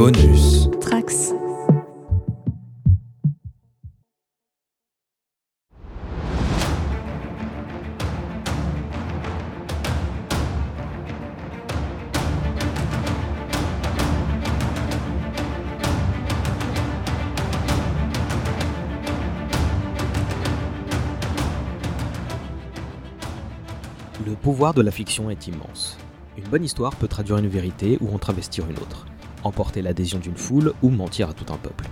Bonus. Trax. Le pouvoir de la fiction est immense. Une bonne histoire peut traduire une vérité ou en travestir une autre, emporter l'adhésion d'une foule ou mentir à tout un peuple.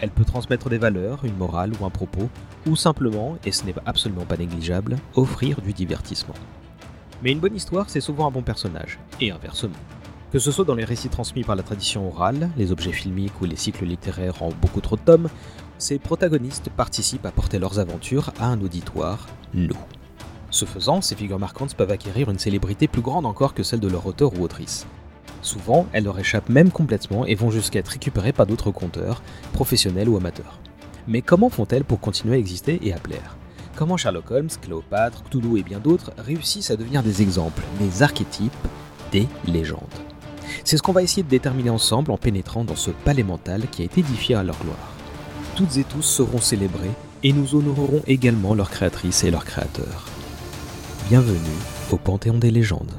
Elle peut transmettre des valeurs, une morale ou un propos, ou simplement, et ce n'est absolument pas négligeable, offrir du divertissement. Mais une bonne histoire, c'est souvent un bon personnage, et inversement. Que ce soit dans les récits transmis par la tradition orale, les objets filmiques ou les cycles littéraires en beaucoup trop de tomes, ces protagonistes participent à porter leurs aventures à un auditoire, nous. Ce faisant, ces figures marquantes peuvent acquérir une célébrité plus grande encore que celle de leur auteur ou autrice. Souvent, elles leur échappent même complètement et vont jusqu'à être récupérées par d'autres conteurs, professionnels ou amateurs. Mais comment font-elles pour continuer à exister et à plaire? Comment Sherlock Holmes, Cléopâtre, Cthulhu et bien d'autres réussissent à devenir des exemples, des archétypes, des légendes? C'est ce qu'on va essayer de déterminer ensemble en pénétrant dans ce palais mental qui a été édifié à leur gloire. Toutes et tous seront célébrés et nous honorerons également leurs créatrices et leurs créateurs. Bienvenue au Panthéon des légendes.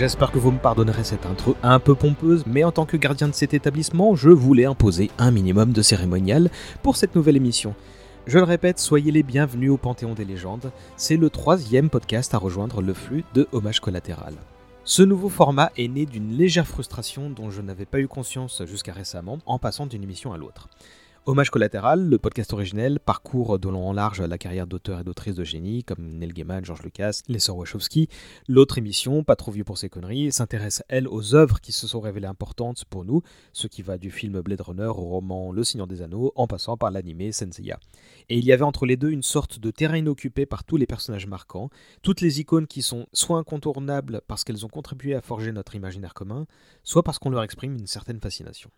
J'espère que vous me pardonnerez cette intro un peu pompeuse, mais en tant que gardien de cet établissement, je voulais imposer un minimum de cérémonial pour cette nouvelle émission. Je le répète, soyez les bienvenus au Panthéon des légendes, c'est le troisième podcast à rejoindre le flux de Hommage collatéral. Ce nouveau format est né d'une légère frustration dont je n'avais pas eu conscience jusqu'à récemment en passant d'une émission à l'autre. Hommage collatéral, le podcast originel, parcourt de long en large la carrière d'auteurs et d'autrices de génie comme Neil Gaiman, George Lucas, les Wachowski. L'autre émission, Pas trop vieux pour ses conneries, s'intéresse elle aux œuvres qui se sont révélées importantes pour nous, ce qui va du film Blade Runner au roman Le Seigneur des Anneaux en passant par l'animé Senseiya. Et il y avait entre les deux une sorte de terrain inoccupé par tous les personnages marquants, toutes les icônes qui sont soit incontournables parce qu'elles ont contribué à forger notre imaginaire commun, soit parce qu'on leur exprime une certaine fascination.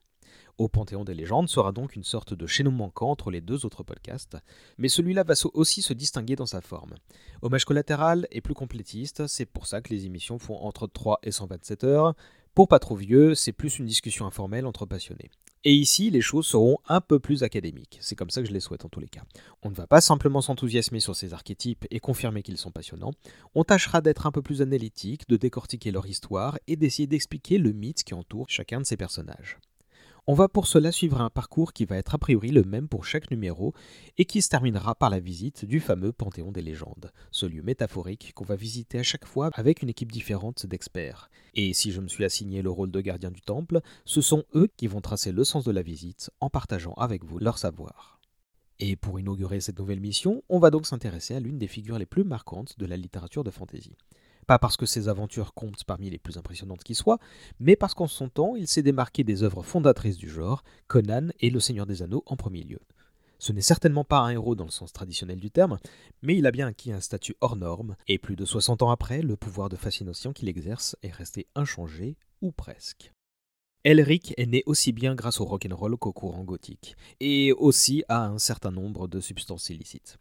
Au Panthéon des légendes sera donc une sorte de chaînon manquant entre les deux autres podcasts, mais celui-là va aussi se distinguer dans sa forme. Hommage collatéral est plus complétiste, c'est pour ça que les émissions font entre 3 et 127 heures. Pour pas trop vieux, c'est plus une discussion informelle entre passionnés. Et ici, les choses seront un peu plus académiques. C'est comme ça que je les souhaite en tous les cas. On ne va pas simplement s'enthousiasmer sur ces archétypes et confirmer qu'ils sont passionnants. On tâchera d'être un peu plus analytique, de décortiquer leur histoire et d'essayer d'expliquer le mythe qui entoure chacun de ces personnages. On va pour cela suivre un parcours qui va être a priori le même pour chaque numéro et qui se terminera par la visite du fameux Panthéon des légendes, ce lieu métaphorique qu'on va visiter à chaque fois avec une équipe différente d'experts. Et si je me suis assigné le rôle de gardien du temple, ce sont eux qui vont tracer le sens de la visite en partageant avec vous leur savoir. Et pour inaugurer cette nouvelle mission, on va donc s'intéresser à l'une des figures les plus marquantes de la littérature de fantasy. Pas parce que ses aventures comptent parmi les plus impressionnantes qui soient, mais parce qu'en son temps, il s'est démarqué des œuvres fondatrices du genre, Conan et Le Seigneur des Anneaux en premier lieu. Ce n'est certainement pas un héros dans le sens traditionnel du terme, mais il a bien acquis un statut hors norme, et plus de 60 ans après, le pouvoir de fascination qu'il exerce est resté inchangé, ou presque. Elric est né aussi bien grâce au rock'n'roll qu'au courant gothique, et aussi à un certain nombre de substances illicites.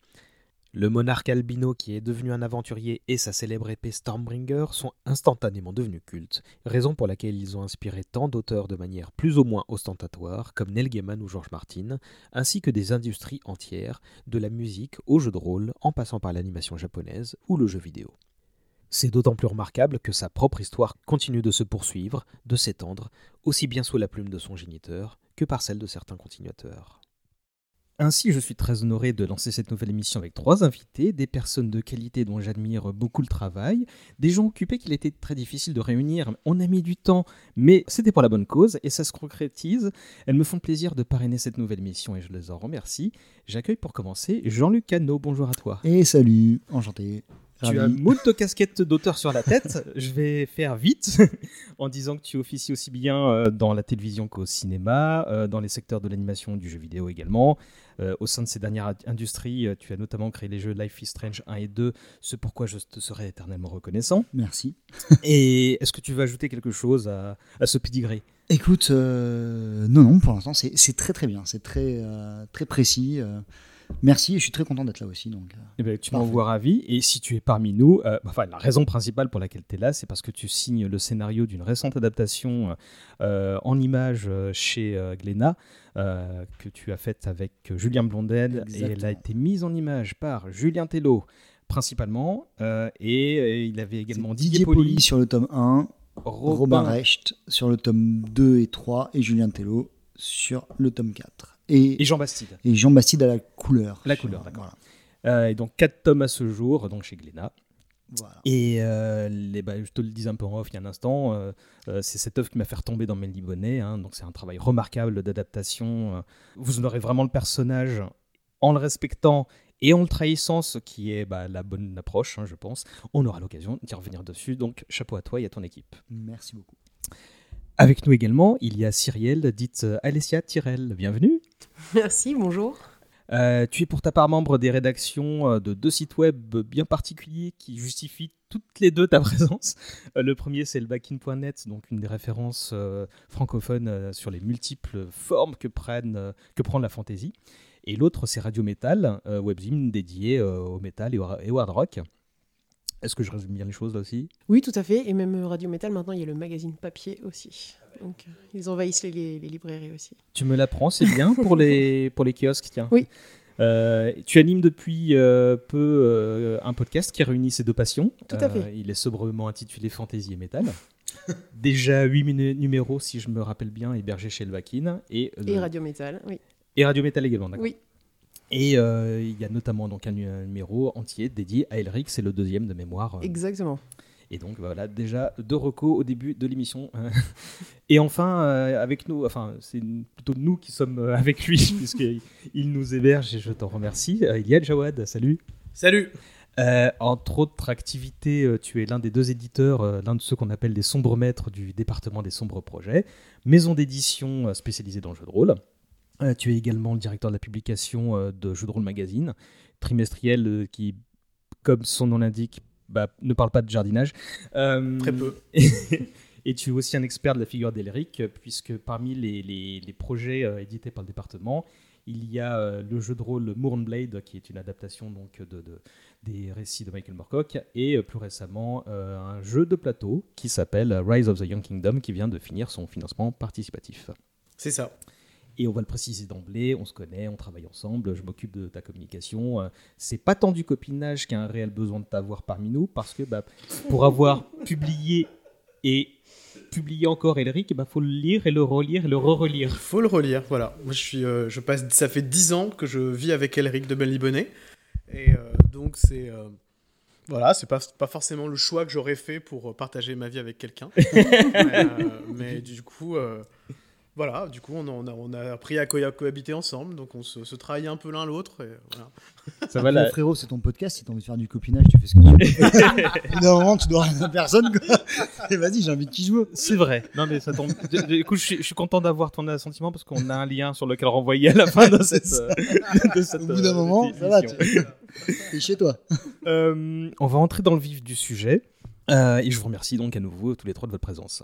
Le monarque albino qui est devenu un aventurier et sa célèbre épée Stormbringer sont instantanément devenus cultes, raison pour laquelle ils ont inspiré tant d'auteurs de manière plus ou moins ostentatoire comme Neil Gaiman ou George Martin, ainsi que des industries entières, de la musique au jeu de rôle en passant par l'animation japonaise ou le jeu vidéo. C'est d'autant plus remarquable que sa propre histoire continue de se poursuivre, de s'étendre, aussi bien sous la plume de son géniteur que par celle de certains continuateurs. Ainsi, je suis très honoré de lancer cette nouvelle émission avec trois invités, des personnes de qualité dont j'admire beaucoup le travail, des gens occupés qu'il était très difficile de réunir. On a mis du temps, mais c'était pour la bonne cause et ça se concrétise. Elles me font plaisir de parrainer cette nouvelle émission et je les en remercie. J'accueille pour commencer Jean-Luc Cano. Bonjour à toi. Et salut, enchanté. Tu as moult casquettes d'auteur sur la tête. Je vais faire vite en disant que tu officies aussi bien euh, dans la télévision qu'au cinéma, euh, dans les secteurs de l'animation du jeu vidéo également. Euh, au sein de ces dernières industries, tu as notamment créé les jeux Life is Strange 1 et 2, ce pourquoi je te serai éternellement reconnaissant. Merci. et est-ce que tu veux ajouter quelque chose à, ce pedigree? Écoute, non, non, pour l'instant, c'est très très bien, c'est très, très précis. Merci et je suis très content d'être là aussi. Donc, euh, eh ben, tu m'envoies ravi. Et si tu es parmi nous, euh, enfin, la raison principale pour laquelle tu es là, c'est parce que tu signes le scénario d'une récente adaptation euh, en images chez Glénat que tu as faite avec Julien Blondel. Et elle a été mise en image par Julien Tello principalement. et il avait également Didier, Poli sur le tome 1, Robin, Recht sur le tome 2 et 3 et Julien Tello sur le tome 4. Et, Jean Bastide. Et Jean Bastide à la couleur. La couleur, d'accord. Euh, et donc 4 tomes à ce jour, donc chez Glénat. Voilà. Et euh, les, bah, je te le dis un peu en off il y a un instant, euh, c'est cette œuvre qui m'a fait retomber dans Melly Bonnet. Hein, donc c'est un travail remarquable d'adaptation. Vous aurez vraiment le personnage en le respectant et en le trahissant, ce qui est bah, la bonne approche, hein, je pense. On aura l'occasion d'y revenir dessus. Donc chapeau à toi et à ton équipe. Merci beaucoup. Avec nous également, il y a Cyrielle, dite Alessia Tyrell. Bienvenue. Merci, bonjour. Euh, tu es pour ta part membre des rédactions euh, de deux sites web bien particuliers qui justifient toutes les deux ta présence. Euh, le premier, c'est le backin.net, donc une des références francophones sur les multiples formes que, prennent, que prend la fantasy. Et l'autre, c'est Radio Metal, webzine dédié au metal et au hard rock. Est-ce que je résume bien les choses là aussi? Oui, tout à fait. Et même Radio Metal, maintenant, il y a le magazine papier aussi. Donc, euh, ils envahissent les, librairies aussi. Tu me l'apprends, c'est bien pour les, pour les kiosques, tiens. Oui. Euh, tu animes depuis euh, peu un podcast qui réunit ces deux passions. Tout à fait. Il est sobrement intitulé Fantasy et Metal. Déjà 8 numéros, si je me rappelle bien, hébergés chez le Et, et Radio Metal, oui. Et Radio Metal également, d'accord. Oui. Et euh, il y a notamment donc un, numéro entier dédié à Elric, c'est le deuxième de mémoire. Euh. Exactement. Et donc voilà, déjà deux recos au début de l'émission. et enfin, euh, avec nous, enfin, c'est plutôt nous qui sommes avec lui, puisqu'il nous héberge et je t'en remercie. il y a Jawad, salut. Salut. entre autres activités, tu es l'un des deux éditeurs, l'un de ceux qu'on appelle les sombres maîtres du département des sombres projets, maison d'édition spécialisée dans le jeu de rôle. Euh, tu es également le directeur de la publication euh, de Jeux de rôle magazine, trimestriel euh, qui, comme son nom l'indique, bah, ne parle pas de jardinage. Très peu. Et, tu es aussi un expert de la figure d'Elric, puisque parmi les, projets édités par le département, il y a le jeu de rôle Mournblade, qui est une adaptation donc de, des récits de Michael Moorcock, et plus récemment un jeu de plateau qui s'appelle Rise of the Young Kingdom, qui vient de finir son financement participatif. C'est ça. Et on va le préciser d'emblée, on se connaît, on travaille ensemble, je m'occupe de ta communication. Euh, c'est pas tant du copinage qu'il y a un réel besoin de t'avoir parmi nous, parce que bah, pour avoir publié et publié encore Elric, il bah, faut le lire et le relire et le re-relire. Il faut le relire, voilà. Moi, je suis, euh, je passe, ça fait dix ans que je vis avec Elric de Bonnet. Et euh, donc, c'est. Voilà, c'est pas, pas forcément le choix que j'aurais fait pour partager ma vie avec quelqu'un. mais, mais, du coup, voilà, du coup, on a, on a, appris à cohabiter ensemble, donc on se, se trahit un peu l'un l'autre. Voilà. Ça va, là. frérot, c'est ton podcast, si t'as envie de faire du copinage, tu fais ce que tu veux. Normalement, tu dois rien à personne, Et vas-y, j'ai envie de qui joue. C'est vrai. Non, mais ça tombe. Du coup, je suis, content d'avoir ton assentiment parce qu'on a un lien sur lequel renvoyer à la fin de cette. Au bout d'un moment, ça va, tu es chez toi. Euh, on va entrer dans le vif du sujet. Euh, et je vous remercie donc à nouveau tous les trois de votre présence.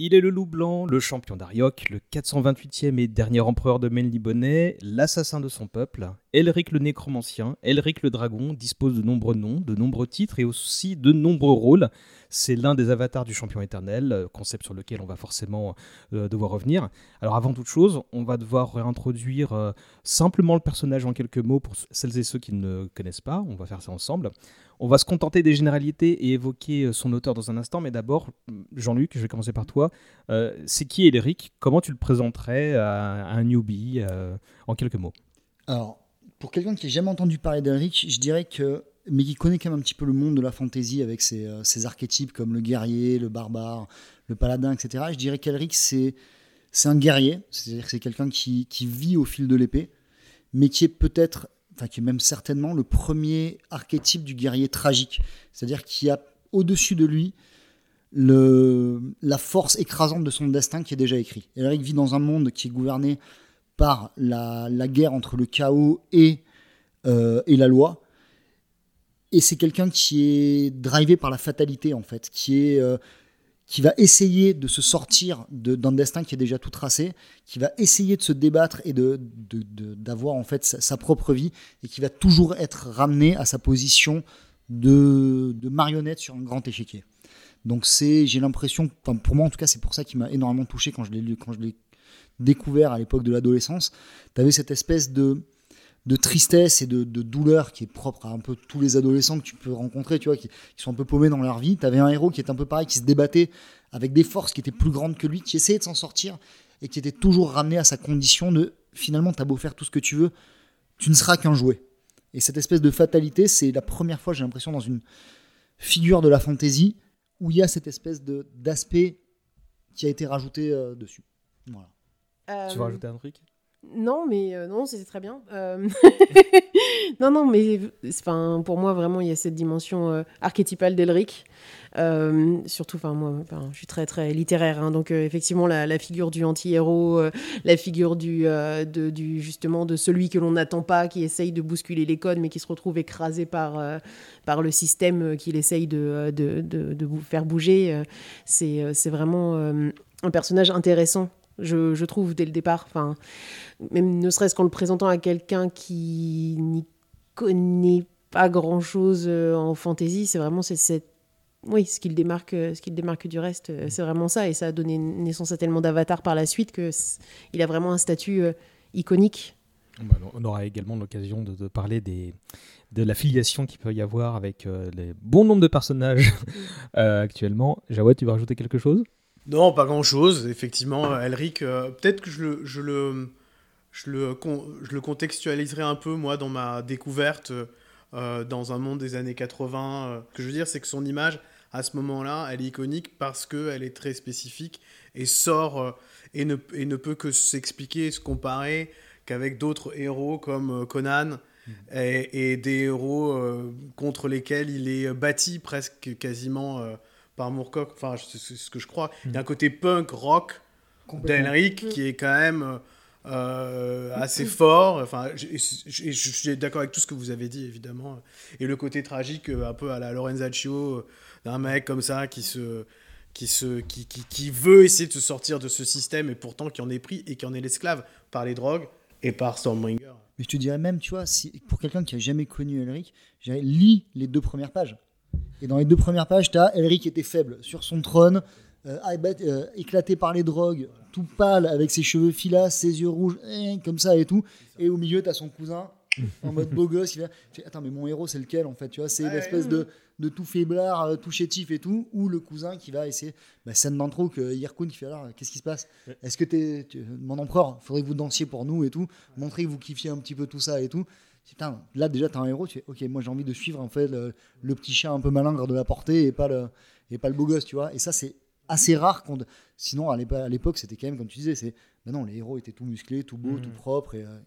Il est le loup blanc, le champion d'Ariok, le 428e et dernier empereur de Menlibonnet, l'assassin de son peuple. Elric le nécromancien, Elric le dragon dispose de nombreux noms, de nombreux titres et aussi de nombreux rôles. C'est l'un des avatars du champion éternel, euh, concept sur lequel on va forcément euh, devoir revenir. Alors avant toute chose, on va devoir réintroduire euh, simplement le personnage en quelques mots pour celles et ceux qui ne connaissent pas. On va faire ça ensemble. On va se contenter des généralités et évoquer euh, son auteur dans un instant, mais d'abord, Jean-Luc, je vais commencer par toi. Euh, c'est qui Elric Comment tu le présenterais à, un newbie euh, en quelques mots? Alors, pour quelqu'un qui n'a jamais entendu parler d'Elric, je dirais que, mais qui connaît quand même un petit peu le monde de la fantasy avec ses, ses archétypes comme le guerrier, le barbare, le paladin, etc. Je dirais qu'Elric, c'est, c'est un guerrier, c'est-à-dire que c'est quelqu'un qui, qui vit au fil de l'épée, mais qui est peut-être, enfin qui est même certainement le premier archétype du guerrier tragique, c'est-à-dire qui a au-dessus de lui la force écrasante de son destin qui est déjà écrit. Elric vit dans un monde qui est gouverné par la, guerre entre le chaos et, euh, et la loi. Et c'est quelqu'un qui est drivé par la fatalité, en fait, qui, est, euh, qui va essayer de se sortir d'un destin qui est déjà tout tracé, qui va essayer de se débattre et d'avoir de, de, en fait sa, propre vie, et qui va toujours être ramené à sa position de, de marionnette sur un grand échiquier. Donc c'est, j'ai l'impression, pour moi en tout cas, c'est pour ça qui m'a énormément touché quand je l'ai quand je l'ai découvert à l'époque de l'adolescence. Tu avais cette espèce de, de tristesse et de, de, douleur qui est propre à un peu tous les adolescents que tu peux rencontrer, tu vois, qui, qui sont un peu paumés dans leur vie. Tu avais un héros qui est un peu pareil, qui se débattait avec des forces qui étaient plus grandes que lui, qui essayait de s'en sortir et qui était toujours ramené à sa condition de finalement, t'as beau faire tout ce que tu veux, tu ne seras qu'un jouet. Et cette espèce de fatalité, c'est la première fois, j'ai l'impression, dans une figure de la fantaisie où il y a cette espèce d'aspect qui a été rajouté euh, dessus. Voilà. Euh... Tu veux rajouter un truc? Non, mais euh, non, c'était très bien. Euh... non, non, mais pour moi, vraiment, il y a cette dimension euh, archétypale d'Elric. Surtout, enfin, moi, je suis très, très littéraire. Hein, donc, effectivement, la, la, figure du anti-héros, la figure du, de, du, justement, de celui que l'on n'attend pas, qui essaye de bousculer les codes, mais qui se retrouve écrasé par, par le système qu'il essaye de, de, de, de, faire bouger. c'est vraiment un personnage intéressant je, trouve, dès le départ. Enfin, même ne serait-ce qu'en le présentant à quelqu'un qui n'y connaît pas grand-chose euh, en fantasy, c'est vraiment cette oui, ce qui le démarque, ce qui le démarque du reste, euh, c'est vraiment ça. Et ça a donné naissance à tellement d'avatars par la suite que il a vraiment un statut euh, iconique. Bah, on aura également l'occasion de, parler de la filiation qu'il peut y avoir avec euh, les bons nombres de personnages euh, actuellement. Jawad, tu veux rajouter quelque chose? Non, pas grand-chose. Effectivement, Elric, euh, peut-être que je le, je, le, je, le, je le contextualiserai un peu, moi, dans ma découverte euh, dans un monde des années 80. Euh. Ce que je veux dire, c'est que son image, à ce moment-là, elle est iconique parce qu'elle est très spécifique et sort euh, et, ne, et ne peut que s'expliquer, se comparer qu'avec d'autres héros comme Conan. Mmh. Et, et, des héros contre lesquels il est bâti presque quasiment par Moorcock, enfin c'est ce que je crois. Il y a un côté punk rock d'Elric qui est quand même euh, assez fort. Enfin, je, suis d'accord avec tout ce que vous avez dit évidemment. Et le côté tragique, euh, un peu à la Lorenzaccio, euh, d'un mec comme ça qui se qui, se, qui, qui, qui, veut essayer de se sortir de ce système et pourtant qui en est pris et qui en est l'esclave par les drogues et par Stormbringer. Mais je te dirais même, tu vois, si, pour quelqu'un qui a jamais connu Elric, lis les deux premières pages. Et dans les deux premières pages, tu as Elric était faible sur son trône, euh, euh, éclaté par les drogues, tout pâle, avec ses cheveux filas, ses yeux rouges, eh, comme ça et tout. Et au milieu, tu as son cousin en mode beau gosse. Il fait Attends, mais mon héros, c'est lequel en fait tu vois? C'est une espèce de, de tout faiblard, euh, tout chétif et tout, ou le cousin qui va essayer. Bah, scène d'intro que Yirkun qui fait alors, qu'est-ce qui se passe? Est-ce que t'es, mon empereur, faudrait que vous dansiez pour nous et tout, montrer que vous kiffiez un petit peu tout ça et tout. Putain, là déjà t'as un héros, tu fais ok, moi j'ai envie de suivre en fait le, le, petit chien un peu malingre de la portée et pas le, et pas le beau gosse, tu vois. Et ça c'est assez rare. Quand... Sinon, à l'époque, c'était quand même, comme tu disais, c'est bah non, les héros étaient tout musclés, tout beaux, mmh. tout propres. Et, euh,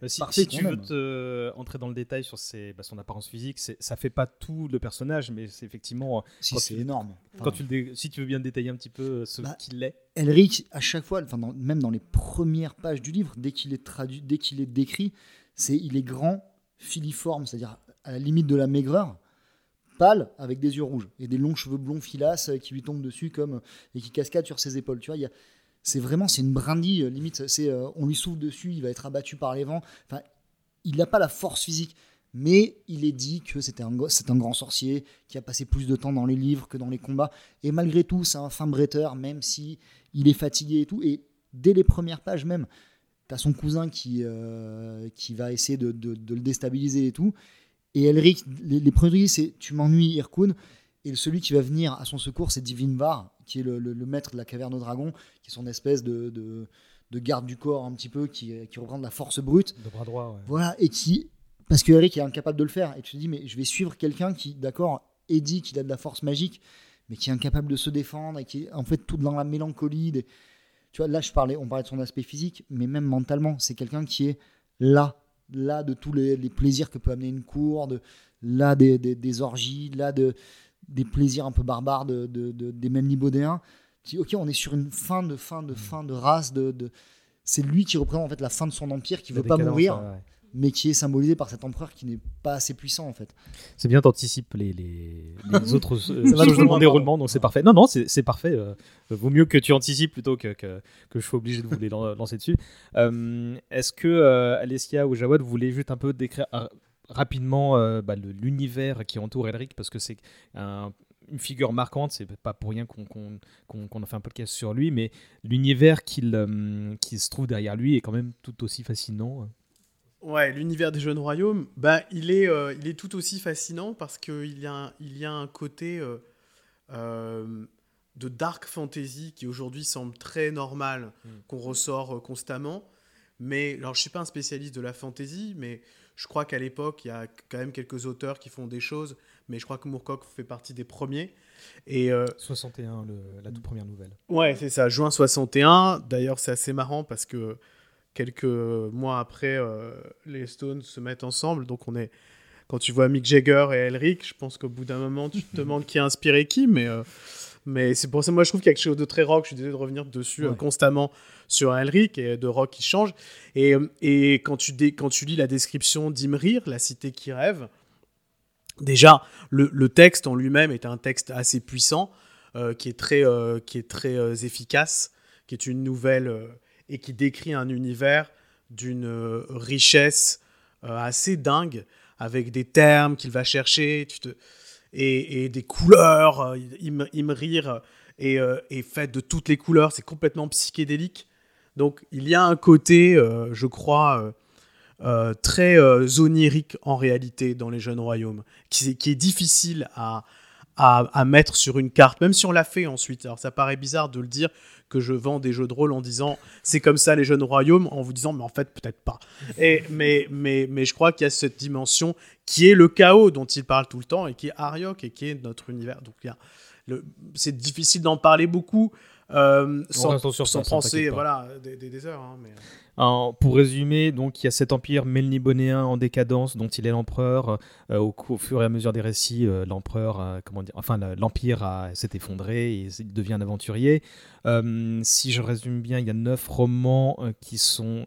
bah si, si tu veux te, euh, entrer dans le détail sur ses, bah, son apparence physique, ça fait pas tout le personnage, mais c'est effectivement. Si, c'est énorme. Enfin, quand tu si tu veux bien détailler un petit peu euh, ce bah, qu'il est. Elric, à chaque fois, enfin, dans, même dans les premières pages du livre, dès qu'il est traduit, dès qu'il est décrit, c'est il est grand, filiforme, c'est-à-dire à la limite de la maigreur pâle avec des yeux rouges et des longs cheveux blonds filasses qui lui tombent dessus comme et qui cascadent sur ses épaules. Tu vois, c'est vraiment c'est une brindille euh, limite. C'est euh, on lui souffle dessus, il va être abattu par les vents. Enfin, il n'a pas la force physique, mais il est dit que c'était un c'est un grand sorcier qui a passé plus de temps dans les livres que dans les combats. Et malgré tout, c'est un fin bretteur, même si il est fatigué et tout. Et dès les premières pages même, tu as son cousin qui, euh, qui va essayer de, de, de, le déstabiliser et tout. Et Elric, les, les premiers, c'est tu m'ennuies, Irkun. Et celui qui va venir à son secours, c'est Divinvar, qui est le, le, le, maître de la caverne au dragon, qui est son espèce de, de, de garde du corps un petit peu, qui, qui reprend de la force brute. De bras droit, ouais. Voilà, et qui. Parce que Eric est incapable de le faire. Et tu te dis, mais je vais suivre quelqu'un qui, d'accord, est dit qu'il a de la force magique, mais qui est incapable de se défendre et qui est en fait tout dans la mélancolie. des- Tu vois, là, je parlais, on parlait de son aspect physique, mais même mentalement, c'est quelqu'un qui est là, là de tous les, les plaisirs que peut amener une cour, de, là des, des, des orgies, là de, des plaisirs un peu barbares de, de- de- des ok, on est sur une fin de fin de fin de race. De, de... C'est lui qui représente en fait la fin de son empire, qui La veut pas mourir, ouais. Mais qui est symbolisé par cet empereur qui n'est pas assez puissant en fait. C'est bien, t'anticipes les, les, les autres euh, va, je changements comprends. déroulement, donc c'est parfait. Non, non, c'est parfait. euh, vaut mieux que tu anticipes plutôt que, que, que je sois obligé de vous les lan- lancer dessus. Euh, Est-ce que euh, Alessia ou Jawad, vous voulez juste un peu décrire euh, rapidement euh, bah, l'univers qui entoure Elric Parce que c'est un- une figure marquante, c'est pas pour rien qu'on qu'on a fait un podcast sur lui, mais l'univers qu'il euh, qui se trouve derrière lui est quand même tout aussi fascinant. Ouais, l'univers des jeunes royaumes, bah, il, est, euh, il est tout aussi fascinant parce qu'il y, a un- il y a un côté euh, euh, de dark fantasy qui aujourd'hui semble très normal, Mm. qu'on ressort constamment. Mais, alors je suis pas un spécialiste de la fantasy, mais je crois qu'à l'époque, il y a quand même quelques auteurs qui font des choses, mais je crois que Moorcock fait partie des premiers. Et euh, 61, le- la toute première nouvelle. Ouais, c'est ça, juin 61. D'ailleurs, c'est assez marrant parce que quelques mois après, euh, les Stones se mettent ensemble. Donc, on est. Quand tu vois Mick Jagger et Elric, je pense qu'au bout d'un moment, tu te demandes qui a inspiré qui. Mais, euh, mais c'est pour ça, moi, je trouve qu'il y a quelque chose de très rock. Je suis désolé de revenir dessus euh, constamment sur Elric et de rock qui change. Et, et quand, tu dé- quand tu lis la description d'Imrir, la cité qui rêve, déjà, le, le texte en lui-même est un texte assez puissant euh, qui est très, qui est très efficace, qui est une nouvelle et qui décrit un univers d'une euh, richesse euh, assez dingue, avec des termes qu'il va chercher et, des couleurs. euh, Im- Imrir est, est fait de toutes les couleurs, c'est complètement psychédélique. Donc il y a un côté, je crois, très onirique en réalité dans les jeunes royaumes, qui est difficile à, à, mettre sur une carte, même si on l'a fait ensuite. Alors ça paraît bizarre de le dire que je vends des jeux de rôle en disant c'est comme ça les jeunes royaumes, en vous disant mais en fait peut-être pas. Et, mais, mais, mais je crois qu'il y a cette dimension qui est le chaos dont il parle tout le temps et qui est Ariok et qui est notre univers. Donc c'est difficile d'en parler beaucoup. Euh, sans, penser voilà des, des- des heures hein, mais, euh, Alors, pour résumer, donc il y a cet empire melnibonéen en décadence dont il est l'empereur. Euh, au, fur et à mesure des récits, euh, l'empereur, comment dire, enfin l'empire s'est effondré et il devient un aventurier. Euh, si je résume bien, il y a neuf romans euh, qui sont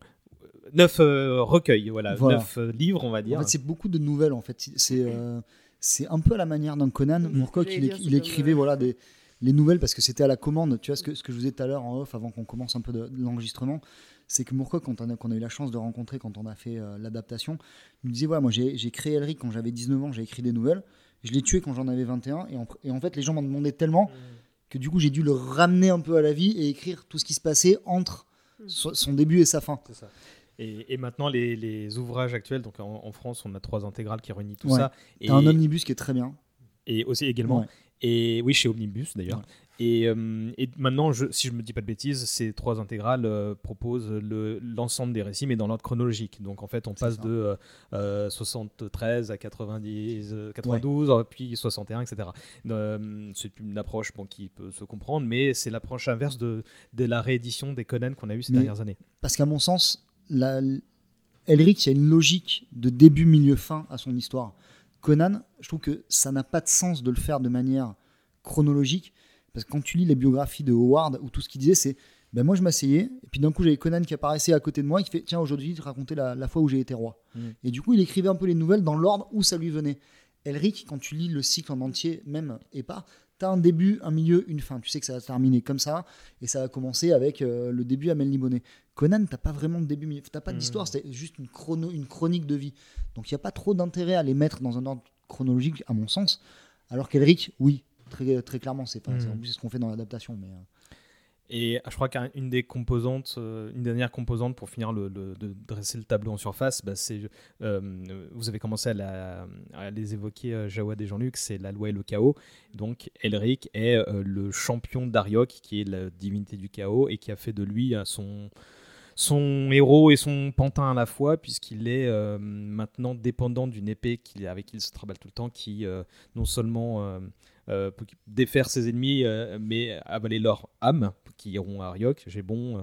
neuf euh, recueils, voilà, Voilà. neuf euh, livres, on va dire. En fait, c'est beaucoup de nouvelles. En fait, c'est euh, c'est un peu à la manière d'un Conan. Moorcock, il, il écrivait voilà des les nouvelles parce que c'était à la commande. Tu vois ce que ce que je vous ai tout à l'heure en off avant qu'on commence un peu de, de l'enregistrement, c'est que Moorcock, quand on a, qu'on a eu la chance de rencontrer quand on a fait euh, l'adaptation, il nous disait voilà, moi j'ai j'ai créé Elric quand j'avais 19 ans, j'ai écrit des nouvelles. Je l'ai tué quand j'en avais 21 et en, et en fait les gens m'en demandaient tellement que du coup j'ai dû le ramener un peu à la vie et écrire tout ce qui se passait entre so- son début et sa fin. C'est ça. Et, et maintenant, les, les ouvrages actuels, donc en, en France, on a trois intégrales qui réunissent tout Ouais. ça. Et, T'as un omnibus qui est très bien. et aussi également Ouais. Et oui, chez Omnibus d'ailleurs. Ouais. Et, euh, et maintenant, je, si je me dis pas de bêtises, ces trois intégrales euh, proposent le- l'ensemble des récits, mais dans l'ordre chronologique. Donc en fait, on passe ça. de euh, euh, 73 à 90, euh, 92, euh, puis 61, etc. Euh, c'est une approche bon, qui peut se comprendre, mais c'est l'approche inverse de, de la réédition des Conan qu'on a eu ces Mais- dernières années. Parce qu'à mon sens, la, Elric, il y a une logique de début, milieu, fin à son histoire. Conan, je trouve que ça n'a pas de sens de le faire de manière chronologique. Parce que quand tu lis les biographies de Howard, où tout ce qu'il disait, c'est ben moi je m'asseyais, et puis d'un coup j'avais Conan qui apparaissait à côté de moi, et qui fait tiens, aujourd'hui, je racontais la, la fois où j'ai été roi. Mm. Et du coup, il écrivait un peu les nouvelles dans l'ordre où ça lui venait. Elric, quand tu lis le cycle en entier, même et pas, tu as un début, un milieu, une fin. Tu sais que ça va se terminer comme ça, et ça va commencer avec euh, le début à Melniboné. Conan, t'as pas vraiment de début, t'as pas d'histoire, c'est juste une, chrono, une chronique de vie. Donc il n'y a pas trop d'intérêt à les mettre dans un ordre chronologique, à mon sens. Alors qu'Elric, oui, très, très clairement, c'est pas, Mm. c'est- en plus, c'est ce qu'on fait dans l'adaptation. Mais, euh, Et je crois qu'une des composantes, euh, une dernière composante pour finir de dresser le tableau en surface, bah, c'est, euh, vous avez commencé à, les évoquer, euh, Jawad et Jean-Luc, c'est la loi et le chaos. Donc Elric est le champion d'Ariok, qui est la divinité du chaos, et qui a fait de lui son, héros et son pantin à la fois, puisqu'il est maintenant dépendant d'une épée avec qui il se travaille tout le temps, qui non seulement euh, défaire ses ennemis, euh, mais avaler leur âme, qui iront à Ryok. J'ai bon, euh,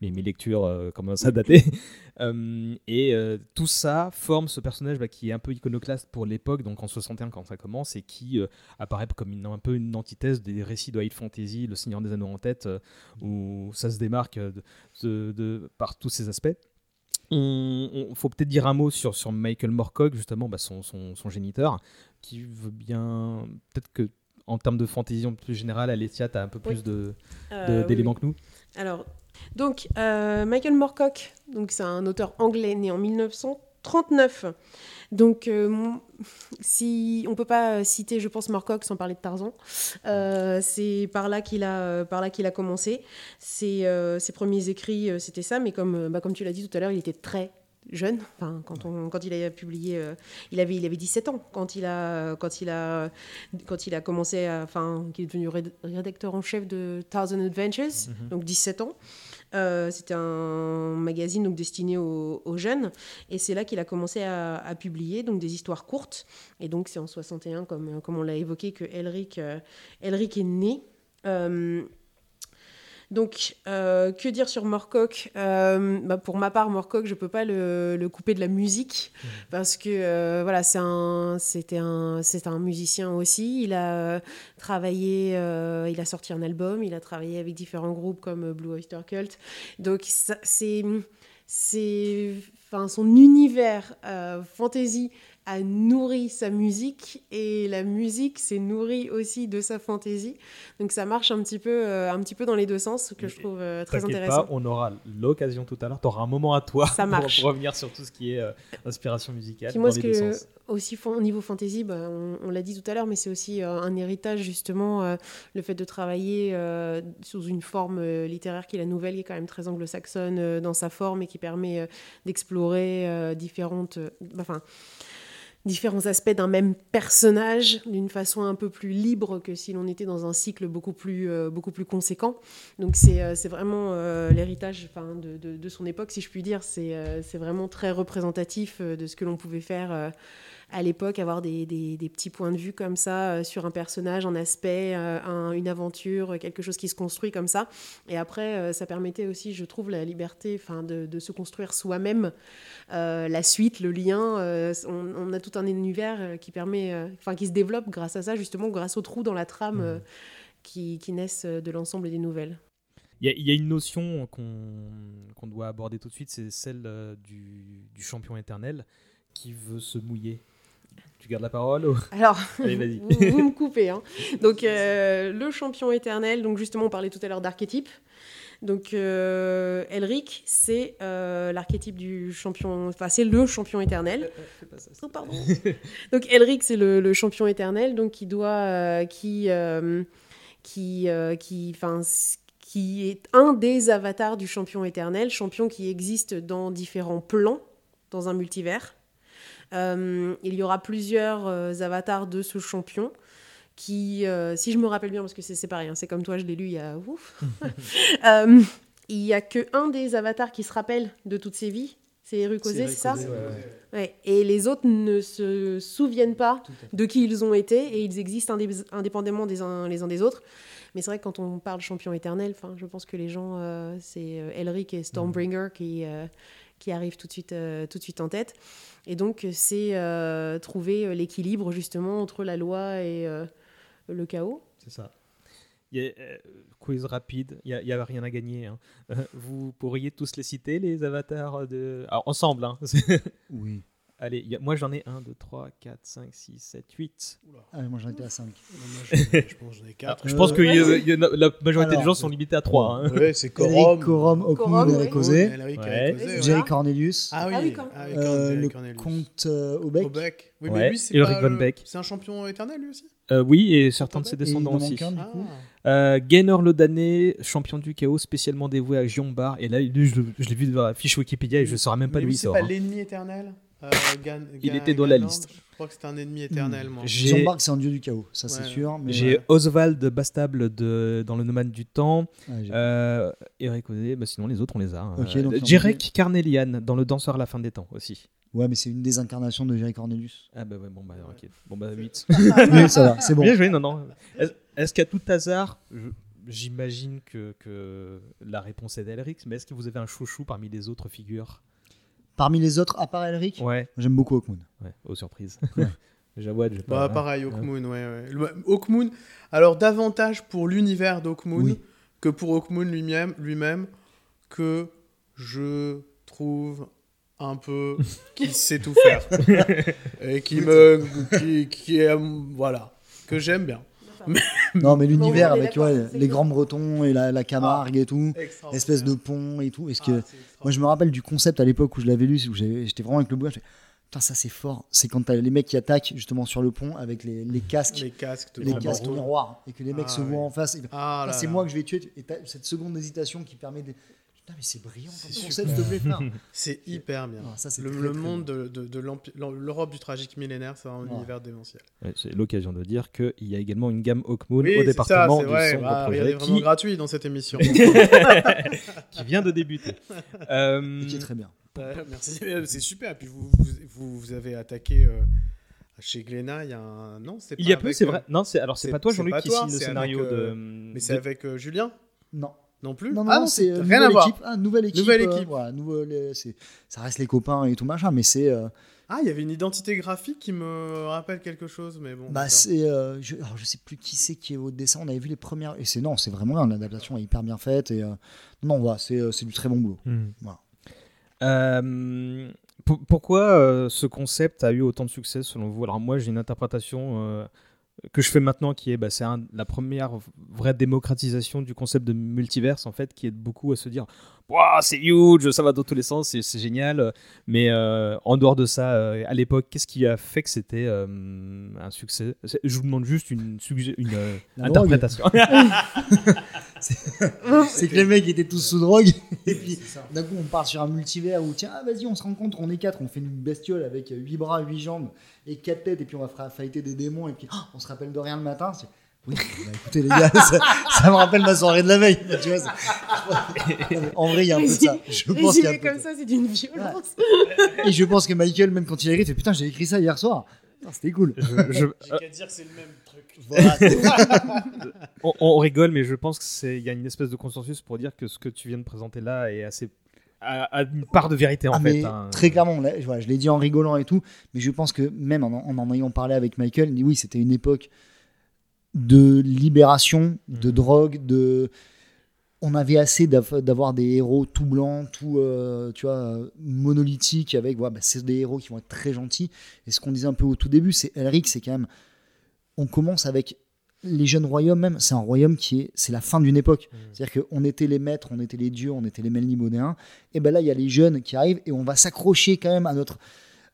mais mes lectures commencent à dater. Et tout ça forme ce personnage bah, qui est un peu iconoclaste pour l'époque, donc en 61 quand ça commence, et qui apparaît comme une, un peu une antithèse des récits de high fantasy, Le Seigneur des Anneaux en tête, où ça se démarque de, par tous ces aspects. On- faut peut-être dire un mot sur, Michael Moorcock, justement, bah, son, son géniteur, qui veut bien. Peut-être que en termes de fantasy en plus générale, Alessia, tu as un peu plus Oui. de- de- Euh, oui, d'éléments que nous? Alors, donc, euh, Michael Moorcock, donc c'est un auteur anglais né en 1939. Donc, euh, si on peut pas citer, je pense, Moorcock sans parler de Tarzan, Euh, c'est par là qu'il a, par là qu'il a commencé. Ses, euh, ses premiers écrits, c'était ça, mais comme, bah, comme tu l'as dit tout à l'heure, il était très jeune. Enfin, quand, on, quand il a publié, euh, il, avait, il avait 17 ans quand il a, quand il a, quand il a commencé, à- enfin, qu'il est devenu réd- rédacteur en chef de Thousand Adventures, donc 17 ans. Euh, C'était un magazine donc destiné aux, aux jeunes et c'est là qu'il a commencé à, à publier donc des histoires courtes et donc c'est en 61 comme, comme on l'a évoqué que Elric, euh, Elric est né. Donc, euh, que dire sur Morcock Euh, bah, Pour ma part, Morcock, je peux pas le, le couper de la musique parce que euh, voilà, c'est un, c'était un, c'est un musicien aussi. Il a travaillé, il a sorti un album, il a travaillé avec différents groupes comme Blue Oyster Cult. Donc, ça- c'est, c'est, enfin, son univers fantasy a nourri sa musique et la musique s'est nourrie aussi de sa fantaisie. Donc ça marche un petit peu, euh, un petit peu dans les deux sens, que je trouve euh, très intéressant. pas, on aura l'occasion tout à l'heure. Tu auras un moment à toi Ça pour- marche. Pour, revenir sur tout ce qui est euh, inspiration musicale Puis moi, dans deux que, sens. aussi au niveau fantasy, bah, on, on l'a dit tout à l'heure, mais c'est aussi un héritage, justement, le fait de travailler sous une forme littéraire qui est la nouvelle, qui est quand même très anglo-saxonne dans sa forme et qui permet d'explorer différentes. Différents aspects d'un même personnage d'une façon un peu plus libre que si l'on était dans un cycle beaucoup plus, euh, beaucoup plus conséquent. Donc c'est euh, vraiment euh, l'héritage de, de- son époque, si je puis dire. C'est vraiment très représentatif de ce que l'on pouvait faire à l'époque, avoir des, des- des petits points de vue comme ça euh, sur un personnage, un aspect, euh, un- une aventure, quelque chose qui se construit comme ça. Et après, euh, ça permettait aussi, je trouve, la liberté enfin, de, de se construire soi-même euh, la suite, le lien. euh, on, on a tout un univers euh, qui permet, euh, enfin qui se développe grâce à ça, justement, grâce aux trous dans la trame euh, qui, qui naissent euh, de l'ensemble des nouvelles. Il y, a- il y a une notion qu'on qu'on doit aborder tout de suite, c'est celle euh, du, du champion éternel qui veut se mouiller. Tu gardes la parole ou- Alors, Allez, vas-y. vous, vous me coupez. hein. Donc, euh, le champion éternel, donc justement, on parlait tout à l'heure d'archétype. Donc, euh, Elric, c'est euh, l'archétype du champion, enfin, c'est le champion éternel. Oh, pardon. donc, Elric, c'est le, le champion éternel, donc qui doit, qui, qui, qui, enfin, qui est un des avatars du champion éternel, champion qui existe dans différents plans dans un multivers. Euh, il y aura plusieurs euh, avatars de ce champion qui, euh, si je me rappelle bien, parce que c'est c'est pareil, hein, c'est comme toi, je l'ai lu il y a... Ouf. Euh, il y a que un des avatars qui se rappelle de toutes ses vies, c'est Erukosé, c'est ça ouais, ouais. Ouais. Et les autres ne se souviennent pas de qui ils ont été et ils existent indé- indépendamment des uns les uns des autres. Mais c'est vrai que quand on parle champion éternel, enfin, je pense que les gens, euh, c'est Elric et Stormbringer qui, euh, qui arrivent tout de, suite, euh, tout de suite en tête. Et donc, c'est euh, trouver euh, l'équilibre justement entre la loi et euh, le chaos. C'est ça. Il y a, euh, quiz rapide, il n'y a, rien à gagner. hein. Euh, vous pourriez tous les citer, les avatars de... Alors, ensemble, hein. Oui. Allez, y a- moi j'en ai 1, 2, 3, 4, 5, 6, 7, 8. Ah, moi j'en étais à 5. Moi, je, je pense que j'en ai quatre. je pense que Euh, y a- y a- la majorité alors, des gens sont limités à 3. hein. Ouais, c'est Ouais. Ericosé, Oui, ouais. Jerry Cornelius, Ah oui, Ah oui, ah euh, Cornelius, le comte euh, Aubec, Aubec. Oui, Ouais, mais lui, c'est. C'est un champion éternel, lui aussi? Euh, oui, et certains de ses descendants en aussi. Ah. Euh, Gaynor le damné, champion du chaos spécialement dévoué à Giombar. Et là, lui, je, je l'ai vu dans la fiche Wikipédia et je ne saurais même pas Mais lui, il c'est pas hein. l'ennemi éternel Euh, Gan- Il Gan- était dans la liste. Je crois que c'était un ennemi éternel, moi. J'ai- Jean-Marc, c'est un dieu du chaos, ça c'est sûr. mais- J'ai Oswald Bastable de, dans le Nomade du Temps. Ouais, Euh, Eric Odé, bah sinon les autres on les a. hein. Ok, Euh, Jerek Carnelian dans Le Danseur à la fin des temps aussi. Ouais, mais c'est une des incarnations de Jerry Cornelius. Ah bah ouais, bon bah ok. Bon bah 8. oui, ça va, c'est bon. Bien joué, non, non. Est-ce qu'à tout hasard, je- j'imagine que, que la réponse est d'Elric, mais est-ce que vous avez un chouchou parmi les autres figures? Parmi les autres, à part Elric, Ouais, j'aime beaucoup Hawkmoon. ouais, aux surprises. Ouais. Jawad, je Bah, pas. pareil, Ouais. Hawkmoon, ouais, Hawkmoon, alors davantage pour l'univers d'Hawkmoon Oui. que pour Hawkmoon lui-même, lui-même, que je trouve un peu qui sait tout faire. Et qui me. qui, qui est, voilà. Que j'aime bien. Non, mais l'univers avec ouais, les grands bretons et la, la Camargue et tout, espèce de pont et tout. Est-ce que moi je me rappelle du concept à l'époque où je l'avais lu, où j'étais vraiment avec le bouquin. je fais, Putain, ça c'est fort. C'est quand t'as les mecs qui attaquent justement sur le pont avec les, les casques, Les casques les miroirs et que les mecs Ah, se voient ouais. en face. Et, Ah Ah, c'est moi que je vais tuer. Et t'as cette seconde d'hésitation qui permet de. Putain, mais c'est brillant C'est comme concept, plaît, frère. C'est hyper bien. Ça, c'est le, très, le très monde de, de- de l'Europe du tragique millénaire, c'est un Ouais. univers démentiel. Ouais, C'est l'occasion de dire qu'il y a également une gamme Hawkmoon Oui, au c'est département ça, c'est du vrai. sombre Bah, projet regardez, vraiment qui, gratuit dans cette émission. qui vient de débuter. Euh, Ok, très bien. Ouais, merci, c'est super. Et puis vous, vous, vous, vous avez attaqué euh, chez Glénat il y a un. Non, c'est il y a peu, c'est euh, vrai. Non, c'est alors c'est c'est- pas toi Jean-Luc qui signe le scénario avec, euh, de. Mais de- c'est avec euh, Julien? Non. Non plus Non, non, Ah non, c'est euh, rien nouvelle à voir. équipe. Ah, nouvelle équipe. Nouvelle euh, équipe. voilà, nouveau- les- c'est- ça reste les copains et tout machin, mais c'est. euh, Ah, il y avait une identité graphique qui me rappelle quelque chose, mais bon. Bah, c'est. euh, je, alors, je sais plus qui c'est qui est au dessin. On avait vu les premières. Et c'est non, c'est vraiment bien. L'adaptation est hyper bien faite. Et, euh, non, voilà, c'est euh, c'est du très bon boulot. Hmm. Voilà. Euh, pourquoi euh, ce concept a eu autant de succès selon vous? Alors moi j'ai une interprétation euh, que je fais maintenant qui est bah, c'est la première vraie démocratisation du concept de multiverse en fait qui aide beaucoup à se dire Ouah, c'est huge, ça va dans tous les sens, c'est- c'est génial. Mais euh, en dehors de ça, euh, à l'époque, qu'est-ce qui a fait que c'était euh, un succès? C'est- Je vous demande juste une, une euh, interprétation. C'est que les mecs étaient tous sous drogue. Et puis d'un coup, on part sur un multivers où tiens, ah, vas-y, on se rencontre, on est quatre, on fait une bestiole avec 8 bras, 8 jambes et 4 têtes. Et puis on va faire fighter des démons. Et puis oh, on se rappelle de rien le matin. C'est- Oui, bah, écoutez les gars, ça, ça me rappelle ma soirée de la veille. Tu vois, en vrai, il y a un peu de ça. Je pense qu'il y a un Résumer peu de comme ça. c'est d'une violence. Et je pense que Michael, même quand il a écrit, il fait putain, j'ai écrit ça hier soir. C'était cool. Je- je- J'ai qu'à dire que c'est le même truc. Voilà, on, on rigole, mais je pense que c'est il y a une espèce de consensus pour dire que ce que tu viens de présenter là est assez a, a une part de vérité en Ah, fait. mais hein. Très clairement, là, voilà, je l'ai dit en rigolant et tout, mais je pense que même en en, en ayant parlé avec Michael, il dit oui, c'était une époque de libération, de Mhm. drogue, de. On avait assez d'av- d'avoir des héros tout blancs, tout euh, tu vois, monolithiques, avec. voilà, bah, c'est des héros qui vont être très gentils. Et ce qu'on disait un peu au tout début, c'est Elric, c'est quand même. On commence avec les jeunes royaumes, même. C'est un royaume qui est. C'est la fin d'une époque. Mhm. C'est-à-dire qu'on était les maîtres, on était les dieux, on était les Melnibodéens. Et ben là, il y a les jeunes qui arrivent et on va s'accrocher quand même à notre,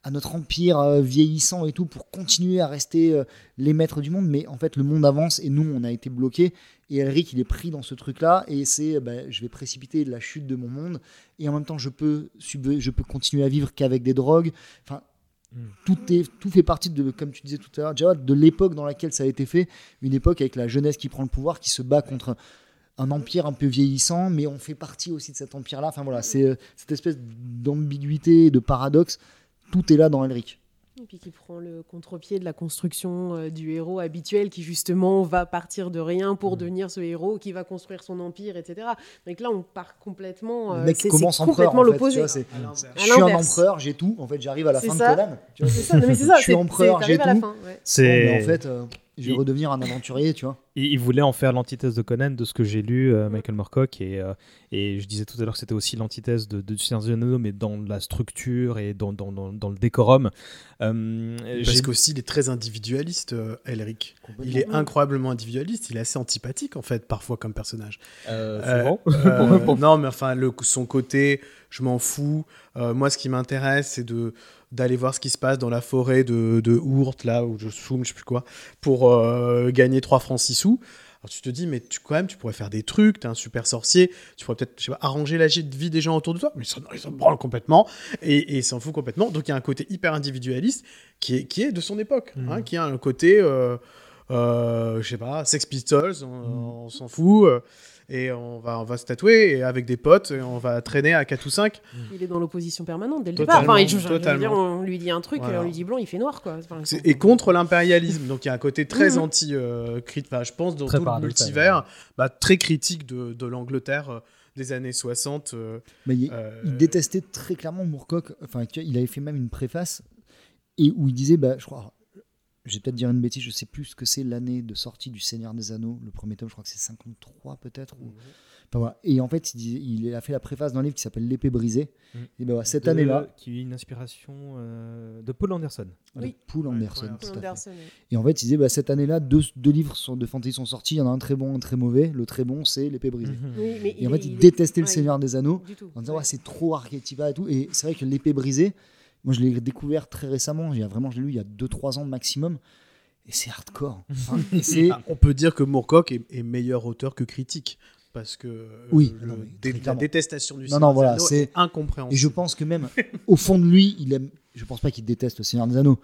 à notre empire euh, vieillissant et tout pour continuer à rester euh, les maîtres du monde. Mais en fait, le monde avance et nous, on a été bloqués. Et Elric, il est pris dans ce truc-là et c'est euh, ben, je vais précipiter la chute de mon monde et en même temps, je peux, je peux continuer à vivre qu'avec des drogues. Enfin. Mm. Tout, est, tout fait partie de, comme tu disais tout à l'heure, Jawad, de l'époque dans laquelle ça a été fait, une époque avec la jeunesse qui prend le pouvoir, qui se bat contre un empire un peu vieillissant, mais on fait partie aussi de cet empire-là. Enfin voilà, c'est euh, cette espèce d'ambiguïté, de paradoxe. Tout est là dans Elric. Et puis qui prend le contre-pied de la construction euh, du héros habituel qui justement va partir de rien pour devenir ce héros qui va construire son empire, etc. Donc là, on part complètement. Le euh, mec c'est- commence c'est empereur. complètement en fait, tu l'opposé. l'inverse. Je suis un empereur, j'ai tout. En fait, j'arrive à la fin ça. de Conan. tu vois. C'est ça, non, mais c'est ça. Je suis empereur, j'ai tout. ouais. C'est en fait, euh, je vais Il- redevenir un aventurier, tu vois. il, il voulait en faire l'antithèse de Conan de ce que j'ai lu euh, Michael Moorcock et euh, et je disais tout à l'heure que c'était aussi l'antithèse de, de Seigneur mais dans la structure et dans dans, dans, dans le décorum. Euh, Parce qu'aussi, il est très individualiste, euh, Elric. Il est incroyablement individualiste. Il est assez antipathique, en fait, parfois, comme personnage. euh, Euh. Euh, non, mais enfin, le, son côté, je m'en fous. Euh, moi, ce qui m'intéresse, c'est de d'aller voir ce qui se passe dans la forêt de, de Ourt, là où je soum, je sais plus quoi, pour euh, gagner 3 francs 6 sous. Alors tu te dis, mais tu, quand même, tu pourrais faire des trucs, t'es un super sorcier, tu pourrais peut-être, je sais pas, arranger la vie des gens autour de toi, mais ils s'en branlent complètement, et, et ils s'en foutent complètement. Donc il y a un côté hyper individualiste qui est, qui est de son époque, hein, qui a un côté, euh, euh, je sais pas, Sex Pistols, on, on s'en fout, euh, et on va, on va se tatouer et avec des potes, et on va traîner à 4 ou 5. Il est dans l'opposition permanente dès le Totalement, départ. Enfin, il- totalement. dire, on lui dit un truc, Voilà. on lui dit blanc, il fait noir, quoi. Enfin, C'est- Et contre l'impérialisme. Donc il y a un côté très Mhm. anti euh, enfin, je pense dans Très tout le multivers, bah, très critique de, de l'Angleterre euh, des années 60. euh, Mais il, euh, il détestait très clairement Moorcock. Enfin, il avait fait même une préface et où il disait, bah, je crois, vais peut-être dire une bêtise, je sais plus ce que c'est l'année de sortie du Seigneur des Anneaux. Le premier tome, je crois que c'est 53 peut-être. Ou... Enfin, voilà. Et en fait, il, il a fait la préface d'un livre qui s'appelle L'épée brisée. Mhm. Et ben voilà, cette De- année-là, Qui est une inspiration euh, de Paul Anderson. voilà, Oui. Poul Anderson. Ouais, tout à fait. Anderson, oui. Et en fait, il disait, bah, cette année-là, deux, deux livres sont- de fantasy sont sortis. Il y en a un très bon, un très mauvais. Le très bon, c'est L'épée brisée. Mhm. Oui, mais Et en fait, il, est- détestait le ouais, Seigneur des Anneaux. En disant c'est trop archétypal et tout. Et c'est vrai que l'épée brisée, moi je l'ai découvert très récemment, il y a vraiment, je l'ai lu il y a 2-3 ans maximum, et c'est hardcore. Enfin, et c'est ah, on peut dire que Moorcock est, est meilleur auteur que critique. Parce que euh, Oui, le- non, mais dé- très la détestation du Non, Seigneur non, des voilà, Anneaux c'est- est incompréhensible. et je pense que même au fond de lui, il aime. Je pense pas qu'il déteste le Seigneur des Anneaux,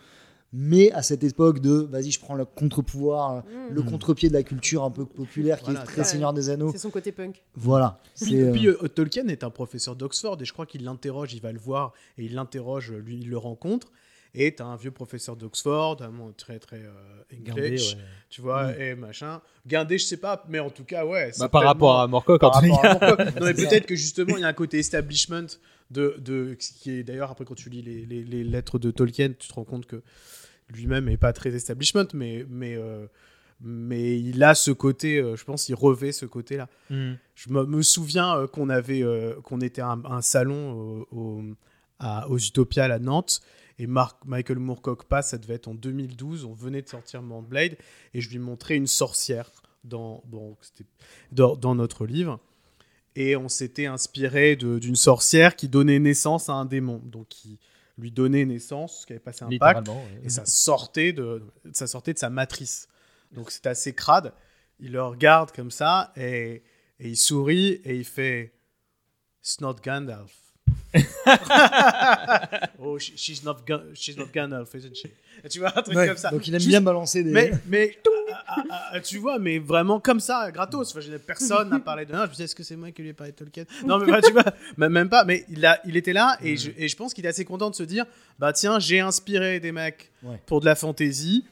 mais à cette époque de vas-y, je prends le contre-pouvoir, Mm. le contre-pied de la culture un peu populaire qui Voilà, est très ouais. Seigneur des Anneaux. C'est son côté punk. Voilà. Puis, euh, puis, euh, Tolkien est un professeur d'Oxford et je crois qu'il l'interroge, il va le voir et il l'interroge, lui il le rencontre. Et t'as un vieux professeur d'Oxford, très très euh, English, ouais. tu vois, et machin. Guindé, je sais pas, mais en tout cas, ouais. Bah, par rapport à Moorcock, en tout cas. Non, mais peut-être que justement, il y a un côté establishment de, de qui est d'ailleurs après quand tu lis les, les- les lettres de Tolkien, tu te rends compte que lui-même est pas très establishment, mais mais euh, mais il a ce côté, euh, je pense, il revêt ce côté-là. Mhm. Je me, me souviens euh, qu'on avait, qu'on était à un, un salon au- au- à, aux Utopiales à Nantes et Mark, Michael Moorcock passe, ça devait être en 2012, on venait de sortir Blade et je lui montrais une sorcière dans, bon, dans, dans notre livre et on s'était inspiré d'une sorcière qui donnait naissance à un démon, donc qui lui donnait naissance, qui avait passé un pacte ouais. et ça sortait de, ça sortait de sa matrice. Donc c'est assez crade. Il le regarde comme ça et, et il sourit et il fait It's not Gandalf. oh, she- she's not, Ga- she's not isn't she? Tu vois, un truc ouais, comme ça. Donc il aime Juste- bien balancer des. Mais, mais ah, ah, ah, tu vois, mais vraiment comme ça, gratos. Enfin, je personne n'a parlé de. Non, je me disais, est-ce que c'est moi qui lui ai parlé de Tolkien Non, mais bah, tu vois, même pas. Mais il, a, il était là et, je, et je pense qu'il est assez content de se dire bah tiens, j'ai inspiré des mecs Ouais. pour de la fantaisie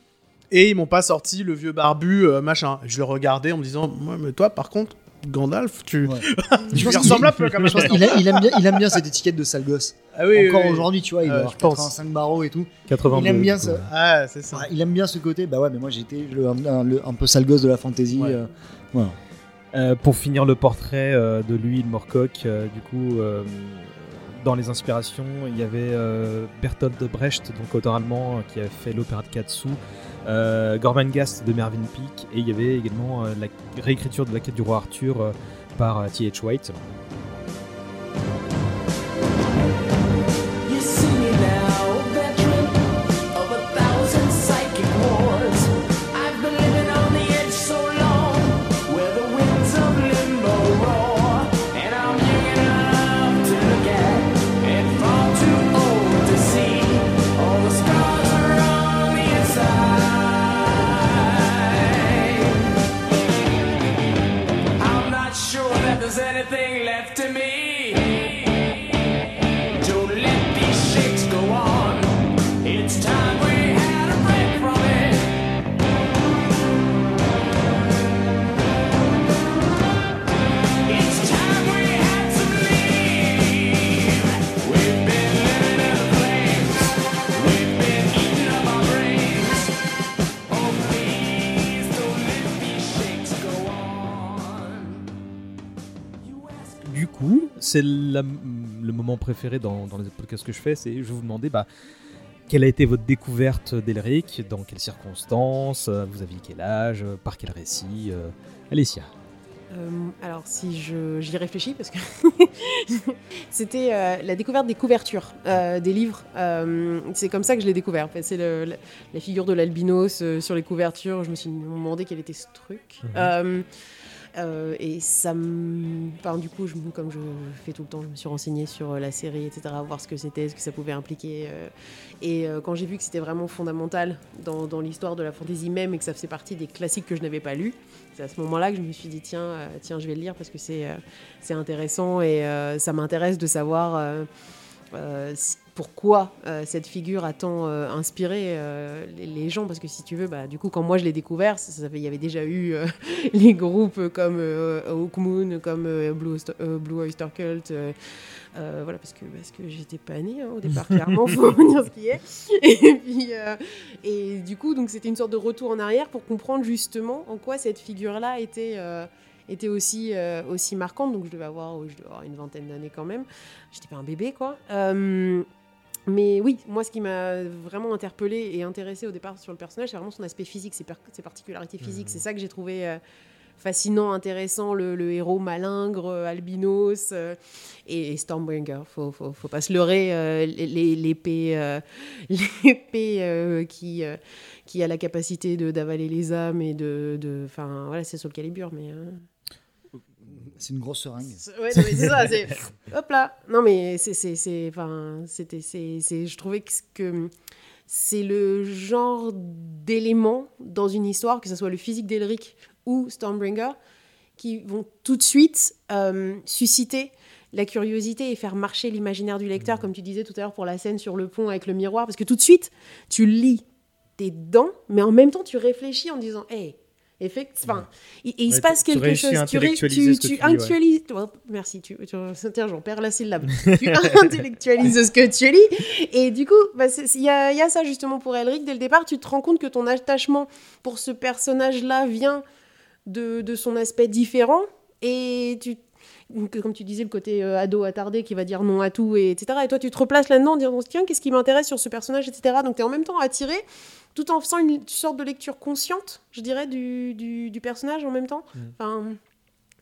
et ils m'ont pas sorti le vieux barbu, euh, machin. Je le regardais en me disant, ouais, mais toi, par contre, Gandalf, tu, Ouais. tu lui ressembles un peu quand même. je pense qu'il a- il aime bien, il aime bien cette étiquette de sale gosse. Ah oui, Encore oui, oui. aujourd'hui, tu vois, il Euh, pense. 85 barreaux et tout. 82, il aime bien ouais. Ah, c'est ça. Il aime bien ce côté. Bah ouais, mais moi j'étais le- un, le- peu sale gosse de la fantasy. Ouais. euh, voilà. Euh, pour finir le portrait euh, de lui, de Moorcock, euh, du coup, euh, dans les inspirations, il y avait euh, Bertolt Brecht, donc auteur allemand, qui a fait l'opéra de Katsu, euh, Gormenghast de Mervyn Peake, et il y avait également euh, la réécriture de la quête du roi Arthur euh, par T.H. White. C'est le moment préféré dans, dans les podcasts que je fais, c'est je vais vous demander bah, quelle a été votre découverte d'Elric, dans quelles circonstances, euh, vous aviez quel âge, euh, par quel récit euh, Alessia. Euh, alors, si je, j'y réfléchis, parce que c'était euh, la découverte des couvertures euh, des livres. C'est comme ça que je l'ai découvert. C'est la, la figure de l'albinos sur les couvertures. Je me suis demandé quel était ce truc. Mhm. Euh, et ça me. Enfin, du coup, comme je fais tout le temps, je me suis renseignée sur euh, la série, etc., voir ce que c'était, ce que ça pouvait impliquer. euh, et quand j'ai vu que c'était vraiment fondamental dans, l'histoire de la fantasy même et que ça faisait partie des classiques que je n'avais pas lus, c'est à ce moment-là que je me suis dit tiens, tiens, je vais le lire parce que c'est intéressant et ça m'intéresse de savoir euh, euh, c- pourquoi euh, cette figure a tant euh, inspiré euh, les, gens? Parce que si tu veux, bah, du coup, quand moi je l'ai découvert, il y avait déjà eu euh, les groupes comme Hawk Moon, comme Blue, Oyster, Blue Oyster Cult. voilà, parce que, parce que j'étais pas née hein, au départ, clairement, faut dire ce qui est. Et, puis, et du coup, c'était une sorte de retour en arrière pour comprendre justement en quoi cette figure-là était, euh, était aussi, aussi marquante. Donc je devais avoir, je devais avoir une vingtaine d'années quand même. J'étais pas un bébé, quoi. Mais oui, moi, ce qui m'a vraiment interpellé et intéressé au départ sur le personnage, c'est vraiment son aspect physique, ses, par- ses particularités physiques. C'est ça que j'ai trouvé euh, fascinant, intéressant, le, le héros malingre, euh, albinos euh, et, et Stormbringer. Faut, faut, faut pas se leurrer, euh, l'épée, l'épée qui, qui a la capacité de d'avaler les âmes et de, enfin voilà, c'est sur le calibre, mais. C'est une grosse seringue. Ouais, non, mais c'est ça, c'est hop là. Non mais c'est c'est c'est enfin c'était c'est c'est je trouvais que, que c'est le genre d'élément dans une histoire que ce soit le physique d'Elric ou Stormbringer qui vont tout de suite euh, susciter la curiosité et faire marcher l'imaginaire du lecteur, comme tu disais tout à l'heure pour la scène sur le pont avec le miroir, parce que tout de suite, tu lis tes dents, mais en même temps, tu réfléchis en disant, hey, effectivement, et, et il Ouais, se passe quelque chose. Tu, ré- intellectualiser tu, ce que tu tu lis, ouais. actualises. oh, merci, tu, tiens, j'en perds la syllabe. tu intellectualises ce que tu lis. Et du coup, bah, il y, a, il y a ça justement pour Elric. Dès le départ, tu te rends compte que ton attachement pour ce personnage-là vient de, de son aspect différent. Et tu, comme tu disais, le côté euh, ado attardé qui va dire non à tout, et, etc. Et toi, tu te replaces là-dedans en disant tiens, qu'est-ce qui m'intéresse sur ce personnage, etc. Donc, tu es en même temps attiré, tout en faisant une sorte de lecture consciente, je dirais, du, du, du personnage en même temps. Mm. Enfin,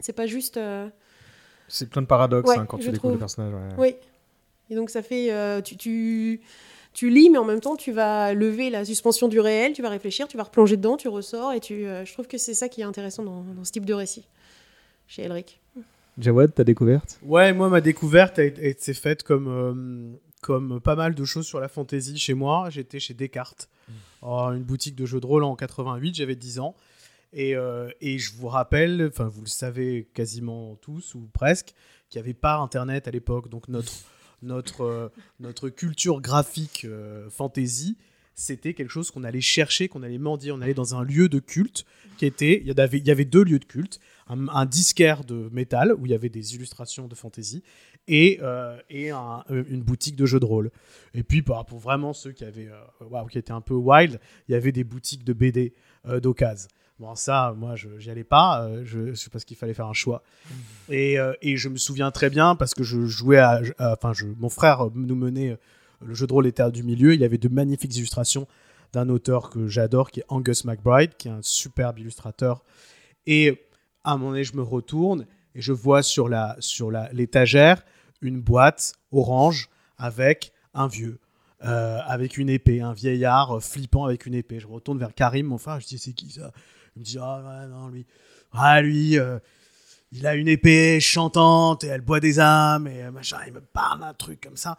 c'est pas juste. euh, C'est plein de paradoxes Ouais, hein, quand tu découvres le personnage. ouais. Oui. Et donc, ça fait. euh, tu, tu, tu lis, mais en même temps, tu vas lever la suspension du réel, tu vas réfléchir, tu vas replonger dedans, tu ressors, et tu, euh, je trouve que c'est ça qui est intéressant dans, dans ce type de récit, chez Elric. Jawad, ta découverte? Ouais, moi, ma découverte s'est faite comme, euh, comme pas mal de choses sur la fantasy chez moi. J'étais chez Descartes, Oh, une boutique de jeux de rôle en 88, j'avais 10 ans. Et, euh, et je vous rappelle, enfin, vous le savez quasiment tous ou presque, qu'il n'y avait pas Internet à l'époque. Donc, notre, notre, euh, notre culture graphique fantasy, c'était quelque chose qu'on allait chercher, qu'on allait mendier. On allait dans un lieu de culte qui était. Il y avait, il y avait deux lieux de culte un, disquaire de métal où il y avait des illustrations de fantasy et, euh, et euh, une boutique de jeux de rôle. Et puis bah, pour vraiment ceux qui avaient euh, qui étaient un peu wild, il y avait des boutiques de BD euh, d'occasion. Bon ça, moi je j'y allais pas, je, sais parce qu'il fallait faire un choix. Et, et je me souviens très bien parce que je jouais à, enfin mon frère nous menait le jeu de rôle était du milieu. Il y avait de magnifiques illustrations d'un auteur que j'adore qui est Angus McBride, qui est un superbe illustrateur. Et à un moment donné, je me retourne et je vois sur la sur la l'étagère une boîte orange avec un vieux, euh, avec une épée, un vieillard flippant avec une épée. Je retourne vers Karim, mon frère, je dis c'est qui ça? Il me dit ah non lui, ah lui, euh, il a une épée chantante et elle boit des âmes et euh, machin. Il me parle d'un truc comme ça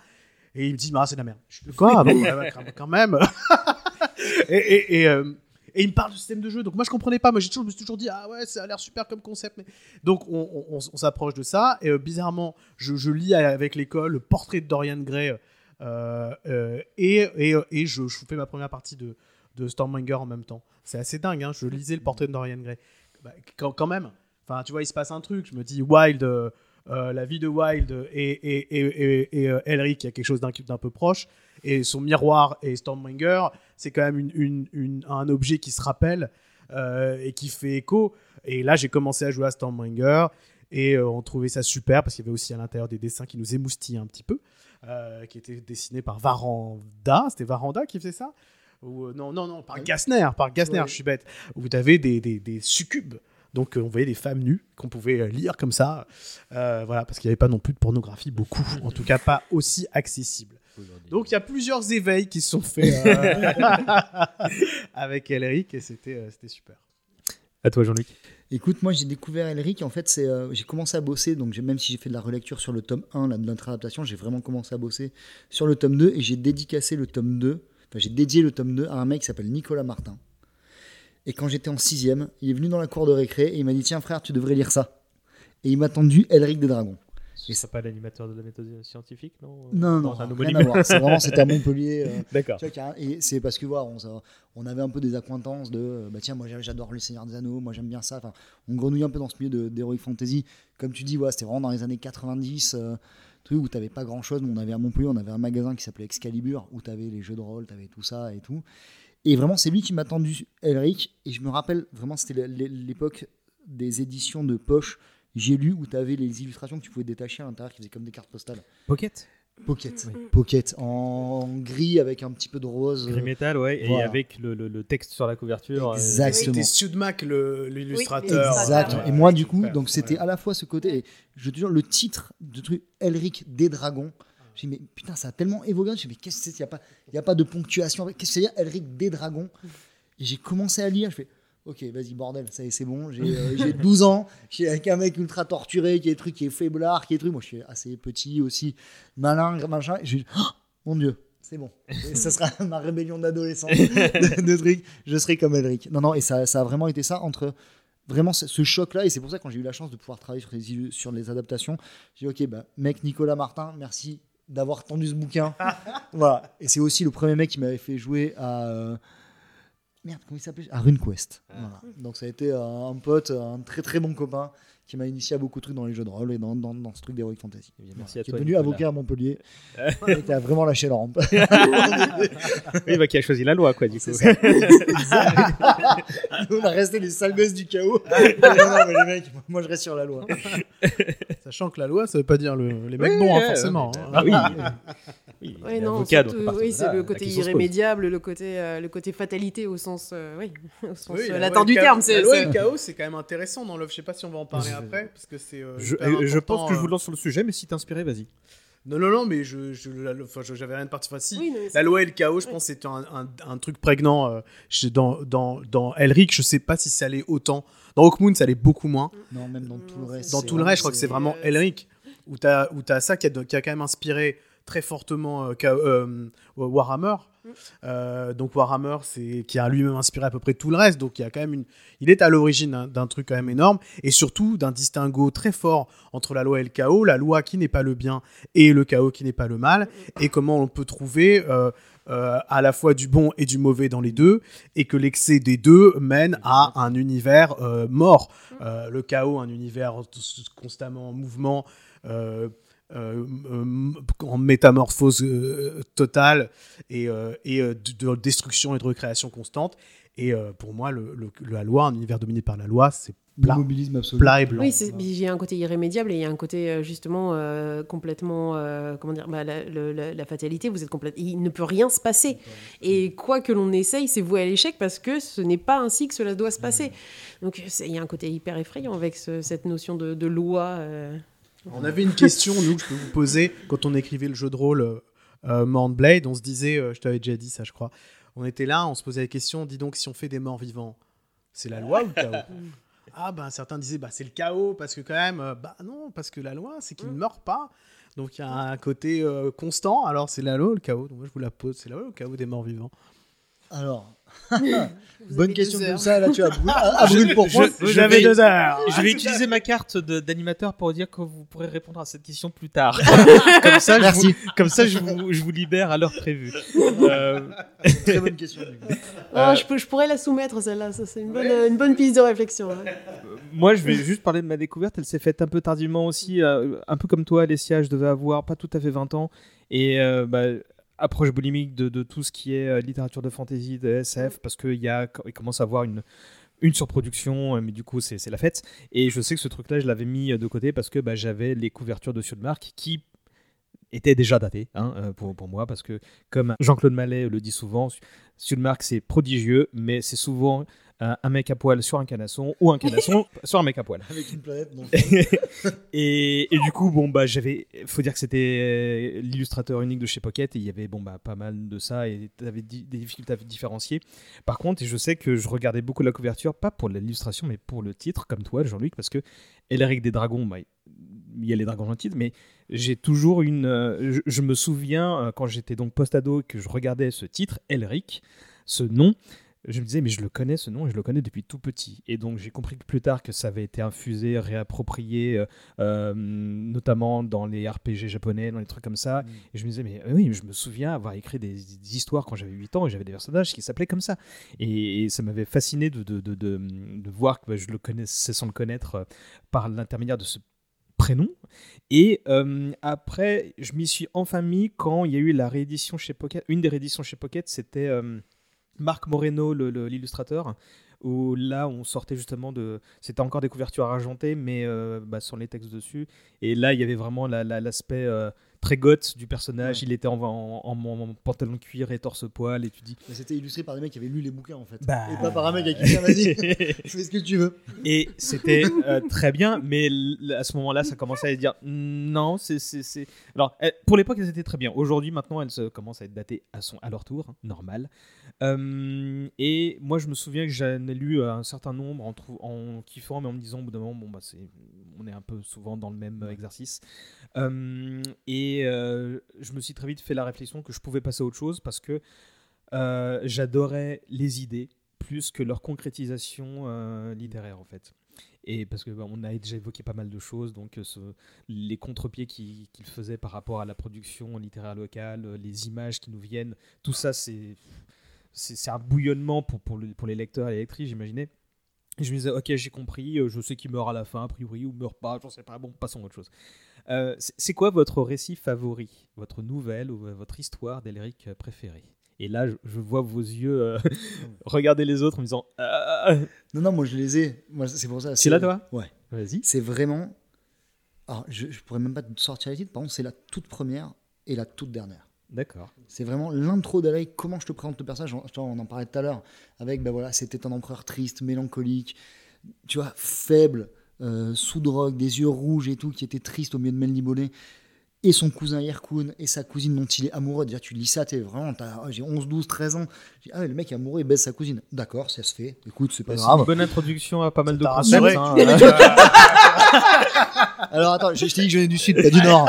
et il me dit ah c'est de la merde. Je dis quoi Ah bon, ouais, quand même. et, et, et, euh, et il me parle du système de jeu. Donc moi je comprenais pas. Moi j'ai toujours, je me suis toujours dit ah ouais ça a l'air super comme concept. Mais... Donc on, on- on- on s'approche de ça. Et euh, bizarrement je, je lis avec l'école le portrait de Dorian Gray euh, et, et, et je, je fais ma première partie de, de Stormbringer en même temps. C'est assez dingue. Hein. Je lisais le portrait de Dorian Gray. Bah, quand, quand même. Enfin tu vois il se passe un truc. Je me dis Wild. Euh, la vie de Wild et, et, et, et, et, euh, Elric, il y a quelque chose d'un peu proche. Et son miroir et Stormbringer, c'est quand même une, une- une- un objet qui se rappelle euh, et qui fait écho. Et là, j'ai commencé à jouer à Stormbringer et on trouvait ça super parce qu'il y avait aussi à l'intérieur des dessins qui nous émoustillaient un petit peu, qui étaient dessinés par Varanda. C'était Varanda qui faisait ça? Ou, Non, non, non, par Gassner, par Gassner, Ouais. je suis bête. Où des, des, des succubes Donc euh, on voyait des femmes nues qu'on pouvait euh, lire comme ça. Euh, voilà, parce qu'il n'y avait pas non plus de pornographie beaucoup, en tout cas pas aussi accessible. Donc il y a plusieurs éveils qui se sont faits euh, avec Elric et c'était euh, c'était super. À toi, Jean-Luc. Écoute, moi j'ai découvert Elric, en fait, c'est, euh, j'ai commencé à bosser, donc même si j'ai fait de la relecture sur le tome 1 là, de notre adaptation, j'ai vraiment commencé à bosser sur le tome 2 et j'ai dédicacé le tome 2, enfin j'ai dédié le tome 2 à un mec qui s'appelle Nicolas Martin. Et quand j'étais en sixième, il est venu dans la cour de récré et il m'a dit Tiens frère, tu devrais lire ça. Et il m'a tendu Elric des Dragons. Et c'est pas l'animateur de la méthode scientifique, non Non, non, c'est un rien à voir. C'est vraiment, c'était à Montpellier. euh, D'accord. Et c'est parce que voilà, on, ça- on avait un peu des accointances de euh, bah tiens moi j'a- j'adore le Seigneur des Anneaux moi j'aime bien ça enfin on grenouille un peu dans ce milieu d'heroic fantasy comme tu dis voilà, c'était vraiment dans les années 90 euh, truc où t'avais pas grand chose mais on avait à Montpellier on avait un magasin qui s'appelait Excalibur où t'avais les jeux de rôle t'avais tout ça et tout et vraiment c'est lui qui m'a tendu Elric et je me rappelle vraiment c'était l'é- l'époque des éditions de poche j'ai lu où t'avais les illustrations que tu pouvais détacher à l'intérieur qui faisaient comme des cartes postales Pocket Pocket Oui. Pocket en gris avec un petit peu de rose Gris métal, ouais, et avec le, le- le texte sur la couverture. euh, Exactement. C'était Sudmac l'illustrateur. Ouais, et moi, du coup, super, donc c'était ouais. à la fois ce côté, et je te jure, le titre de truc Elric des dragons. J'ai dit, mais putain, ça a tellement évoqué. J'ai dit, mais qu'est-ce que c'est Il n'y a, pas- y a pas de ponctuation. Qu'est-ce que c'est dire Elric des dragons Et j'ai commencé à lire. Je fais, ok, vas-y, bordel, ça y est, c'est bon. J'ai euh, j'ai 12 ans. Suis avec un mec ultra torturé, qui est truc, qui est faiblard, qui est truc. Moi, je suis assez petit malin, machin. J'ai dit, Oh, mon Dieu. C'est bon. Et ça sera ma rébellion d'adolescent de, de trucs. Je serai comme Elric. Non, non, et ça, ça a vraiment été ça entre vraiment ce, choc-là. Et c'est pour ça, quand j'ai eu la chance de pouvoir travailler sur les, sur les adaptations, j'ai dit, ok, bah, mec Nicolas Martin, merci d'avoir tendu ce bouquin. voilà. Et c'est aussi le premier mec qui m'avait fait jouer à. euh, Merde, comment il s'appelait? À RuneQuest. Voilà. Donc ça a été euh, un pote, un très très bon copain qui m'a initié à beaucoup de trucs dans les jeux de rôle et dans, dans, dans ce truc d'Heroic Fantasy. Bien, merci à qui est toi, devenu Nicolas. avocat à Montpellier et a vraiment lâché la rampe. Oui, bah, qui a choisi la loi, quoi, du coup. Ça. Nous, on a resté les sales gosses du chaos. non, non, mais les mecs, moi je reste sur la loi. Sachant que la loi, ça veut pas dire le- les mecs Oui, bons, hein, forcément. hein. Ah oui. oui est non, oui, de c'est le côté irrémédiable, le côté, euh, le côté fatalité au sens, euh, oui, au sens Oui, euh, la du terme. La loi le chaos, c'est quand même intéressant dans l'œuvre. Je sais pas si on va en parler après, parce que c'est. euh, Je, euh, je pense que je vous euh. lance sur le sujet, mais si t'es inspiré, vas-y. Non, non, non, mais je, je, j'avais rien de particulier. Enfin, si, Oui, La loi et le chaos, je pense, c'est un, un, un truc prégnant euh, dans, dans, dans Elric. Je sais pas si ça allait autant. Dans Hawkmoon, ça allait beaucoup moins. Non, même dans tout le reste. Dans tout le reste, je crois que c'est vraiment Elric. Où tu as, où as ça qui a, qui a quand même inspiré très fortement euh, euh, Warhammer. Mm. Euh, donc Warhammer, c'est qui a lui-même inspiré à peu près tout le reste. Donc il y a quand même une, il est à l'origine d'un- d'un truc quand même énorme et surtout d'un distinguo très fort entre la loi et le chaos, la loi qui n'est pas le bien et le chaos qui n'est pas le mal, et comment on peut trouver euh, à la fois du bon et du mauvais dans les deux, et que l'excès des deux mène à un univers euh, mort. Euh, le chaos, un univers constamment en mouvement. Euh, euh, en métamorphose euh, totale et, euh, et de, de destruction et de recréation constante. Et euh, pour moi, le, le- la loi, un univers dominé par la loi, c'est plat, plat et blanc. Oui, il y a un côté irrémédiable et il y a un côté justement euh, complètement, euh, comment dire, bah, la, le- la- la fatalité, vous êtes complète, il ne peut rien se passer. Et quoi que l'on essaye, c'est voué à l'échec parce que ce n'est pas ainsi que cela doit se passer. Donc il y a un côté hyper effrayant avec ce- cette notion de, de loi. euh. On avait une question, nous, que je peux vous poser quand on écrivait le jeu de rôle euh, euh, Mount Blade. On se disait, euh, je t'avais déjà dit ça, je crois. On était là, on se posait la question, dis donc, si on fait des morts vivants, c'est la loi ou le chaos? Ah, ben certains disaient, bah, c'est le chaos, parce que quand même, euh, bah non, parce que la loi, c'est qu'il ne meurt pas. Donc il y a un côté euh, constant, alors c'est la loi ou le chaos? Donc moi, je vous la pose, c'est la loi ou le chaos des morts vivants? Alors, bonne question deux comme ça, là tu as brûlé, à, à brûle pour point. je- je vais- heures Je vais utiliser ma carte d'animateur pour dire que vous pourrez répondre à cette question plus tard. comme ça, je Merci. vous, comme ça je, vous, je vous libère à l'heure prévue. Euh, Très bonne question. du coup. Ah, je, peux- je pourrais la soumettre celle-là, ça c'est une bonne, une bonne piste de réflexion. hein. moi, je vais juste parler de ma découverte. Elle s'est faite un peu tardivement aussi, euh, un peu comme toi, Alessia. Je devais avoir pas tout à fait 20 ans. Et euh, bah, approche boulimique de, tout ce qui est euh, littérature de fantasy, de SF, parce qu'il commence à avoir une, surproduction, euh, mais du coup, c'est la fête. Et je sais que ce truc-là, je l'avais mis euh, de côté parce que bah, j'avais les couvertures de Sudmark qui était déjà daté hein, pour, moi, parce que comme Jean-Claude Mallet le dit souvent, Sulmark c'est prodigieux, mais c'est souvent un, un mec à poil sur un canasson ou un canasson sur un mec à poil. Avec une planète. donc- et, et du coup, bon, bah, j'avais. faut dire que c'était euh, l'illustrateur unique de chez Pocket et il y avait bon, bah, pas mal de ça et tu avais des difficultés à différencier. Par contre, et je sais que je regardais beaucoup la couverture, pas pour l'illustration, mais pour le titre, comme toi, Jean-Luc, parce que Elric des Dragons, bah, il y a les dragons titre, mais j'ai toujours une. euh, je, je me souviens euh, quand j'étais donc post-ado que je regardais ce titre, Elric, ce nom. Je me disais, mais je le connais ce nom et je le connais depuis tout petit. Et donc j'ai compris que plus tard que ça avait été infusé, réapproprié, euh, euh, notamment dans les RPG japonais, dans les trucs comme ça. Et je me disais, mais oui, je me souviens avoir écrit des, des histoires quand j'avais 8 ans et j'avais des personnages qui s'appelaient comme ça. Et, et ça m'avait fasciné de, de, de, de, voir que bah, je le connaissais sans le connaître euh, par l'intermédiaire de ce prénom. Et euh, après, je m'y suis enfin mis quand il y a eu la réédition chez Pocket. Une des rééditions chez Pocket, c'était euh, Marc Moreno, l'illustrateur. Où là, on sortait justement de. C'était encore des couvertures argentées, mais euh, bah, sans les textes dessus. Et là, il y avait vraiment la- la- l'aspect euh, très goth du personnage. Ouais. Il était en, en- en- en pantalon de cuir et torse poil. Et tu dis. Mais C'était illustré par des mecs qui avaient lu les bouquins en fait. Bah. Et pas par un mec qui dit vas-y, fais ce que tu veux. Et c'était euh, très bien, mais à ce moment-là, ça commençait à se dire non, c'est. Alors, elles- pour l'époque, elles étaient très bien. Aujourd'hui, maintenant, elles commencent à être datées à, son, à leur tour, hein, normal. Euh, et moi, je me souviens que j'en ai lu euh, un certain nombre en, en kiffant, mais en me disant au bout d'un moment, bon, bah, c'est, on est un peu souvent dans le même exercice. Euh, et euh, je me suis très vite fait la réflexion que je pouvais passer à autre chose parce que euh, j'adorais les idées plus que leur concrétisation euh, littéraire en fait. Et parce que bah, a déjà évoqué pas mal de choses, donc les contre-pieds qui- qu'il faisait par rapport à la production littéraire locale, les images qui nous viennent, tout ça c'est un bouillonnement pour, pour, le- pour les lecteurs et les lectrices, j'imaginais. Et je me disais, ok, j'ai compris, je sais qu'il meurt à la fin, a priori, ou meurt pas, j'en sais pas, bon, passons à autre chose. Euh, c'est quoi votre récit favori, votre nouvelle ou euh, votre histoire d'Elric euh, préférée? Et là, je, je vois vos yeux euh, regarder les autres en me disant, Non, non, moi je les ai. Moi, c'est pour ça. C'est là, toi? Ouais. vas-y. C'est vraiment. Alors, je, je pourrais même pas te sortir les titres. Par contre, c'est la toute première et la toute dernière. D'accord. C'est vraiment l'intro d'Alec, comment je te présente le personnage. On, on en parlait tout à l'heure. Avec, ben voilà, c'était un empereur triste, mélancolique, tu vois, faible, euh, sous drogue, des yeux rouges et tout, qui était triste au milieu de Melniboné. Et son cousin Yerkoun et sa cousine dont il est amoureux. Déjà, tu lis ça, t'es vraiment, t'as- ah, j'ai 11, 12, 13 ans. Je dis, ah, le mec est amoureux, il baise sa cousine. D'accord, ça se fait. Écoute, c'est pas c'est grave. une bonne introduction à pas mal de concepts. rassuré. hein. Alors attends, je, je t'ai dit que je venais du sud, pas du nord.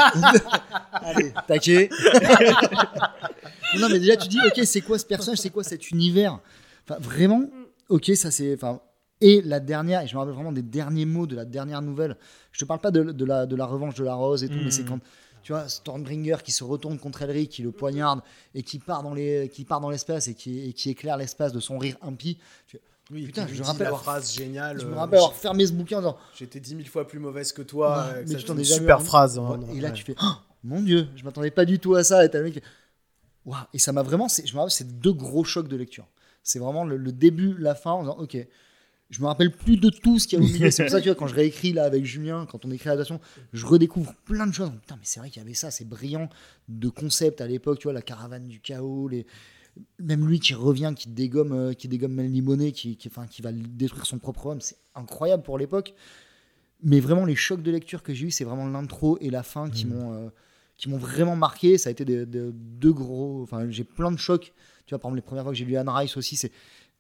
Allez, taquet. non mais déjà tu dis, ok, c'est quoi ce personnage, c'est quoi cet univers? Enfin vraiment, ok, ça c'est, enfin. Et la dernière, et je me rappelle vraiment des derniers mots de la dernière nouvelle. Je te parle pas de, de la, de la revanche de la rose et tout, Mm. mais c'est quand tu vois Stormbringer qui se retourne contre Elric, qui le poignarde et qui part dans les, qui part dans l'espace et qui, et qui éclaire l'espace de son rire impie. Je- Oui, Putain, je me rappelle la phrase géniale. Je me euh, rappelle avoir fermé ce bouquin en disant, J'étais dix mille fois plus mauvaise que toi. Ouais, euh, mais ça, tu une super phrase. hein, Ouais, et là, tu fais Oh, Mon Dieu, je m'attendais pas du tout à ça. Et t'as le mec. Waouh, Et ça m'a vraiment. Je me rappelle, c'est deux gros chocs de lecture. C'est vraiment le, le début, la fin, en disant Ok, je me rappelle plus de tout ce qu'il y a au milieu. c'est pour ça que tu vois, quand je réécris là avec Julien, quand on écrit l'adaptation, je redécouvre plein de choses. Putain, mais c'est vrai qu'il y avait ça, c'est brillant de concept à l'époque, tu vois, la caravane du chaos, les. Même lui qui revient, qui dégomme, euh, qui dégomme Melniboné, qui, qui, enfin, qui va détruire son propre homme, c'est incroyable pour l'époque. Mais vraiment, les chocs de lecture que j'ai eu, c'est vraiment l'intro et la fin qui m'ont euh, qui m'ont vraiment marqué. Ça a été deux gros. Enfin, j'ai plein de chocs. Tu vois, par exemple, les premières fois que j'ai lu Anne Rice aussi, c'est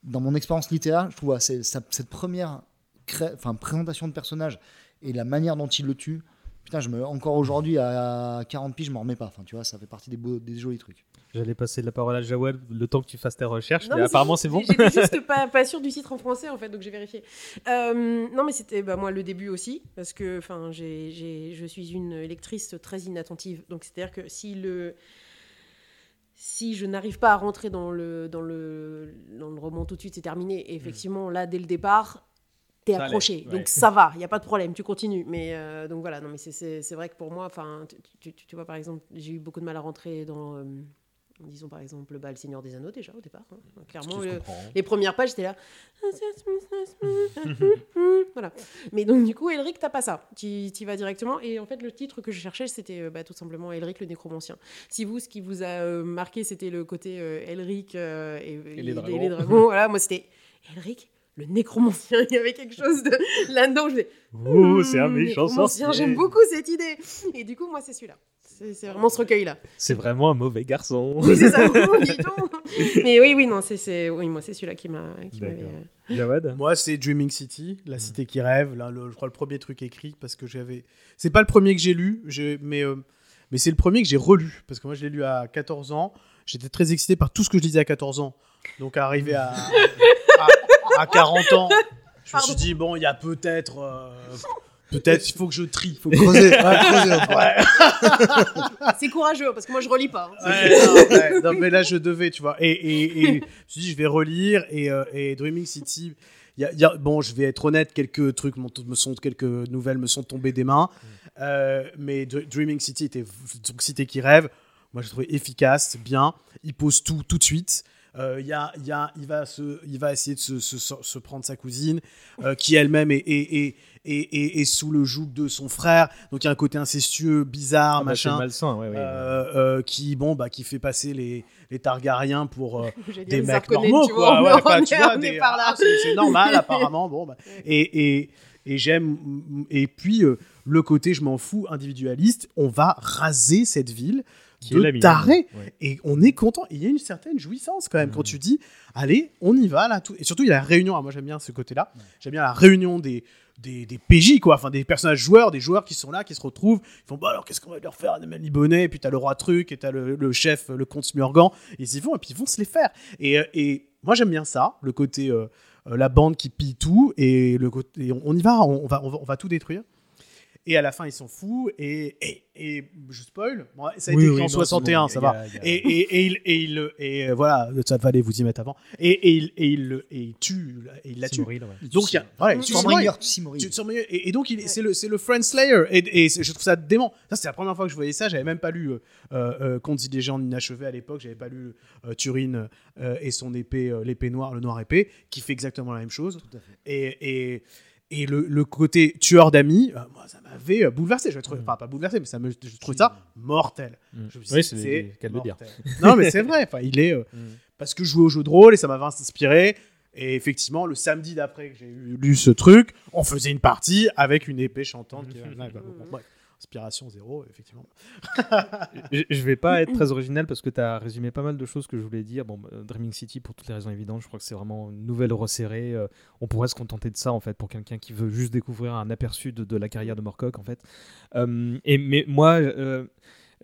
dans mon expérience littéraire, je trouve c'est- ça- cette première cré- enfin, présentation de personnage et la manière dont il le tue. Putain, je me, encore aujourd'hui, à 40 piges, je m'en remets pas. Enfin, tu vois, ça fait partie des, beaux, des jolis trucs. J'allais passer la parole à Jawad le temps que tu fasses tes recherches, Non, mais mais apparemment c'est bon. J'étais juste pas, pas sûre du titre en français en fait, donc j'ai vérifié. Euh, non, mais c'était bah, moi le début aussi, parce que enfin, j'ai, j'ai- je suis une lectrice très inattentive, donc c'est-à-dire que si le si je n'arrive pas à rentrer dans le, dans le, dans le roman tout de suite, c'est terminé. Et effectivement, là, dès le départ, t'es accroché. ouais. Donc ça va, il n'y a pas de problème, tu continues. Mais euh, donc voilà, non, mais c'est- c'est c'est vrai que pour moi, enfin, tu, tu- tu vois, par exemple, j'ai eu beaucoup de mal à rentrer dans, euh, disons par exemple, bah, Le Seigneur des Anneaux déjà au départ. hein. Clairement, le- les premières pages, j'étais là. voilà. Mais donc, du coup, Elric, t'as pas ça. Tu y vas directement. Et en fait, le titre que je cherchais, c'était euh, bah, tout simplement Elric le nécromancien. Si vous, ce qui vous a euh, marqué, c'était le côté euh, Elric euh, et, les dragons. dragons, voilà, moi, c'était Elric le nécromancien. Il y avait quelque chose de là-dedans. Je Oh, c'est un Hmm, méchant sorcier. J'aime beaucoup cette idée. Et du coup, moi, c'est celui-là. C'est vraiment ce recueil-là. C'est vraiment un mauvais garçon. Oui, c'est ça. oui, dis donc. Mais oui, oui, non, c'est, c'est, oui, moi, c'est celui-là qui m'a. D'accord. euh, Jawad? Moi, c'est Dreaming City, la cité qui rêve. Là, le- je crois le premier truc écrit parce que j'avais. C'est pas le premier que j'ai lu, mais euh, mais c'est le premier que j'ai relu parce que moi, je l'ai lu à 14 ans. J'étais très excité par tout ce que je lisais à 14 ans. Donc, arrivé à à, à 40 ans, je me suis dit bon, il y a peut-être euh, peut-être il faut que je trie. Faut creuser. ouais. C'est courageux parce que moi, je relis pas. hein. Ouais, non, ouais, non, mais là je devais, tu vois. Et, et, et je me suis dit, je vais relire. Et, euh, et Dreaming City, il y a, il y a- bon, je vais être honnête, quelques trucs me sont, quelques nouvelles me sont tombées des mains. Euh, mais Dr- Dreaming City était donc cité qui rêve. Moi, je trouvé efficace, bien. Il pose tout tout de suite. Euh, il y a, il y a, il, va se, il va essayer de se, se, se prendre sa cousine, euh, qui elle-même est, est, est, est, est- est sous le joug de son frère. Donc il y a un côté incestueux, bizarre, Ah bah, machin. malsain, ouais, ouais. Euh, euh, qui bon bah qui fait passer les, les Targaryens pour euh, des mecs normaux tu quoi vois, Ouais, on enfin, est- tu vois des- ah, c'est normal apparemment bon bah. Et et, et j'aime et puis euh, le côté je m'en fous individualiste on va raser cette ville Qui de Ouais. et on est content. Il y a une certaine jouissance quand même quand tu dis allez on y va là tout. Et surtout il y a la réunion. Ah, moi j'aime bien ce côté là j'aime bien la réunion des des, des PJ quoi. Enfin des personnages joueurs des joueurs qui sont là qui se retrouvent. Ils font bah alors qu'est-ce qu'on va leur faire des Libonnais et puis t'as le roi truc et t'as le, le chef le comte Smurgan. Ils y vont et puis ils vont se les faire. Et, euh, et moi j'aime bien ça le côté euh, euh, la bande qui pille tout et le côté et on, on y va on, va on va on va tout détruire et à la fin ils sont fous et et, et je spoil bon, ça a Oui, été oui, écrit en non, 61 c'est ça va a- et, et, et il, et, il, et voilà, ça fallait vous y mettre avant. Et, et, il, et, il, le- et il tue, et il la tue. Simoril, ouais. Donc, il y a, voilà, il Tu. Et, et donc, c'est le, c'est le Friend Slayer. Et, je trouve ça dément. Ça, c'est la première fois que je voyais ça. J'avais même pas lu euh, euh, euh, Contes des gens inachevés à l'époque. J'avais pas lu euh, Turin euh, et son épée, euh, l'épée noire, le noir épée, qui fait exactement la même chose. Tout à fait. Et, et, le, le côté tueur d'amis, euh, moi, ça m'avait euh, bouleversé. Je trouvais, Mm. enfin, pas bouleversé, mais ça me, je trouvais ça mortel. Mm. Je me suis Oui, dit, c'est dire. Non, mais c'est vrai. Enfin, il est. euh, Mm. parce que je jouais au jeu de rôle et ça m'avait inspiré. Et effectivement, le samedi d'après que j'ai lu ce truc, on faisait une partie avec une épée chantante. qui- Bon, bref, inspiration zéro, effectivement. Je vais pas être très original parce que tu as résumé pas mal de choses que je voulais dire. Bon, euh, Dreaming City, pour toutes les raisons évidentes, je crois que c'est vraiment une nouvelle resserrée. euh, on pourrait se contenter de ça, en fait, pour quelqu'un qui veut juste découvrir un aperçu de, de la carrière de Morcock, en fait. Euh, et, mais moi, euh,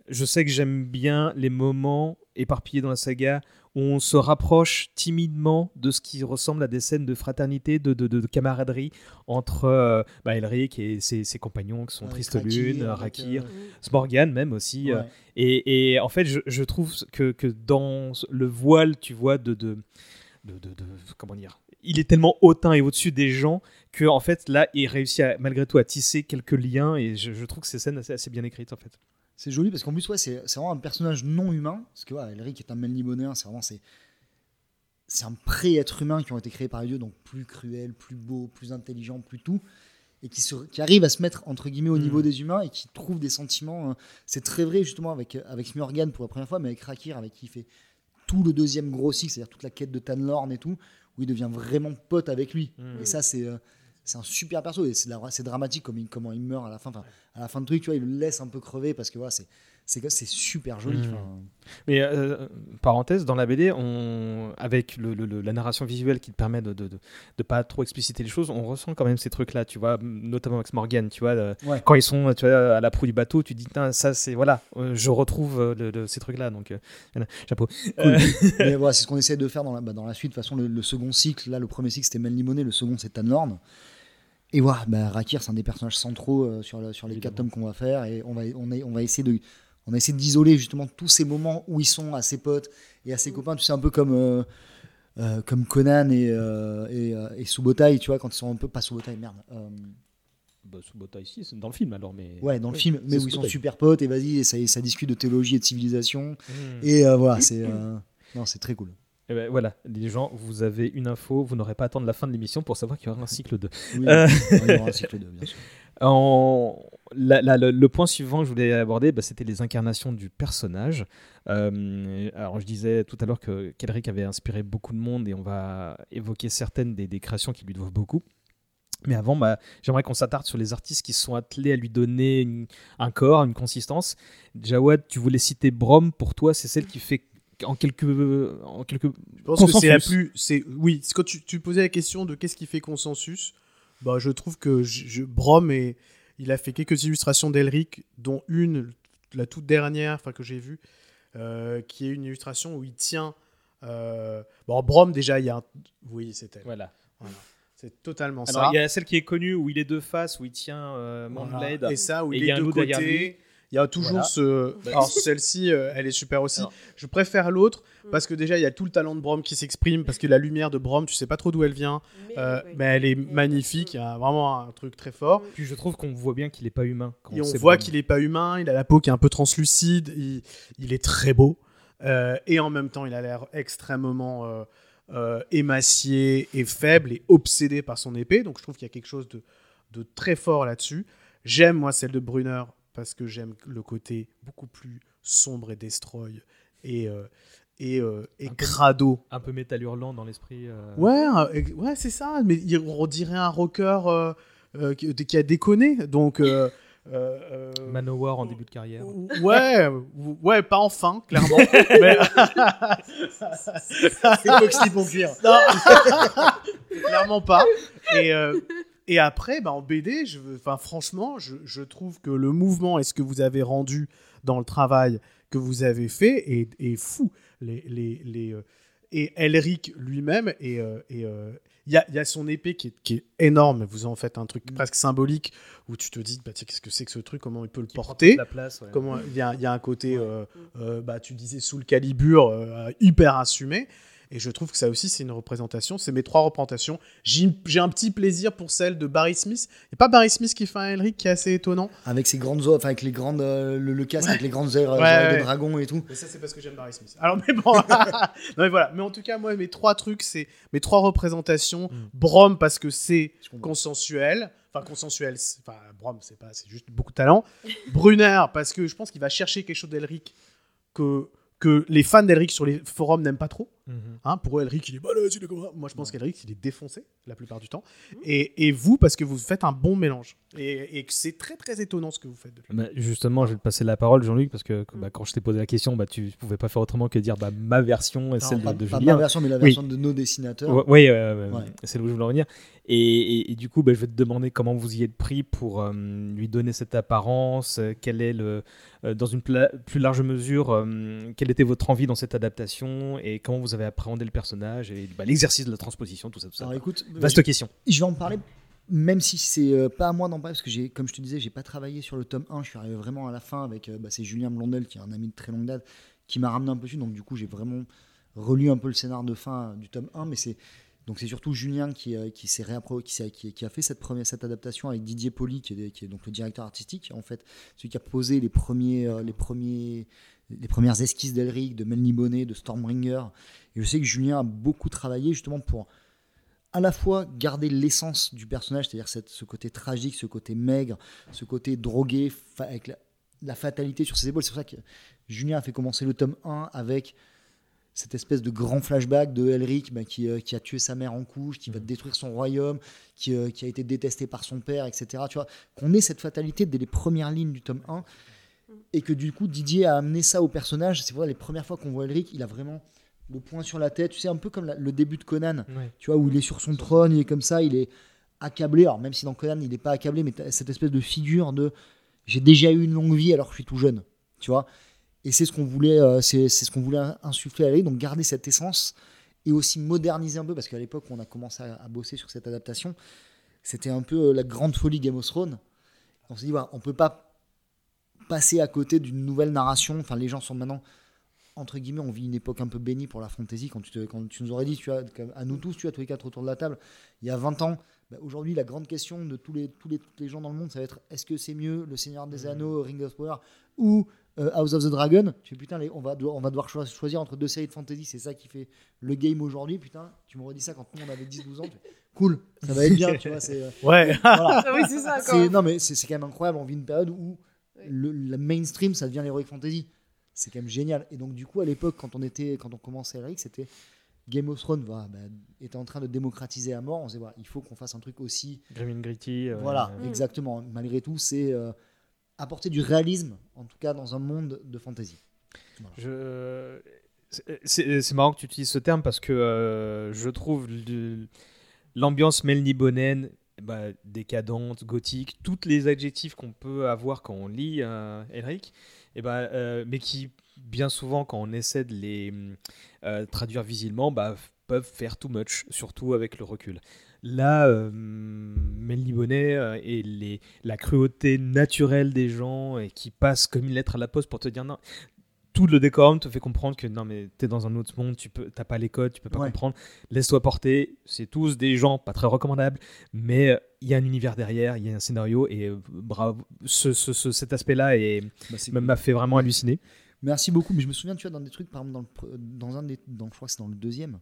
je sais que j'aime bien les moments éparpillés dans la saga où on se rapproche timidement de ce qui ressemble à des scènes de fraternité, de, de, de- de camaraderie entre euh, bah, Elric et ses, ses compagnons qui sont Avec Triste Rakir, Lune, Rakir, euh, Smorgan même aussi. euh, ouais. et, et en fait, je, je trouve que, que dans le voile, tu vois, de, Comment dire Il est tellement hautain et au-dessus des gens que, en fait, là, il réussit à- malgré tout à tisser quelques liens et je, je trouve que ces scènes assez, assez bien écrites, en fait. C'est joli parce qu'en plus, ouais, c'est vraiment un personnage non humain. Parce que ouais, Elric est un Melnibonéen, c'est vraiment c'est c'est un pré-être humain qui ont été créés par les dieux, donc plus cruel, plus beau, plus intelligent, plus tout, et qui, se, qui arrive à se mettre entre guillemets au niveau des humains et qui trouve des sentiments. euh, C'est très vrai justement avec avec Smurgan pour la première fois, mais avec Rakir avec qui il fait tout le deuxième gros cycle, c'est-à-dire toute la quête de Tanlorn et tout, où il devient vraiment pote avec lui. Mm. Et ça, c'est euh, c'est un super perso et c'est dramatique comme il, comment il meurt à la fin. Enfin, à la fin de truc, tu vois, il le laisse un peu crever parce que voilà, c'est c'est super joli. Mm. enfin. Mais euh, parenthèse, dans la BD, on, avec le- le- le- la narration visuelle qui te permet de, de, de, de pas trop expliciter les choses, on ressent quand même ces trucs-là, tu vois, notamment avec Morgan, tu vois, Ouais. quand ils sont tu vois, à la proue du bateau, tu te dis, ça c'est, voilà, euh, je retrouve euh, ces trucs-là, donc euh, chapeau. Euh, Mais voilà, c'est ce qu'on essaie de faire dans la, bah, dans la suite. De toute façon, le, second cycle, là, le premier cycle c'était Melniboné, le second c'est Tanlorn. Et voilà, bah, Rakir, c'est un des personnages centraux euh, sur, le- sur les quatre tomes qu'on va faire. Et on va, on, est- on va essayer de. On a essayé d'isoler justement tous ces moments où ils sont à ses potes et à ses copains. Tu sais, un peu comme, euh, euh, comme Conan et, et, et Subotai, tu vois, quand ils sont un peu. Pas Subotai, merde. bah, ici, c'est dans le film alors, mais. ouais, dans le film, mais où ils sont super potes et vas-y, et ça, ça discute de théologie et de civilisation. Mm. Et voilà, c'est. non, c'est très cool. Eh ben, voilà, les gens, vous avez une info, vous n'aurez pas à attendre la fin de l'émission pour savoir qu'il y aura un cycle 2. Oui, Euh. il y aura un cycle 2, bien sûr. En... la- la- le, le point suivant que je voulais aborder, bah, c'était les incarnations du personnage. Euh, alors, je disais tout à l'heure que Kelric avait inspiré beaucoup de monde et on va évoquer certaines des, des créations qui lui doivent beaucoup. Mais avant, bah, j'aimerais qu'on s'attarde sur les artistes qui sont attelés à lui donner une- un corps, une consistance. Jawad, tu voulais citer Brom. Pour toi, c'est celle qui fait en quelques, en quelques Je pense que c'est la plus. C'est oui. Quand tu, tu posais la question de qu'est-ce qui fait consensus, bah je trouve que je, je- Brom et il a fait quelques illustrations d'Elric, dont une, la toute dernière, enfin que j'ai vue, euh, qui est une illustration où il tient. euh, Bon, Brom déjà, il y a. Un... Oui, c'est elle. Voilà. C'est totalement Alors, ça. il y a celle qui est connue où il est deux faces, où il tient euh, Voilà. Et ça, où Et il il y a est un de loup derrière lui. côté. Il y a toujours Voilà. ce. Bah, Alors, celle-ci, euh, elle est super aussi. Alors. Je préfère l'autre Mm. parce que déjà, il y a tout le talent de Brom qui s'exprime. Parce que la lumière de Brom, tu sais pas trop d'où elle vient. Mais, Euh, ouais. mais elle est magnifique. Il y a vraiment un truc très fort. Puis je trouve qu'on voit bien qu'il est pas humain. quand Et on sait voit qu'il est pas humain. Il a la peau qui est un peu translucide. Il, il est très beau. Euh, et en même temps, il a l'air extrêmement euh, euh, émacié et faible et obsédé par son épée. Donc, je trouve qu'il y a quelque chose de, de très fort là-dessus. J'aime, moi, celle de Brunner parce que j'aime le côté beaucoup plus sombre et destroy et, euh, et, euh, et Un peu- un peu métal hurlant dans l'esprit. euh. Ouais, ouais c'est ça. Mais on dirait un rocker euh, qui, qui a déconné. Donc. Manowar en début de carrière. Ouais, ouais, pas enfin, clairement. mais... C'est Foxy cuire. Non. clairement pas. Et, et après, bah, en BD, je, franchement, je, je trouve que le mouvement et ce que vous avez rendu dans le travail que vous avez fait est, est fou. Les, les, les, euh, et Elric lui-même, et euh, euh, il y, a, il y a son épée qui est, qui est énorme. Vous en faites un truc presque symbolique où tu te dis, bah, qu'est-ce que c'est que ce truc? Comment il peut le Qui porter? la place. ouais. Comment il y a, il y a un côté, euh, bah, tu disais sous le calibre, hyper assumé. Et je trouve que ça aussi, c'est une représentation. C'est mes trois représentations. J'ai j'ai un petit plaisir pour celle de Barry Smith. Il n'y a pas Barry Smith qui fait un Elric qui est assez étonnant. Avec ses grandes enfin avec les grandes, euh, le, le casque avec les grandes oeufs Ouais, oreilles ouais. de dragon et tout. Mais ça, c'est parce que j'aime Barry Smith. Alors, mais bon. non, mais voilà. Mais en tout cas, moi, mes trois trucs, c'est mes trois représentations. Mm. Brom, parce que c'est consensuel. Enfin, consensuel. Enfin, Brom, c'est pas, c'est juste beaucoup de talent. Brunner, parce que je pense qu'il va chercher quelque chose d'Elric que, que les fans d'Elric sur les forums n'aiment pas trop. Mhm. Hein, pour eux, Elric, il est balèze, il est comme ça. Moi, je pense qu'Elric, il est défoncé la plupart du temps. Et, et vous, parce que vous faites un bon mélange. Et, et que c'est très, très étonnant ce que vous faites. depuis. Bah, justement, je vais te passer la parole, Jean-Luc, parce que bah, quand je t'ai posé la question, bah, tu pouvais pas faire autrement que dire bah, ma version et celle pas, de, de pas Julien. ma version, mais la Oui. version de nos dessinateurs. Ouais, ouais, euh, Ouais. c'est là où je voulais en venir. Et, et- et du coup, bah, je vais te demander comment vous y êtes pris pour euh, lui donner cette apparence. euh, quel est le, dans une plus large mesure, euh, quelle était votre envie dans cette adaptation et comment vous avez appréhendé le personnage et bah, l'exercice de la transposition, tout ça, tout ça. Alors écoute, Vaste question. je vais en parler, même si c'est euh, pas à moi d'en parler, parce que j'ai, comme je te disais, j'ai pas travaillé sur le tome 1, je suis arrivé vraiment à la fin avec, euh, bah, c'est Julien Blondel, qui est un ami de très longue date, qui m'a ramené un peu dessus, donc du coup j'ai vraiment relu un peu le scénar de fin euh, du tome 1, mais c'est donc c'est surtout Julien qui, euh, qui, qui, a fait cette, première, cette adaptation avec Didier Poli, qui est, donc le directeur artistique, en fait, celui qui a posé les, premiers, euh, les, premiers, les premières esquisses d'Elric, de Melny Bonnet, de Stormbringer. Et je sais que Julien a beaucoup travaillé justement pour à la fois garder l'essence du personnage, c'est-à-dire cette- ce côté tragique, ce côté maigre, ce côté drogué, avec la, la fatalité sur ses épaules. C'est pour ça que Julien a fait commencer le tome 1 avec cette espèce de grand flashback de Elric bah, qui, euh, qui a tué sa mère en couche, qui va détruire son royaume, qui, euh, qui a été détesté par son père, etc. Tu vois, qu'on ait cette fatalité dès les premières lignes du tome 1 et que du coup Didier a amené ça au personnage. C'est vrai, les premières fois qu'on voit Elric, il a vraiment le poing sur la tête, tu sais, un peu comme la- le début de Conan tu vois, où il est sur son trône, il est comme ça, il est accablé. Alors, même si dans Conan, il n'est pas accablé, mais cette espèce de figure de j'ai déjà eu une longue vie alors que je suis tout jeune, tu vois. Et c'est ce qu'on voulait, euh, c'est ce qu'on voulait insuffler à lui, donc garder cette essence et aussi moderniser un peu, parce qu'à l'époque où on a commencé à, à bosser sur cette adaptation, c'était un peu euh, la grande folie Game of Thrones. On s'est dit, voilà, on peut pas passer à côté d'une nouvelle narration. Enfin, les gens sont maintenant entre guillemets, on vit une époque un peu bénie pour la fantasy. Quand tu, te- quand tu nous aurais dit, tu à nous tous, tu vois, tous les quatre autour de la table, il y a 20 ans, bah, aujourd'hui, la grande question de tous les, tous, les, tous les gens dans le monde, ça va être est-ce que c'est mieux Le Seigneur des Anneaux, Ring of Power, ou euh, House of the Dragon. Tu fais putain, les- on, va, devoir- on va devoir choi- choisir entre deux séries de fantasy. C'est ça qui fait le game aujourd'hui. Putain, tu m'aurais dit ça quand nous on avait 10-12 ans. tu fais, cool, ça va être bien, tu vois. C'est, euh, Ouais. voilà. Ah oui, c'est ça. Non, mais c'est quand même incroyable. On vit une période où le, la mainstream, ça devient l'heroic fantasy. C'est quand même génial. Et donc, du coup, à l'époque, quand on était, quand on commençait Elric, c'était Game of Thrones voilà, bah, était en train de démocratiser à mort. On se disait, voilà, il faut qu'on fasse un truc aussi. Grim and Gritty. euh, Voilà, Mm. exactement. Malgré tout, c'est euh, apporter du réalisme, en tout cas dans un monde de fantasy. C'est- marrant que tu utilises ce terme parce que euh, je trouve l'ambiance melnibonéenne bah, décadente, gothique, tous les adjectifs qu'on peut avoir quand on lit euh, et bah, euh, mais qui bien souvent quand on essaie de les euh, traduire visuellement bah, peuvent faire too much, surtout avec le recul. Là, euh, Melniboné euh, et les, la cruauté naturelle des gens et qui passent comme une lettre à la poste pour te dire non, tout le décorum te fait comprendre que non mais t'es dans un autre monde, tu peux, t'as pas les codes, tu peux pas Ouais. comprendre. Laisse-toi porter. C'est tous des gens pas très recommandables, mais euh, il y a un univers derrière, il y a un scénario et euh, bravo. Ce, ce- ce- cet aspect-là Bah, m'a fait vraiment halluciner. Merci beaucoup. Mais je me souviens, tu vois, dans des trucs, par exemple, dans, le, dans un des. Dans, je crois que c'est dans le deuxième.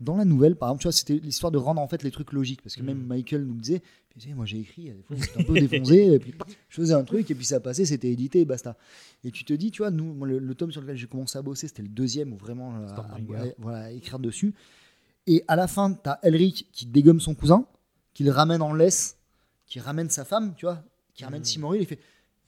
Dans la nouvelle, par exemple, tu vois, c'était l'histoire de rendre en fait les trucs logiques. Parce que même Mm. Michael nous le disait, tu moi j'ai écrit, des fois, j'étais un peu défoncé, et puis je faisais un truc, et puis ça passait, c'était édité, et basta. Et tu te dis, tu vois, nous, le, le tome sur lequel j'ai commencé à bosser, c'était le deuxième, où vraiment, euh, à, à- voilà, écrire dessus. Et à la fin, t'as Elric qui dégomme son cousin, qui le ramène en laisse, qui ramène sa femme, tu vois, qui ramène Mm. Simoril, il fait,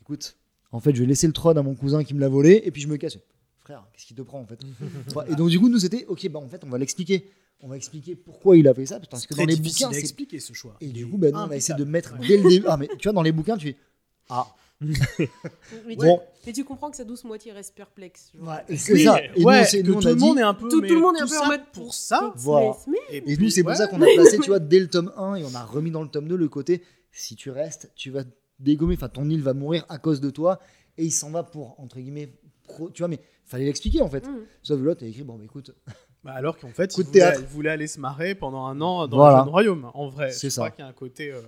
écoute, en fait, je vais laisser le trône à mon cousin qui me l'a volé, et puis je me casse. Frère, qu'est-ce qui te prend en fait? Et donc du coup, nous c'était, ok, bah en fait, on va l'expliquer. On va expliquer pourquoi il a fait ça, parce que dans les bouquins, c'est expliquer ce choix. et du coup, bah, nous, on a essayé de mettre dès le début. Ah, mais tu vois, dans les bouquins, tu fais. Ah, Mais, bon, tu, mais tu comprends que sa douce moitié reste perplexe. ouais, et c'est Oui, ça. Et ouais, nous, c'est- que nous, tout a le monde est un peu. Tout, tout le monde est un tout peu en mode pour ça. Voilà. Et puis, nous, c'est pour ouais. ça qu'on a placé, tu vois, dès le tome 1, et on a remis dans le tome 2 le côté si tu restes, tu vas dégommer, enfin, ton île va mourir à cause de toi, et il s'en va pour, entre guillemets, pro- tu vois, mais fallait l'expliquer en fait. Mm. Sauf que l'autre, t'as écrit, bon, bah écoute, Bah, alors qu'en fait, Coup il de voulait, théâtre. il voulait aller se marrer pendant un an dans Voilà. le jeune royaume. En vrai, C'est je ça. crois qu'il y a un côté. euh,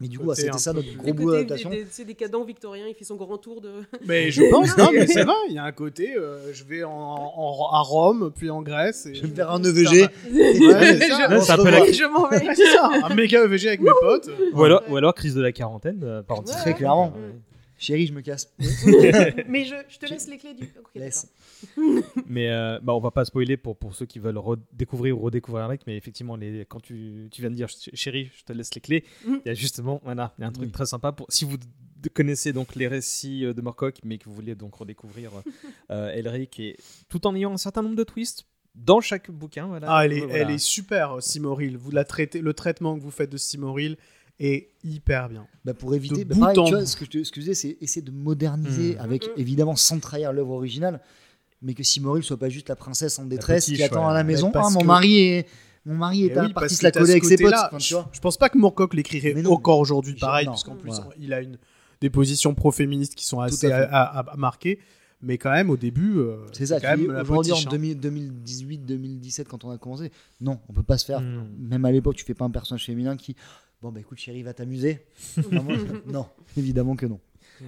mais du coup, Côté c'était ça peu- notre gros bout d'adaptation. des- C'est des cadans victoriens, il fait son grand tour de. Mais je pense, non, mais c'est vrai, il y a un côté, euh, je vais en, en- à Rome, puis en Grèce. Et... Je vais me faire un EVG. Ouais, c'est ça. Je- la- m'en vais. C'est ça, un méga EVG avec mes potes. Ou alors, ou alors crise de la quarantaine. euh, par Ouais, Très clairement. Chérie, je me casse. Mais je, je te laisse les clés du. Ok, Laisse. Mais euh, bah, on va pas spoiler pour, pour ceux qui veulent redécouvrir ou redécouvrir Eric, mais effectivement, les, quand tu, tu viens de dire ch- chérie, je te laisse les clés, il Mhm. y a justement voilà, il y a un truc Oui. très sympa pour si vous connaissez donc les récits euh, de Morcock, mais que vous voulez donc redécouvrir euh, Elric, et tout en ayant un certain nombre de twists dans chaque bouquin. Voilà, Ah, elle est, Voilà. elle est super, Simoril. Vous la traitez, le traitement que vous faites de Simoril est hyper bien. Bah pour éviter, bah pareil, en tu vois, ce que je te, c'est essayer de moderniser Mm. avec Mm. évidemment sans trahir l'œuvre originale, mais que Simoril soit pas juste la princesse en détresse qui attend ouais. à la maison. Ah, mon que- mari est, mon mari est Et pas oui, parti se la coller avec ses potes. côté-là, Enfin, tu je, vois. je pense pas que Moorcock l'écrirait encore aujourd'hui pareil, non. parce qu'en plus, Voilà. il a une, des positions pro-féministes qui sont assez à à, fait. à- à marquer. Mais quand même, au début, euh, C'est ça. quand même la Aujourd'hui, en potiche, hein. 2000 2018, 2017, quand on a commencé, non, on peut pas se faire. Mm. Même à l'époque, tu fais pas un personnage féminin qui, bon bah écoute, chérie, va t'amuser. Non, évidemment que non.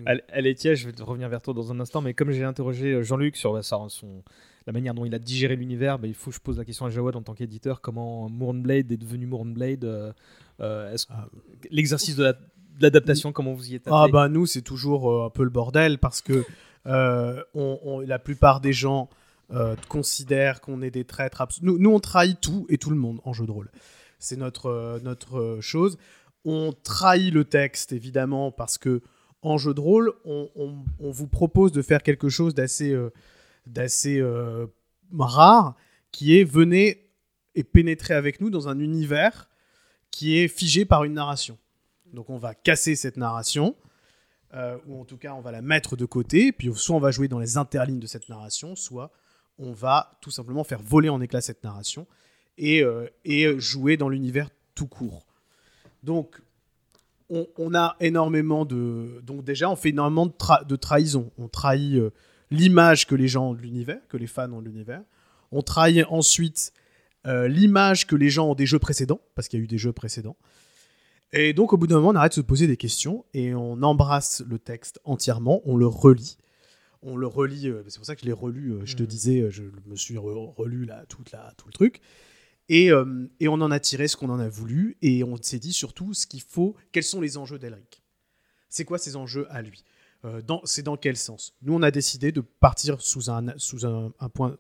Elle, elle est tiède, je vais te revenir vers toi dans un instant, mais comme j'ai interrogé euh, Jean-Luc sur bah, son, la manière dont il a digéré l'univers, bah, il faut que je pose la question à Jawad en tant qu'éditeur comment Mournblade est devenu Mournblade euh, euh, Ah. L'exercice de la- de l'adaptation, comment vous y êtes Ah bah nous c'est toujours euh, un peu le bordel parce que euh, on- on- la plupart des gens euh, considèrent qu'on est des traîtres. Nous, nous on trahit tout et tout le monde en jeu de rôle. C'est notre euh, notre euh, chose. On trahit le texte évidemment parce que en jeu de rôle on, on- vous propose de faire quelque chose d'assez euh, rare qui est venez et pénétrer avec nous dans un univers qui est figé par une narration. Donc on va casser cette narration, ou en tout cas on va la mettre de côté, puis soit on va jouer dans les interlignes de cette narration, soit on va tout simplement faire voler en éclats cette narration et, euh, et jouer dans l'univers tout court. Donc on, on a énormément de... Donc déjà on fait énormément de, tra- de trahison. On trahit euh, l'image que les gens ont de l'univers, que les fans ont de l'univers. On trahit ensuite euh, l'image que les gens ont des jeux précédents, parce qu'il y a eu des jeux précédents. Et donc, au bout d'un moment, on arrête de se poser des questions et on embrasse le texte entièrement, on le relit, on le relit. euh, c'est pour ça que je l'ai relu. euh, je te Mhm. disais, euh, je me suis re- relu là, toute la, tout le truc. Et, euh, et on en a tiré ce qu'on en a voulu. Et on s'est dit surtout ce qu'il faut. Quels sont les enjeux d'Elric C'est quoi ces enjeux à lui? Euh, C'est dans quel sens? Nous, on a décidé de partir sous un, point,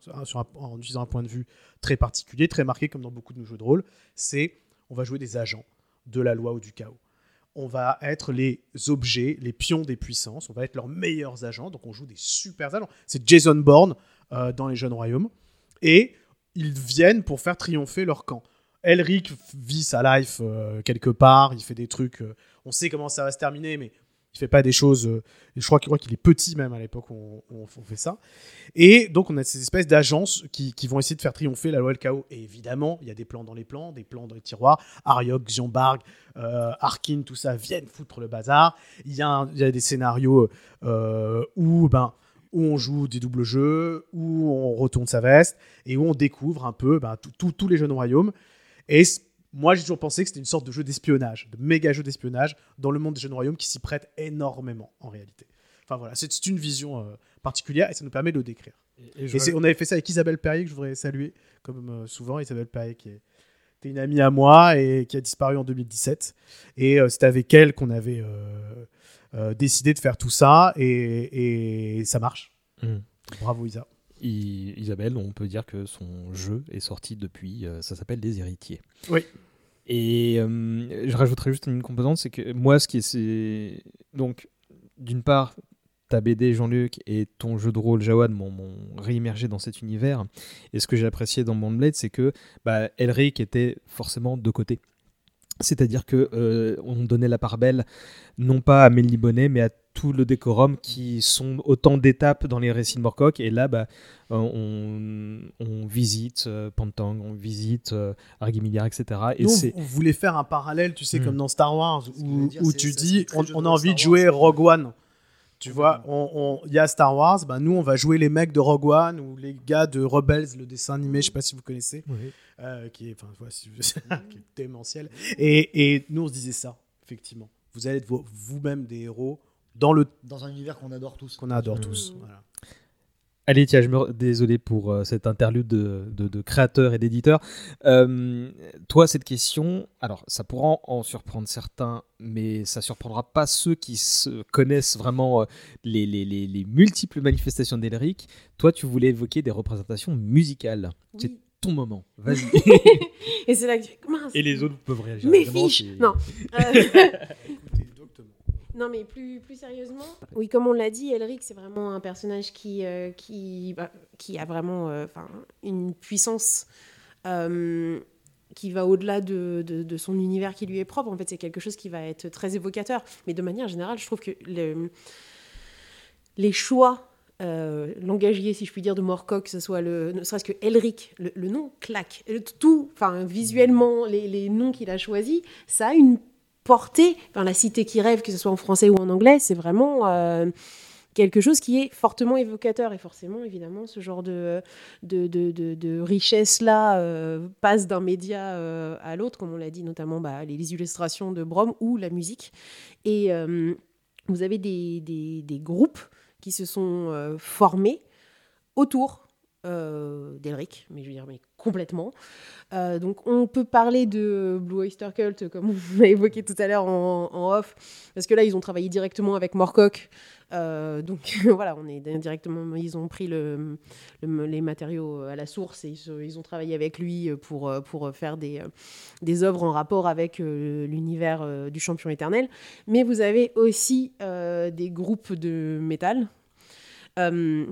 en utilisant un point de vue très particulier, très marqué, comme dans beaucoup de nos jeux de rôle. C'est on va jouer des agents de la loi ou du chaos. On va être les objets, les pions des puissances. On va être leurs meilleurs agents. Donc on joue des super agents. C'est Jason Bourne euh, dans les Jeunes Royaumes. Et ils viennent pour faire triompher leur camp. Elric vit sa life euh, quelque part. Il fait des trucs. euh, on sait comment ça va se terminer, mais il fait pas des choses. euh, je crois, qu'il- est petit même à l'époque où on, fait ça. Et donc on a ces espèces d'agences qui, vont essayer de faire triompher la loi et le chaos. Et évidemment, il y a des plans dans les plans, des plans dans les tiroirs. Ariok, Xianbarg, euh, Arkin, tout ça viennent foutre le bazar. Il y y a des scénarios où, ben, où on joue des doubles jeux, où on retourne sa veste et où on découvre un peu ben, tous les jeunes royaumes. Et moi, j'ai toujours pensé que c'était une sorte de jeu d'espionnage, de méga jeu d'espionnage dans le monde des jeunes royaumes qui s'y prête énormément en réalité. Enfin voilà, c'est une vision euh, particulière et ça nous permet de le décrire. Et, Et c'est- on avait fait ça avec Isabelle Perrier, que je voudrais saluer, comme euh, souvent. Isabelle Perrier, qui est- était une amie à moi et qui a disparu en 2017. Et euh, c'était avec elle qu'on avait euh, décidé de faire tout ça. Et, et ça marche. Mm. Bravo, Isa. I- Isabelle, on peut dire que son jeu est sorti depuis, euh, ça s'appelle Les Héritiers. Oui. Et euh, je rajouterais juste une composante, c'est que moi, ce qui est. Donc, d'une part, ta BD Jean-Luc et ton jeu de rôle Jawad m'ont réimmergé dans cet univers. Et ce que j'ai apprécié dans Bond Blade, c'est que bah, Elric était forcément de côté. C'est-à-dire que euh, on donnait la part belle non pas à Mélie Bonnet, mais à tout le décorum qui sont autant d'étapes dans les récits de Morcock. Et là, bah, on, on visite euh, Pantang, on visite euh, etc. Et c'est on voulait faire un parallèle, tu sais, Mm. comme dans Star Wars, où, dire, tu ça, dis on, a envie de jouer. Rogue One. Tu vois, Complètement. on- on- il y a Star Wars, bah nous on va jouer les mecs de Rogue One ou les gars de Rebels, le dessin animé, je sais pas si vous connaissez, euh, qui est, enfin, voilà, si- qui est démentiel. Et, et nous on se disait ça, effectivement. Vous allez être vo- vous-même des héros dans le Dans un univers qu'on adore tous. qu'on adore tous. Voilà. Allez, tiens, je me... désolé pour euh, cet interlude de, de, de créateur et d'éditeur. Euh, toi, cette question, alors ça pourra en surprendre certains, mais ça surprendra pas ceux qui se connaissent vraiment euh, les, les, les, les multiples manifestations d'Elric. Toi, tu voulais évoquer des représentations musicales. Oui. Ton moment. Vas-y. Et c'est là que tu mince, et les autres peuvent réagir. mes fiches Non. Euh. Non, mais plus, plus sérieusement, oui, comme on l'a dit, Elric, c'est vraiment un personnage qui, euh, qui, bah, qui a vraiment euh, enfin, une puissance euh, qui va au-delà de, de- de son univers qui lui est propre. En fait, c'est quelque chose qui va être très évocateur. Mais de manière générale, je trouve que le- les choix euh, langagiers, si je puis dire, de Morcock, que ce soit le, ne serait-ce que Elric, le, nom claque. Tout, enfin, visuellement, les, les noms qu'il a choisis, ça a une portée. Enfin, la cité qui rêve, que ce soit en français ou en anglais, c'est vraiment euh, quelque chose qui est fortement évocateur. Et forcément, évidemment, ce genre de, de, de, richesse-là euh, passe d'un média euh, à l'autre, comme on l'a dit, notamment bah, les, les illustrations de Brom ou la musique. Et vous avez des, des groupes qui se sont euh, formés autour euh, d'Elric, mais je veux dire, mais complètement. Euh, donc, on peut parler de Blue Oyster Cult, comme on l'a évoqué tout à l'heure en, off, parce que là, ils ont travaillé directement avec Morcock. Euh, donc, voilà, on est directement. Ils ont pris le, le- les matériaux à la source et ils, ont travaillé avec lui pour, pour faire des, des œuvres en rapport avec euh, l'univers euh, du champion éternel. Mais vous avez aussi euh, des groupes de métal, euh,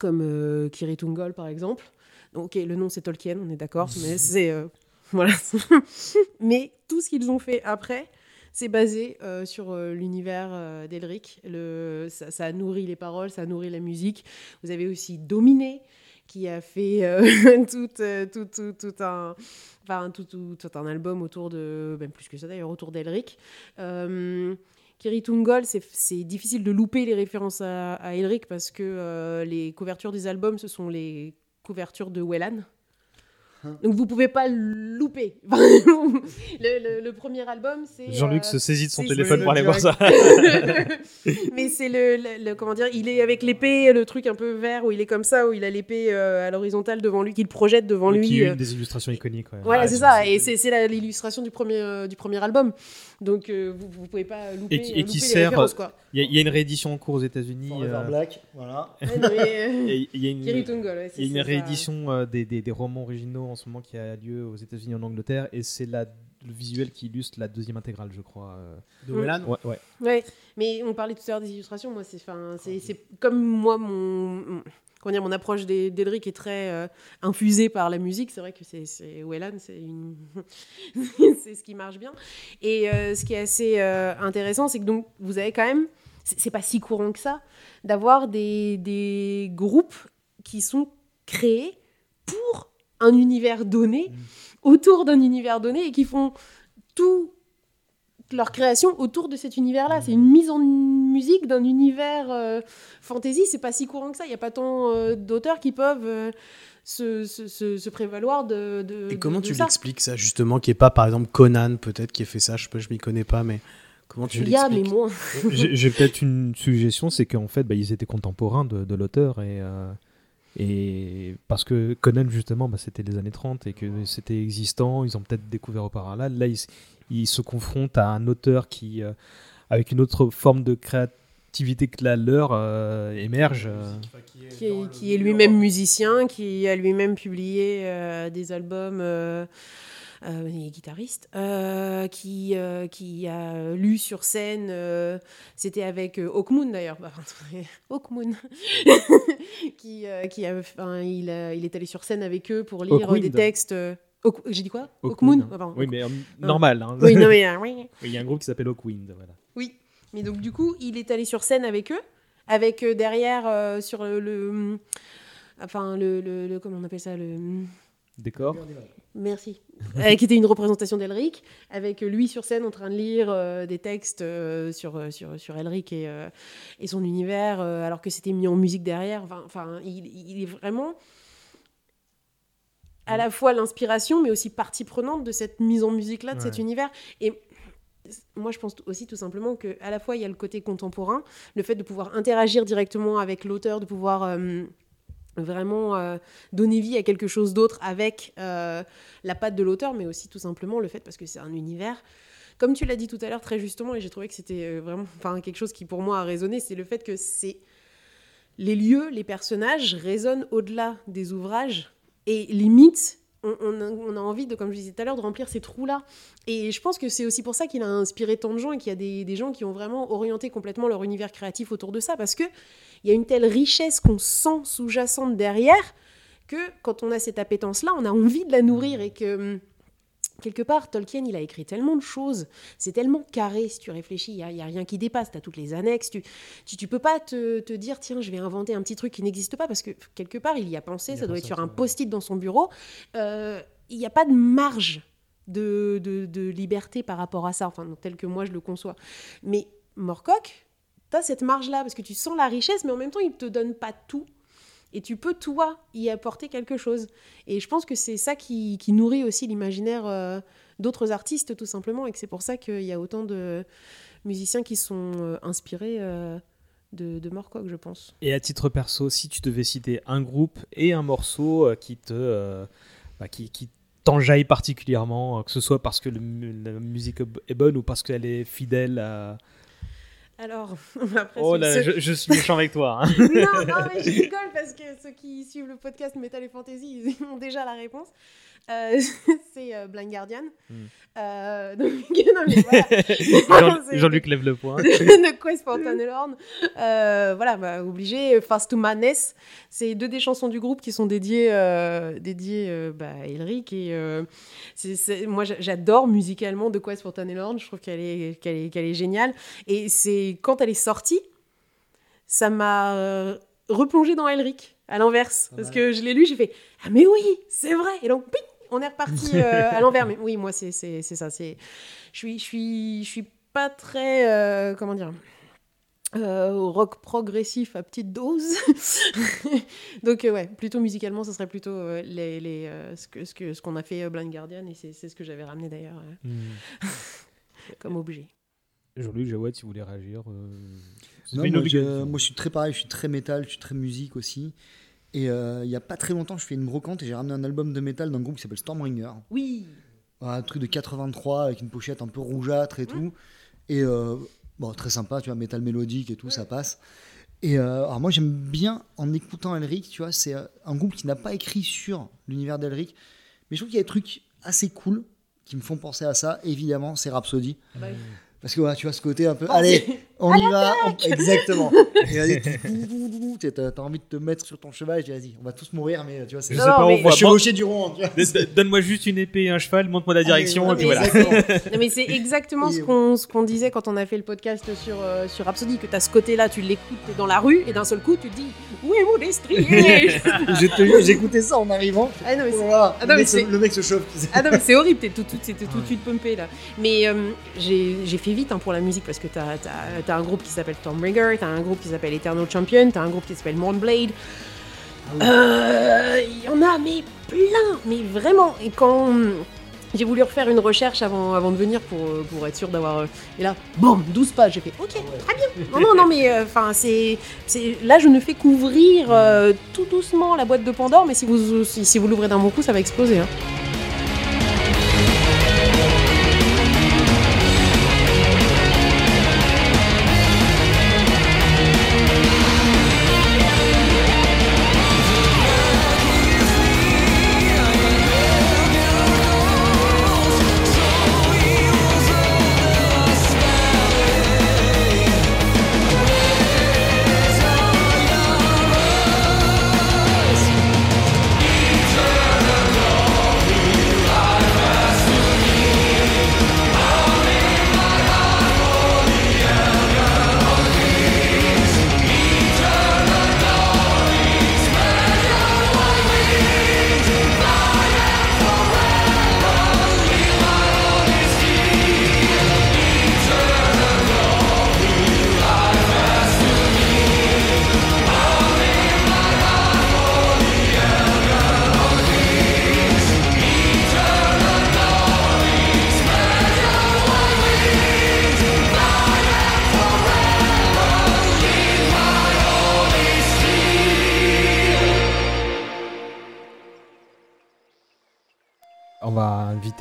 comme Kiritungol par exemple. Donc, ok, le nom c'est Tolkien, on est d'accord, mais c'est. voilà. mais tout ce qu'ils ont fait après, c'est basé euh, sur euh, l'univers euh, d'Elric. Ça, ça a nourri les paroles, ça a nourri la musique. Vous avez aussi Dominé, qui a fait tout, un, album autour de, plus que ça d'ailleurs, autour d'Elric. Euh, Kiritungol, c'est c'est difficile de louper les références à, à Elric parce que les couvertures des albums, ce sont les couvertures de Wellan. Donc vous pouvez pas louper. le, le- le premier album, c'est. Jean-Luc euh, se saisit de son téléphone pour aller le voir ça. Mais c'est le, le- le- comment dire, il est avec l'épée, le truc un peu vert où il est comme ça, où il a l'épée euh, à l'horizontale devant lui, qu'il projette devant Qui lui. est euh. une des illustrations iconiques. ouais. Voilà, Ouais, c'est ça. Et c'est l'illustration du premier, euh, du premier album. Donc euh, vous, vous pouvez pas louper, Et qui- et louper qui les sert. Il y, a- il y a une réédition en cours aux États-Unis. Euh, Black, voilà. Euh, Il y a une, ouais, y a réédition euh, des, des- des romans originaux en ce moment qui a lieu aux États-Unis et en Angleterre, et c'est la- le visuel qui illustre la deuxième intégrale, je crois. euh. De Whelan Ouais, ouais. Ouais, mais on parlait tout à l'heure des illustrations. Moi, c'est, enfin, c'est, c'est comme moi, mon, comment dire, mon approche des- d'Elric est très euh, infusée par la musique. C'est vrai que c'est, c'est Whelan, c'est une, c'est ce qui marche bien. Et euh, ce qui est assez euh, intéressant, c'est que donc vous avez quand même, c'est, c'est pas si courant que ça, d'avoir des, des groupes qui sont créés pour un univers donné, autour d'un univers donné, et qui font tout leur création autour de cet univers-là. C'est une mise en musique d'un univers euh, fantasy. C'est pas si courant que ça. Il n'y a pas tant euh, d'auteurs qui peuvent euh, se, se- se- se prévaloir de, de Et comment de- tu de l'expliques ça justement Qui est pas par exemple Conan peut-être qui a fait ça Je sais je m'y connais pas, mais comment tu Il y a, mais l'expliques moins. J'ai j'ai peut-être une suggestion, c'est qu'en fait, bah, ils étaient contemporains de, de l'auteur et, euh, et parce que Conan justement, bah, c'était les années 30 et que c'était existant, ils ont peut-être découvert auparavant. Là, ils, ils se confrontent à un auteur qui, euh, avec une autre forme de créativité que la leur, euh, émerge. euh. qui est, qui est lui-même musicien, qui a lui-même publié euh, des albums. Euh, euh, il est guitariste, euh, qui, euh, qui a lu sur scène, euh, c'était avec Hawkmoon d'ailleurs, Bah, Hawkmoon, qui, euh, qui a, enfin, il, a- il est allé sur scène avec eux pour lire Hawkwind. des textes. euh, Hawk- J'ai dit quoi? Hawkmoon. Ah, Oui, mais euh, normal. hein. Oui, non, mais, euh, oui. Oui, Il y a un groupe qui s'appelle Hawkwind. Voilà. Oui, mais donc du coup, il est allé sur scène avec eux, avec euh, derrière euh, sur le, le- enfin le, le- le- comment on appelle ça le Décor. Merci, Euh, qui était une représentation d'Elric, avec lui sur scène en train de lire euh, des textes euh, sur, euh, sur sur Elric et et son univers, alors que c'était mis en musique derrière. Enfin, enfin, il, il est vraiment à la fois l'inspiration, mais aussi partie prenante de cette mise en musique-là, de cet univers. Et moi, je pense aussi tout simplement que à la fois il y a le côté contemporain, le fait de pouvoir interagir directement avec l'auteur, de pouvoir vraiment euh, donner vie à quelque chose d'autre avec euh, la patte de l'auteur, mais aussi tout simplement le fait parce que c'est un univers. Comme tu l'as dit tout à l'heure très justement, et j'ai trouvé que c'était euh, vraiment, quelque chose qui pour moi a résonné, c'est le fait que c'est les lieux, les personnages résonnent au-delà des ouvrages et limite. On, on a, on a envie de, comme je disais tout à l'heure, de remplir ces trous-là. Et je pense que c'est aussi pour ça qu'il a inspiré tant de gens et qu'il y a des, des gens qui ont vraiment orienté complètement leur univers créatif autour de ça. Parce qu'il y a une telle richesse qu'on sent sous-jacente derrière que quand on a cette appétence-là, on a envie de la nourrir. Et que, hum, quelque part, Tolkien, il a écrit tellement de choses. C'est tellement carré, si tu réfléchis. Il n'y a, il y a rien qui dépasse. Tu as toutes les annexes. Tu, tu, tu peux pas te, te dire, tiens, je vais inventer un petit truc qui n'existe pas. Parce que quelque part, il y a pensé. Il y a ça doit pensé être sur un post-it dans son bureau. Euh, il n'y a pas de marge de, de, de liberté par rapport à ça, enfin, tel que moi je le conçois. Mais Morcock, tu as cette marge-là, parce que tu sens la richesse, mais en même temps, il ne te donne pas tout. Et tu peux, toi, y apporter quelque chose. Et je pense que c'est ça qui, nourrit aussi l'imaginaire euh, d'autres artistes, tout simplement, et que c'est pour ça qu'il y a autant de musiciens qui sont euh, inspirés euh, de, de je pense. Et à titre perso, si tu devais citer un groupe et un morceau qui te, bah, qui, t'enjaille particulièrement, que ce soit parce que la musique est bonne ou parce qu'elle est fidèle à. Alors, après, Oh là, je, je suis méchant avec toi. hein. non, non, mais je rigole parce que ceux qui suivent le podcast Metal et Fantasy, ils ont déjà la réponse. Euh, c'est euh, Blind Guardian. Hmm. Euh, donc, voilà. Jean- Jean-Luc lève le poing. de Quest for Tunnelhorn. Euh, voilà, bah, obligé. Fast to Madness, c'est deux des chansons du groupe qui sont dédiées, dédiées bah, à Elric. Et moi, j'a- j'adore musicalement de Quest for Tunnelhorn. Je trouve qu'elle est, qu'elle est, qu'elle est géniale. Et c'est quand elle est sortie, ça m'a euh, replongé dans Elric à l'inverse. Parce que je l'ai lu, j'ai fait Ah, mais oui, c'est vrai. Et donc, ping, on est reparti euh, à l'envers. Mais oui, moi, c'est ça. Je suis, je suis, je suis pas très. euh, comment dire euh, rock progressif à petite dose. Donc euh, ouais, plutôt musicalement, ça serait plutôt euh, les, les, ce que ce que ce qu'on a fait Blind Guardian et c'est ce que j'avais ramené d'ailleurs Hmm. comme objet. Jean-Luc Jawad, si vous voulez réagir. euh, Non, moi, je, moi, je suis très pareil, je suis très métal, je suis très musique aussi. Et euh, il y a pas très longtemps, je fais une brocante et j'ai ramené un album de métal d'un groupe qui s'appelle Stormbringer. Oui. un truc de 83 avec une pochette un peu rougeâtre et tout. Et euh, bon, très sympa, tu vois, métal mélodique et tout, ça passe. Et euh, alors moi j'aime bien en écoutant Elric, tu vois, c'est euh, un groupe qui n'a pas écrit sur l'univers d'Elric, mais je trouve qu'il y a des trucs assez cool qui me font penser à ça. Évidemment, c'est Rhapsody. Bah oui. Parce que tu vois ce côté un peu. Oh, Allez, on y va. on- Exactement. Et vas-y, tu- t'as t'as envie de te mettre sur ton cheval et tu dis, vas-y, on va tous mourir, mais tu vois, c'est Je sais pas, on voit. du rond. Tu vois. Don- Donne-moi juste une épée et un cheval, montre-moi la direction, Ah, et puis mais voilà. exactement. Non, mais c'est exactement ce qu'on disait quand on a fait le podcast sur, euh, sur Rhapsody, que tu as ce côté-là, tu l'écoutes t'es dans la rue, et d'un seul coup, tu te dis Où est mon destrier j'écoutais ça en arrivant. Ah non, mais c'est- Voilà, Ah le, mec se, c'est- le mec se chauffe. Ah non, mais c'est horrible, t'es tout, tout, c'était tout de suite pumpé là. Mais euh, j'ai j'ai fait vite hein, pour la musique parce que t'as as, un groupe qui s'appelle Stormbringer, t'as un groupe qui s'appelle Eternal Champion, t'as un groupe qui s'appelle Mournblade. Euh, Il y en a, mais plein, mais vraiment. Et quand j'ai voulu refaire une recherche avant, avant de venir pour, euh, pour être sûr d'avoir. euh, Et là, boum, 12 pages, j'ai fait OK, très bien. Non, non, non, mais enfin, c'est. c'est- Là, je ne fais qu'ouvrir euh, tout doucement la boîte de Pandore, mais si vous, si, si vous l'ouvrez d'un bon coup, ça va exploser. hein.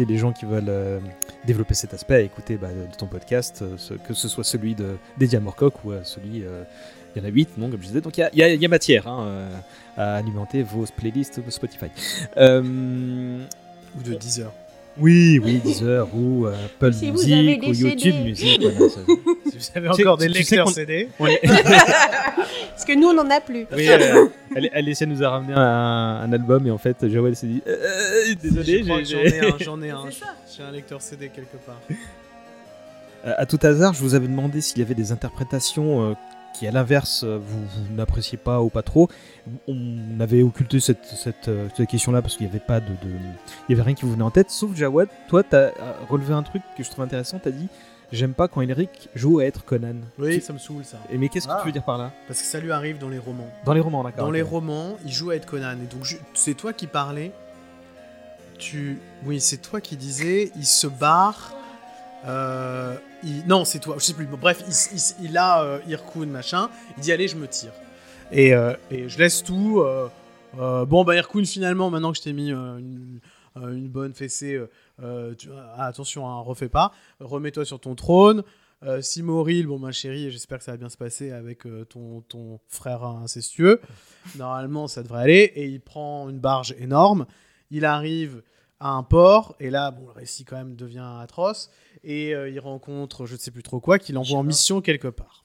Les gens qui veulent euh, développer cet aspect à écouter bah, de ton podcast, euh, que ce soit celui de Morcock ou euh, celui. il y en a 8, non, comme je disais. Donc il y a, matière hein, à alimenter vos playlists Spotify. Ou de 10 heures. Oui, oui, Deezer ou euh, Apple Si vous avez Music ou YouTube CD. Music. voilà, ça- Si vous avez encore des lecteurs CD. Parce que nous, on n'en a plus. Oui, euh, elle, Alicia nous a ramené un, un album et en fait, Joël s'est dit euh, Désolé, j'en ai un, j'en ai un. C'est ça. J'ai un lecteur CD quelque part. Euh, à tout hasard, je vous avais demandé s'il y avait des interprétations euh, qui, à l'inverse, euh, vous, vous n'appréciez pas ou pas trop. On avait occulté cette, cette, euh, cette question-là parce qu'il n'y avait pas de, de- il y avait rien qui vous venait en tête. Sauf Jawad, toi, tu as relevé un truc que je trouve intéressant. Tu as dit J'aime pas quand Elric joue à être Conan. Oui, Tu- ça me saoule ça. Et mais qu'est-ce que Ah. tu veux dire par là? Parce que ça lui arrive dans les romans. Dans les romans, d'accord. Dans les romans, il joue à être Conan. Et donc, je- c'est toi qui parlais. Tu. Oui, c'est toi qui disais, il se barre. Euh, Non, c'est toi, je sais plus. Bref, il, a euh, Irkun, machin. Il dit, allez, je me tire. Et, euh, je laisse tout. euh, bon, bah, Irkun, finalement, maintenant que je t'ai mis une, bonne fessée, attention, hein, refais pas. Remets-toi sur ton trône. Simoril, bon ma chérie, j'espère que ça va bien se passer avec ton, ton frère incestueux. Normalement, ça devrait aller. Et il prend une barge énorme. Il arrive à un port. Et là, bon, le récit quand même devient atroce. Et euh, il rencontre, je ne sais plus trop quoi, qu'il envoie en mission quelque part.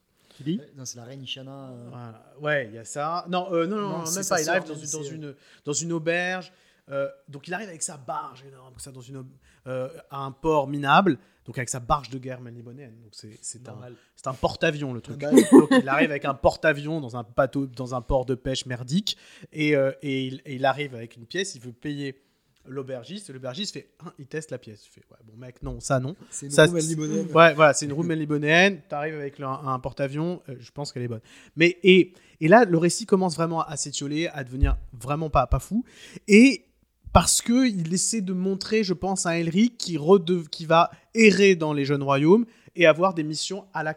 Non, c'est la reine Ishana. euh, Voilà. Ouais, il y a ça. Non, euh, non, non, même pas. Il arrive dans, une, dans, c'est- une, dans une auberge. Euh, donc il arrive avec sa barge énorme, ça, dans une, à un port minable. Donc avec sa barge de guerre malibonienne. Donc c'est un, un porte-avions le truc. Donc il arrive avec un porte-avions dans un bateau, dans un port de pêche merdique, et, et, il, et il arrive avec une pièce. Il veut payer l'aubergiste. L'aubergiste fait, Hein, il teste la pièce. Fait, ouais, bon mec, non, ça non. C'est une c'est- libonéenne. Ouais, voilà, c'est une roue libonéenne. T'arrives avec le- un, porte-avions, euh, je pense qu'elle est bonne. Mais et, et là, le récit commence vraiment à s'étioler, à devenir vraiment pas, pas fou. Et parce que il essaie de montrer, je pense, à Elric qui, redev- qui va errer dans les jeunes royaumes et avoir des missions à la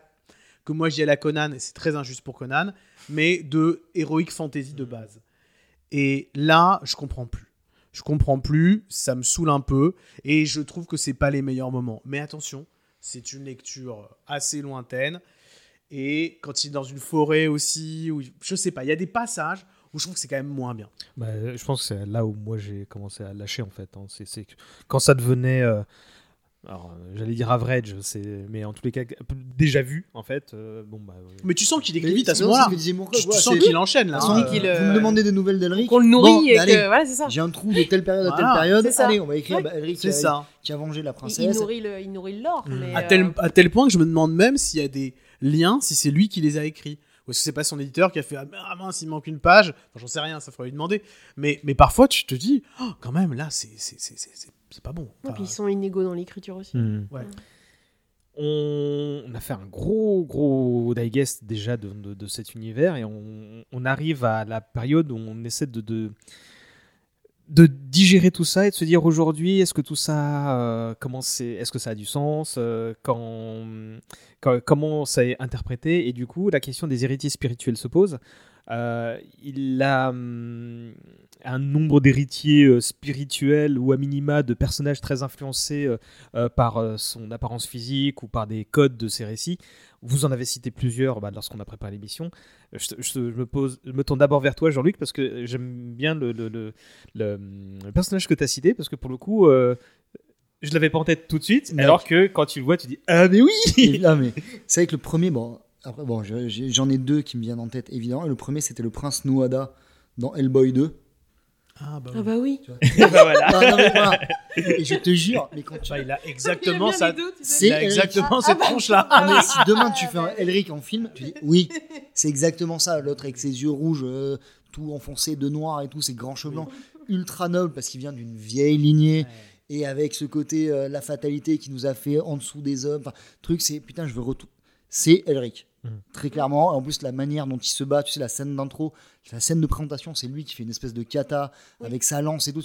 que moi je dis à la Conan, et c'est très injuste pour Conan, mais de heroic fantasy de base. Et là, je comprends plus. Je comprends plus, ça me saoule un peu, et je trouve que c'est pas les meilleurs moments. Mais attention, c'est une lecture assez lointaine. Et quand il est dans une forêt aussi, où, je sais pas, il y a des passages où je trouve que c'est quand même moins bien. Bah, je pense que c'est là où moi j'ai commencé à lâcher en fait. hein. C'est, quand ça devenait, euh, alors euh, j'allais dire average, c'est, mais en tous les cas déjà vu en fait. euh, bon bah. ouais. Mais tu sens qu'il décline vite à ce moment-là. Tu, sens qu'il enchaîne là. Vous euh, me demandez des nouvelles d'Elric. Qu'on le nourrit Bon, et que. Voilà, c'est ça. J'ai un trou de telle période à telle Voilà. période. C'est ça. Allez, on va écrire Ouais. bah, Elric C'est qui a, ça. qui a vengé la Il, il princesse. nourrit le, il nourrit l'or. Mm. mais, À euh, tel, à tel point que je me demande même s'il y a des liens, si c'est lui qui les a écrits. Ou est-ce que c'est pas son éditeur qui a fait Ah mince, il manque une page Enfin, J'en sais rien, ça faudrait lui demander. Mais, mais parfois, tu te dis Oh, Quand même, là, c'est c'est- c'est- c'est- c'est- c'est pas bon. Et Enfin, puis ils sont inégaux dans l'écriture aussi. Hmm. Ouais. On, on a fait un gros gros digest déjà de, de- de cet univers et on, on arrive à la période où on essaie de, de de digérer tout ça et de se dire aujourd'hui est-ce que tout ça euh, comment c'est est-ce que ça a du sens euh, quand, comment ça est interprété? Et du coup la question des héritiers spirituels se pose Euh, il a hum, un nombre d'héritiers euh, spirituels ou à minima de personnages très influencés euh, par son apparence physique ou par des codes de ses récits. Vous en avez cité plusieurs bah, lorsqu'on a préparé l'émission. Je, je me, pose, je me tourne d'abord vers toi, Jean-Luc, parce que j'aime bien le, le- le- le- le personnage que tu as cité, parce que pour le coup, je l'avais pas en tête tout de suite, alors que quand tu le vois, tu dis Ah, mais oui mais c'est vrai que le premier, bon, après, bon, j'en ai deux qui me viennent en tête, évidemment. Le premier, c'était le prince Nuada dans Hellboy 2. Ah, bah, Ah bah oui. Tu vois. Bah voilà. Ah, non, mais voilà. Et je te jure, mais quand tu. Bah, il a exactement ça. C'est Il a Elric. exactement cette tronche-là. Ah, mais si demain tu fais un Elric en film, tu dis oui, c'est exactement ça. L'autre avec ses yeux rouges, euh, tout enfoncé de noir et tout, ses grands cheveux blancs, ultra noble parce qu'il vient d'une vieille lignée et avec ce côté euh, la fatalité qui nous a fait en dessous des hommes. Enfin, truc, c'est putain, je veux retour. C'est Elric. Mhm. Très clairement. Et en plus, la manière dont il se bat, tu sais, la scène d'intro, la scène de présentation, c'est lui qui fait une espèce de kata Oui. avec sa lance et tout.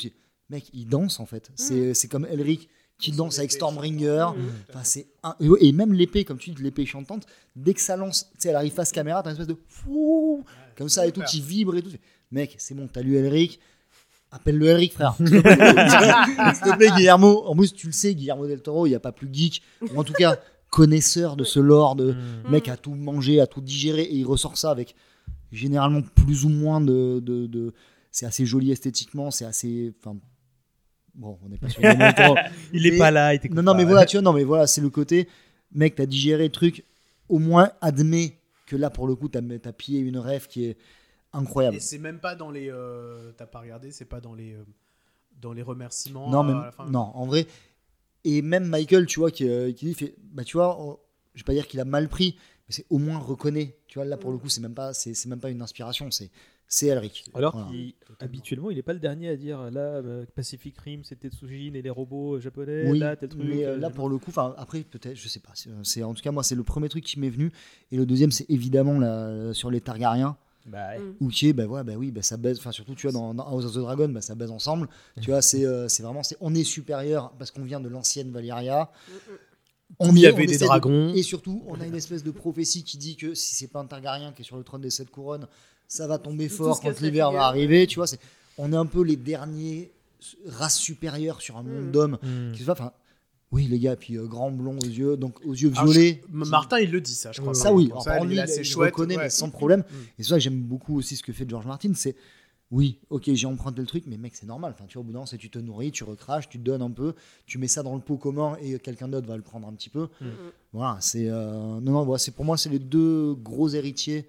Mec, il danse en fait. C'est c'est comme Elric qui danse avec Stormbringer. Enfin, c'est un- et même l'épée, comme tu dis, l'épée chantante, dès que ça lance, tu sais, elle arrive face caméra, t'as une espèce de fou, comme ça et tout, qui vibre et tout. Mec, c'est bon, t'as lu Elric, appelle-le Elric, frère. S'il te plaît, S'il te plaît, Guillermo. En plus, tu le sais, Guillermo del Toro, il n'y a pas plus geek, ou en tout cas connaisseur de ce lore, de Hmm. mec à tout manger, à tout digérer, et il ressort ça avec généralement plus ou moins de. de, de- c'est assez joli esthétiquement, c'est assez. Enfin, bon, on n'est pas sur Toro, Il est Mais- pas là, il non, non, pas. mais voilà, tu vois, non, mais voilà, c'est le côté, mec, t'as digéré le truc, au moins admets que là, pour le coup, t'as as pillé une rêve qui est incroyable. Et c'est même pas dans les. euh, T'as pas regardé, c'est pas dans les. euh, dans les remerciements. Non, mais, à la fin. non, en vrai. Et même Michael, tu vois, qui, euh, qui dit, fait, bah, tu vois, on- je vais pas dire qu'il a mal pris, mais c'est au moins reconnaît. Tu vois, là, pour le coup, c'est même pas, c'est c'est même pas une inspiration, c'est c'est Elric. Alors Voilà. qu'il- habituellement, il est pas le dernier à dire là, euh, Pacific Rim, c'était Tsujin et les robots euh, japonais, Oui, là, tel truc. mais euh, là pour le coup, après peut-être, je sais pas. c'est- C'est en tout cas moi c'est le premier truc qui m'est venu et le deuxième c'est évidemment la, sur les Targaryens. Bah, ouais. Ou qui est, bah ouais, bah oui, bah ça baise. Enfin, surtout, tu vois, dans, dans House of the Dragon, bah ça baise ensemble. Tu vois, c'est euh, c'est vraiment, c'est on est supérieur parce qu'on vient de l'ancienne Valyria. On y est- avait on des de- dragons. et surtout, on a une espèce de prophétie qui dit que si c'est pas un Targaryen qui est sur le trône des sept couronnes, ça va tomber fort quand l'hiver va arriver. Tu vois, c'est, on est un peu les derniers races supérieures sur un monde Mm. d'hommes. Mm. Qui se voit, enfin, oui, les gars, puis euh, grand blond aux yeux, donc aux yeux Ah, violets. je- qui- Martin, il le dit, ça, je crois. ça oui, alors, ça, lui, il, assez il chouette. reconnaît, ouais. mais sans problème. Mm. Et c'est ça que j'aime beaucoup aussi ce que fait George Martin, c'est oui, ok, j'ai emprunté le truc, mais mec, c'est normal. Enfin, tu vois, au bout d'un moment, c'est tu te nourris, tu recraches, tu te donnes un peu, tu mets ça dans le pot commun et quelqu'un d'autre va le prendre un petit peu. Mm. Voilà, c'est euh, non, non, voilà, c'est pour moi, c'est les deux gros héritiers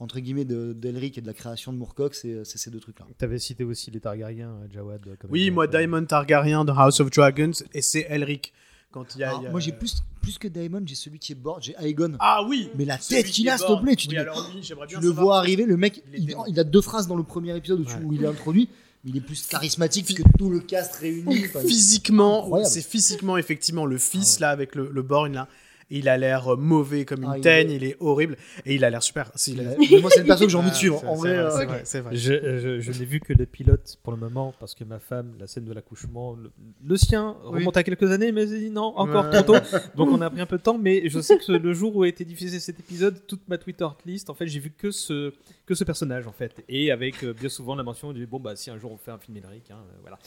entre guillemets de d'Elric et de la création de Moorcock, c'est c'est ces deux trucs-là. T'avais cité aussi les Targaryens, euh, Jawad. euh, comme Oui, moi, euh, Daemon Targaryen de House of Dragons, et c'est Elric. Quand il y a, Alors, il y a- Moi, j'ai plus plus que Daemon, j'ai celui qui est board, j'ai Aegon. Ah oui Mais la celui tête qui qu'il a, s'il te plaît, tu Oui, dis, alors Tu bien le vois arriver, le mec, Il a deux phrases dans le premier épisode où, tu- Ouais. où il est introduit. il est plus charismatique que tout le cast réuni. Physiquement, c'est physiquement effectivement le fils Ah ouais. là avec le, le là. Il a l'air euh, mauvais comme une Ah, il teigne, est- il est horrible et il a l'air super. C'est- il a- mais moi, c'est le perso que j'ai envie de Ah, suivre. En vrai, vrai, euh. Je, je- je n'ai vu que le pilote pour le moment parce que ma femme, la scène de l'accouchement, le, le sien remonte à quelques années, mais dit non, encore Ouais. trop tôt. Donc on a pris un peu de temps, mais je sais que le jour où a été diffusé cet épisode, toute ma Twitter list, en fait, j'ai vu que ce, que ce personnage en fait. Et avec euh, bien souvent la mention du bon, bah si un jour on fait un film Elric, hein, euh, voilà.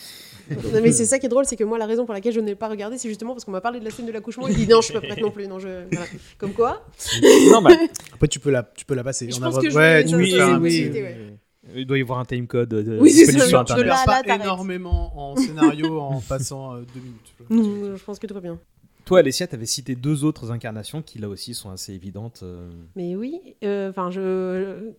Non, mais c'est ça qui est drôle, c'est que moi, la raison pour laquelle je n'ai pas regardé, c'est justement parce qu'on m'a parlé de la scène de l'accouchement. Il dit non, je suis pas prête non plus. Non, je... voilà. Comme quoi, Normal. Après tu peux la, tu peux la passer. Je On pense a- que je ouais, ça- une petit- possibilité, ouais. Il doit y avoir un time code euh, Oui, c'est ça, sur je- internet. perds là, pas énormément en scénario en passant euh, deux minutes. je- non, je pense que tout va bien. Toi, Alessia, t'avais cité deux autres incarnations qui là aussi sont assez évidentes. euh, Mais oui, euh, enfin, je.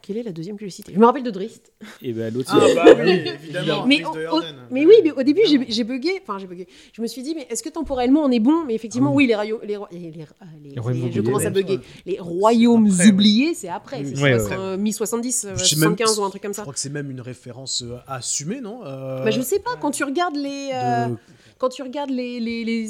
Quelle est la deuxième que j'ai citée? Je me rappelle de Drist. Et ben l'autre, Ah c'est- bah oui, évidemment. mais, Chris de au- au- Jordan. mais oui, mais au début, j'ai j'ai bugué. Enfin, j'ai bugué. Je me suis dit, mais est-ce que temporellement on est bon? Mais effectivement, Ah oui. les royaumes. Les, roi- les, les- ah, les- Les royaumes les- je oubliés, commence à ouais. bugger. Les royaumes après, ouais. oubliés, c'est après. C'est ouais, soixante- ouais. euh, mi-70, euh, Je sais même- 75 ou un truc comme Je ça. crois que c'est même une référence euh, assumée, non? Euh, Bah, je sais pas, quand tu regardes les. euh, de- Quand tu regardes les, les, les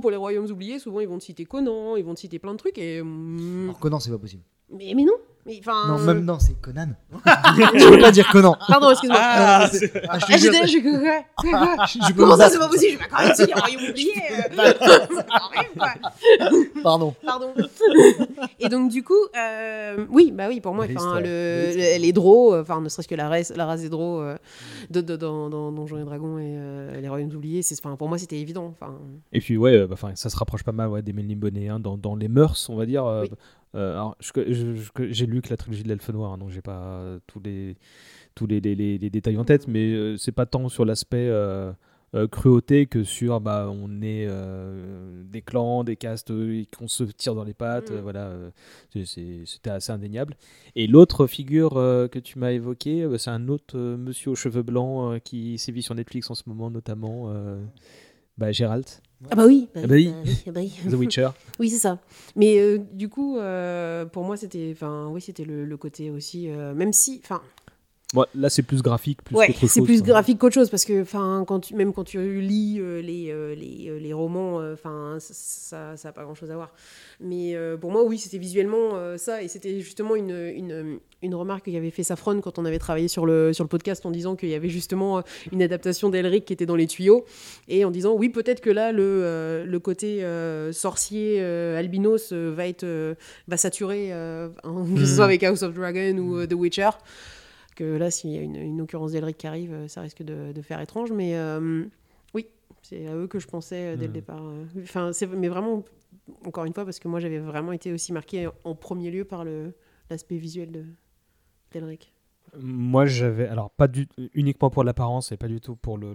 pour les royaumes oubliés, souvent ils vont te citer Conan, ils vont te citer plein de trucs et. mm, Alors, Conan, c'est pas possible. Mais, mais non mais, enfin, Non, même non, c'est Conan. je peux pas dire Conan. Pardon, excuse-moi. Ah, c'est- ah, je te Ah, jure, quoi je- je peux Comment me ça, battre. c'est pas possible? Je vais même dire les royaumes oubliés euh. Pardon. Pardon. Et donc, du coup, euh, oui, bah oui, pour moi, enfin, le, le- les Draws, euh, enfin, ne serait-ce que la race, la race des Draws euh, de, de- dans, dans Donjons et Dragons et euh, les royaumes oubliés, c'est, enfin, pour moi, c'était évident. Enfin, Et puis ouais, euh, bah, enfin, ça se rapproche pas mal ouais, des Melny Bonnet hein, dans, dans les mœurs, on va dire. euh, Oui. Euh, alors, j'ai lu que la trilogie de l'Elfe Noir, hein, donc j'ai pas tous les tous les, les- les- les détails en tête, mais euh, c'est pas tant sur l'aspect euh, cruauté que sur bah on est euh, des clans, des castes euh, qu'on se tire dans les pattes, Mm. voilà, c'était assez indéniable. Et l'autre figure que tu m'as évoqué, euh, c'est un autre monsieur aux cheveux blancs qui sévit sur Netflix en ce moment notamment, bah, Gérald. Ah bah oui, bah, Ah bah oui. ah bah oui. The Witcher. Oui, c'est ça. Mais euh, du coup, euh, pour moi, c'était, enfin, oui, c'était le, le côté aussi, euh, même si, enfin, Bon, là, c'est plus graphique, plus ouais, qu'autre c'est plus quoi. graphique qu'autre chose parce que, enfin, quand tu, même quand tu lis euh, les, euh, les, euh, les romans, euh, enfin, ça, ça a pas grand chose à voir. Mais euh, pour moi, oui, c'était visuellement euh, ça, et c'était justement une, une, une remarque qu'avait fait Safron quand on avait travaillé sur le, sur le podcast en disant qu'il y avait justement euh, une adaptation d'Elric qui était dans les tuyaux, et en disant oui, peut-être que là, le, euh, le côté euh, sorcier euh, albinos euh, va être euh, va saturer, euh, hein, que ce soit avec House of Dragon ou euh, The Witcher. Que là, s'il y a une, une occurrence d'Elric qui arrive, euh, ça risque de, de faire étrange, mais euh, oui, c'est à eux que je pensais euh, dès le Mhm. départ. Enfin, mais vraiment encore une fois parce que moi j'avais vraiment été aussi marqué en premier lieu par l'aspect visuel de d'Elric. Moi, j'avais. Alors, pas du, uniquement pour l'apparence et pas du tout pour le-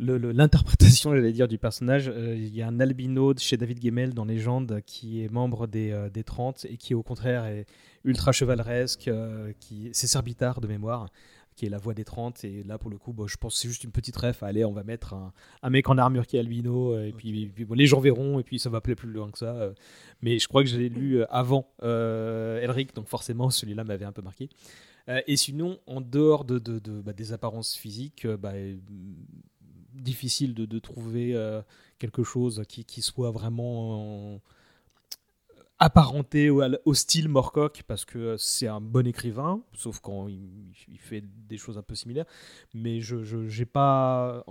l'interprétation, j'allais dire, du personnage. Euh, Il y a un albino de chez David Gemmel dans Légende qui est membre des, euh, des 30 et qui, au contraire, est ultra chevaleresque. euh, qui, c'est Serbitar de mémoire, qui est la voix des 30. Et là, pour le coup, bon, je pense que c'est juste une petite ref. Allez, on va mettre un, un mec en armure qui est albino. euh, Et puis, puis, bon, les gens verront. Et puis, ça va appeler plus loin que ça. euh. Mais je crois que je l'ai lu avant Elric. Donc, forcément, celui-là m'avait un peu marqué. Et sinon, en dehors de, de- de- bah, des apparences physiques, bah, difficile de, de trouver euh, quelque chose qui, qui soit vraiment euh, apparenté au, au style Morcock parce que euh, c'est un bon écrivain, sauf quand il, il fait des choses un peu similaires. Mais je j'ai pas.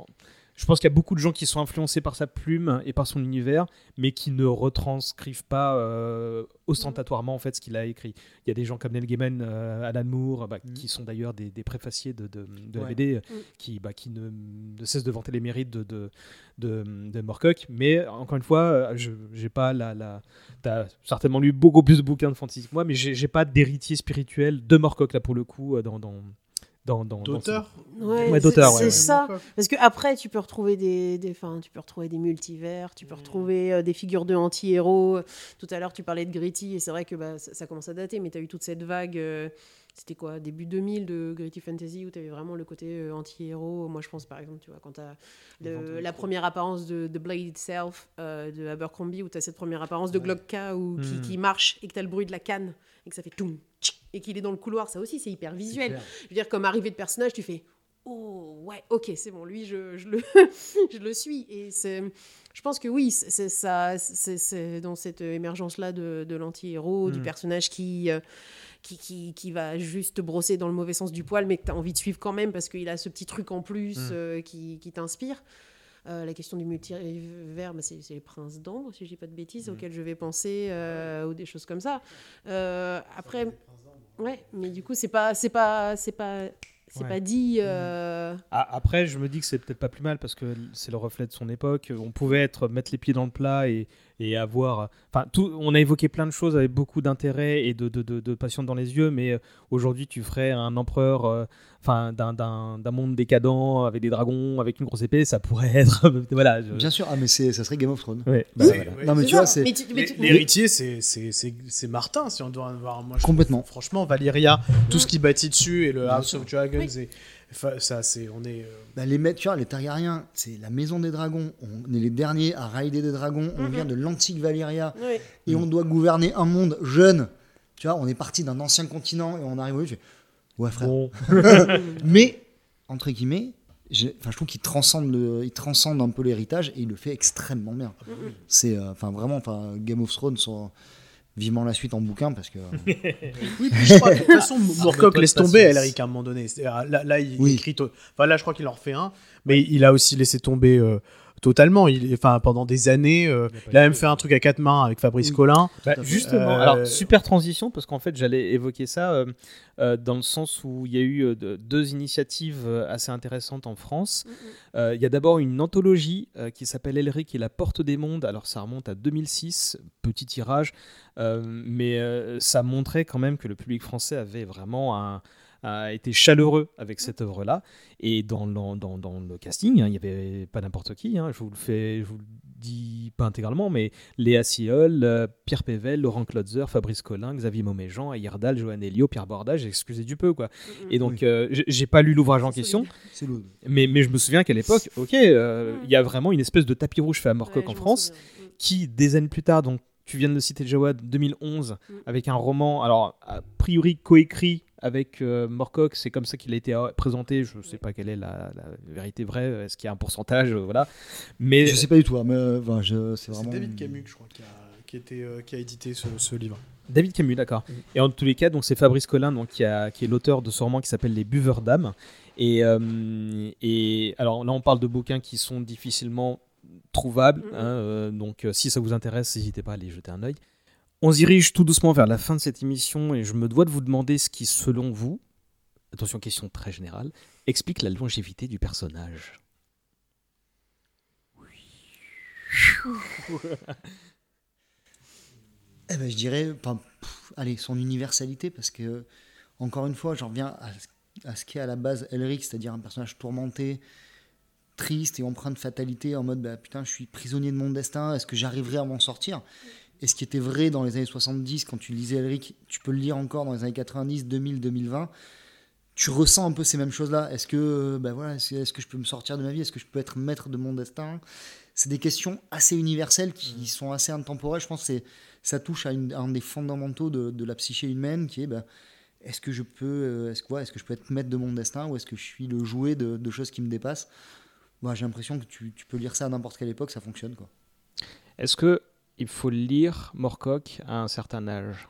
Je pense qu'il y a beaucoup de gens qui sont influencés par sa plume et par son univers, mais qui ne retranscrivent pas euh, ostentatoirement en fait ce qu'il a écrit. Il y a des gens comme Neil Gaiman, euh, Alan Moore, bah, Mhm. qui sont d'ailleurs des, des préfaciers de, de, de la. BD, Mm. qui, bah, qui ne, ne cessent de vanter les mérites de, de, de, de Moorcock. Mais encore une fois, euh, je j'ai pas la. la T'as certainement lu beaucoup plus de bouquins de fantasy que moi, mais j'ai pas d'héritier spirituel de Moorcock là pour le coup dans. Dans dans, D'auteur Ouais, Ouais, c'est- d'auteur, c'est ouais, ouais. ça. Parce que après, tu peux retrouver des, des, fin, tu peux retrouver des multivers, tu peux retrouver euh, des figures de anti-héros. Tout à l'heure, tu parlais de Gritty, et c'est vrai que bah, ça, ça commence à dater, mais tu as eu toute cette vague, euh, c'était quoi Début 2000 de Gritty Fantasy où tu avais vraiment le côté euh, anti-héros. Moi, je pense par exemple, tu vois, quand tu as la première apparence de The Blade Itself euh, de Abercrombie, où tu as cette première apparence de Glocka qui, Hmm. qui marche et que tu as le bruit de la canne et que ça fait toum, et qu'il est dans le couloir, ça aussi, c'est hyper visuel. Je veux dire, comme arrivée de personnage, tu fais Oh, ouais, ok, c'est bon, lui, je, je le, je le suis. Et c'est, je pense que oui, c'est ça, c'est dans cette émergence-là de, de l'anti-héros, du Mm. personnage qui, euh, qui, qui, qui va juste te brosser dans le mauvais sens du poil, mais que tu as envie de suivre quand même parce qu'il a ce petit truc en plus Mm. euh, qui, qui t'inspire. Euh, la question du multivers, bah, c'est les princes d'Ambre, si je dis pas de bêtises, Mm. auxquels je vais penser, euh, ou des choses comme ça. Après, ouais, mais du coup, c'est pas, c'est pas, c'est pas, c'est Ouais. pas dit. euh, Ah, Après, je me dis que c'est peut-être pas plus mal parce que c'est le reflet de son époque. On pouvait être mettre les pieds dans le plat et, et avoir. Enfin, tout. On a évoqué plein de choses avec beaucoup d'intérêt et de, de, de, de passion dans les yeux, mais euh, aujourd'hui, tu ferais un empereur, euh, enfin, d'un- d'un d'un monde décadent avec des dragons, avec une grosse épée, ça pourrait être. voilà. je- Bien sûr, ah, mais c'est- ça serait Game of Thrones. Ouais, bah, C'est- voilà. ouais. Non, mais tu vois, c'est. L'héritier, c'est- c'est c'est- c'est Martin, si on doit en avoir. Moi, je Complètement. trouve, franchement, Valyria, tout ce qui bâtit dessus et le House of Dragons, Oui. et, enfin, ça, c'est, on est. euh, Bah, les tu vois, les Targaryens, c'est la maison des dragons. On est les derniers à rider des dragons. On Mhm. vient de l'antique Valyria et on doit gouverner un monde jeune. Tu vois, on est parti d'un ancien continent et on arrive au. fais, Ouais, frère. Bon, Mais, entre guillemets, enfin, je trouve qu'il transcende, le- il transcende un peu l'héritage et il le fait extrêmement bien. Mhm. C'est euh, enfin vraiment, enfin, Game of Thrones, sur- vivement la suite en bouquin parce que. euh, Oui, puis je crois, de toute façon, Moorcock laisse tomber. Elric à un moment donné. Là, là, il Oui. écrit. Enfin, là, je crois qu'il en refait un, mais il a aussi laissé tomber euh, totalement. Il, enfin, pendant des années, euh, il a même fait un truc à quatre mains avec Fabrice Oui. Collin. Bah, justement, Euh, alors super transition parce qu'en fait j'allais évoquer ça euh, euh, dans le sens où il y a eu euh, de- deux initiatives assez intéressantes en France. Euh, Il y a d'abord une anthologie euh, qui s'appelle Elric et la porte des mondes. Alors ça remonte à 2006, petit tirage, euh, mais euh, ça montrait quand même que le public français avait vraiment un a été chaleureux avec cette œuvre-là. Et dans, le- dans, dans le casting, hein, il n'y avait pas n'importe qui. hein, je vous le fais, je vous le dis pas intégralement, mais Léa Siol, euh, Pierre Pével, Laurent Klotzer, Fabrice Collin, Xavier Mauméjean, Ayerdal, Johan Elio, Pierre Bordage, excusez du peu quoi. Et donc euh, j'ai- pas lu l'ouvrage en question, mais, mais je me souviens qu'à l'époque, ok, euh, il y a vraiment une espèce de tapis rouge fait à Ouais, en France, souviens. Mm. qui des années plus tard, donc tu viens de le citer Jawad, 2011, Mm. avec un roman, alors a priori coécrit avec euh, Morcock, c'est comme ça qu'il a été euh, présenté, je sais pas quelle est la, la vérité vraie, est-ce qu'il y a un pourcentage, euh, voilà. Mais Je sais pas du tout, hein, mais euh, je- c'est vraiment. David Camus, je crois, qui a, qui était, euh, qui a édité ce, ce livre. David Camus, d'accord. Et en tous les cas, donc c'est Fabrice Collin, donc qui, a, qui est l'auteur de ce roman qui s'appelle Les Buveurs d'âme. Et, euh, et alors là, on parle de bouquins qui sont difficilement trouvables. Mhm. hein, euh, donc si ça vous intéresse, n'hésitez pas à aller jeter un œil. On se dirige tout doucement vers la fin de cette émission et je me dois de vous demander ce qui, selon vous, attention, question très générale, explique la longévité du personnage. Eh ben, je dirais, allez, son universalité, parce que, encore une fois, j'en reviens à, ce- à ce qu'est à la base Elric, c'est-à-dire un personnage tourmenté, triste et empreint de fatalité, en mode, bah, putain, je suis prisonnier de mon destin, est-ce que j'arriverai à m'en sortir? Et ce qui était vrai dans les années 70, quand tu lisais Elric, tu peux le lire encore dans les années 90, 2000, 2020, tu ressens un peu ces mêmes choses-là. Est-ce que, ben voilà, est-ce est-ce que je peux me sortir de ma vie? Est-ce que je peux être maître de mon destin? C'est des questions assez universelles qui sont assez intemporelles. Je pense que c'est ça touche à, une- à un des fondamentaux de, de la psyché humaine qui est ben, est-ce que je peux euh, est-ce, quoi, est-ce que je peux être maître de mon destin ou est-ce que je suis le jouet de, de choses qui me dépassent? Moi, j'ai l'impression que tu, tu peux lire ça à n'importe quelle époque ça fonctionne quoi. Est-ce que il faut lire Morcock à un certain âge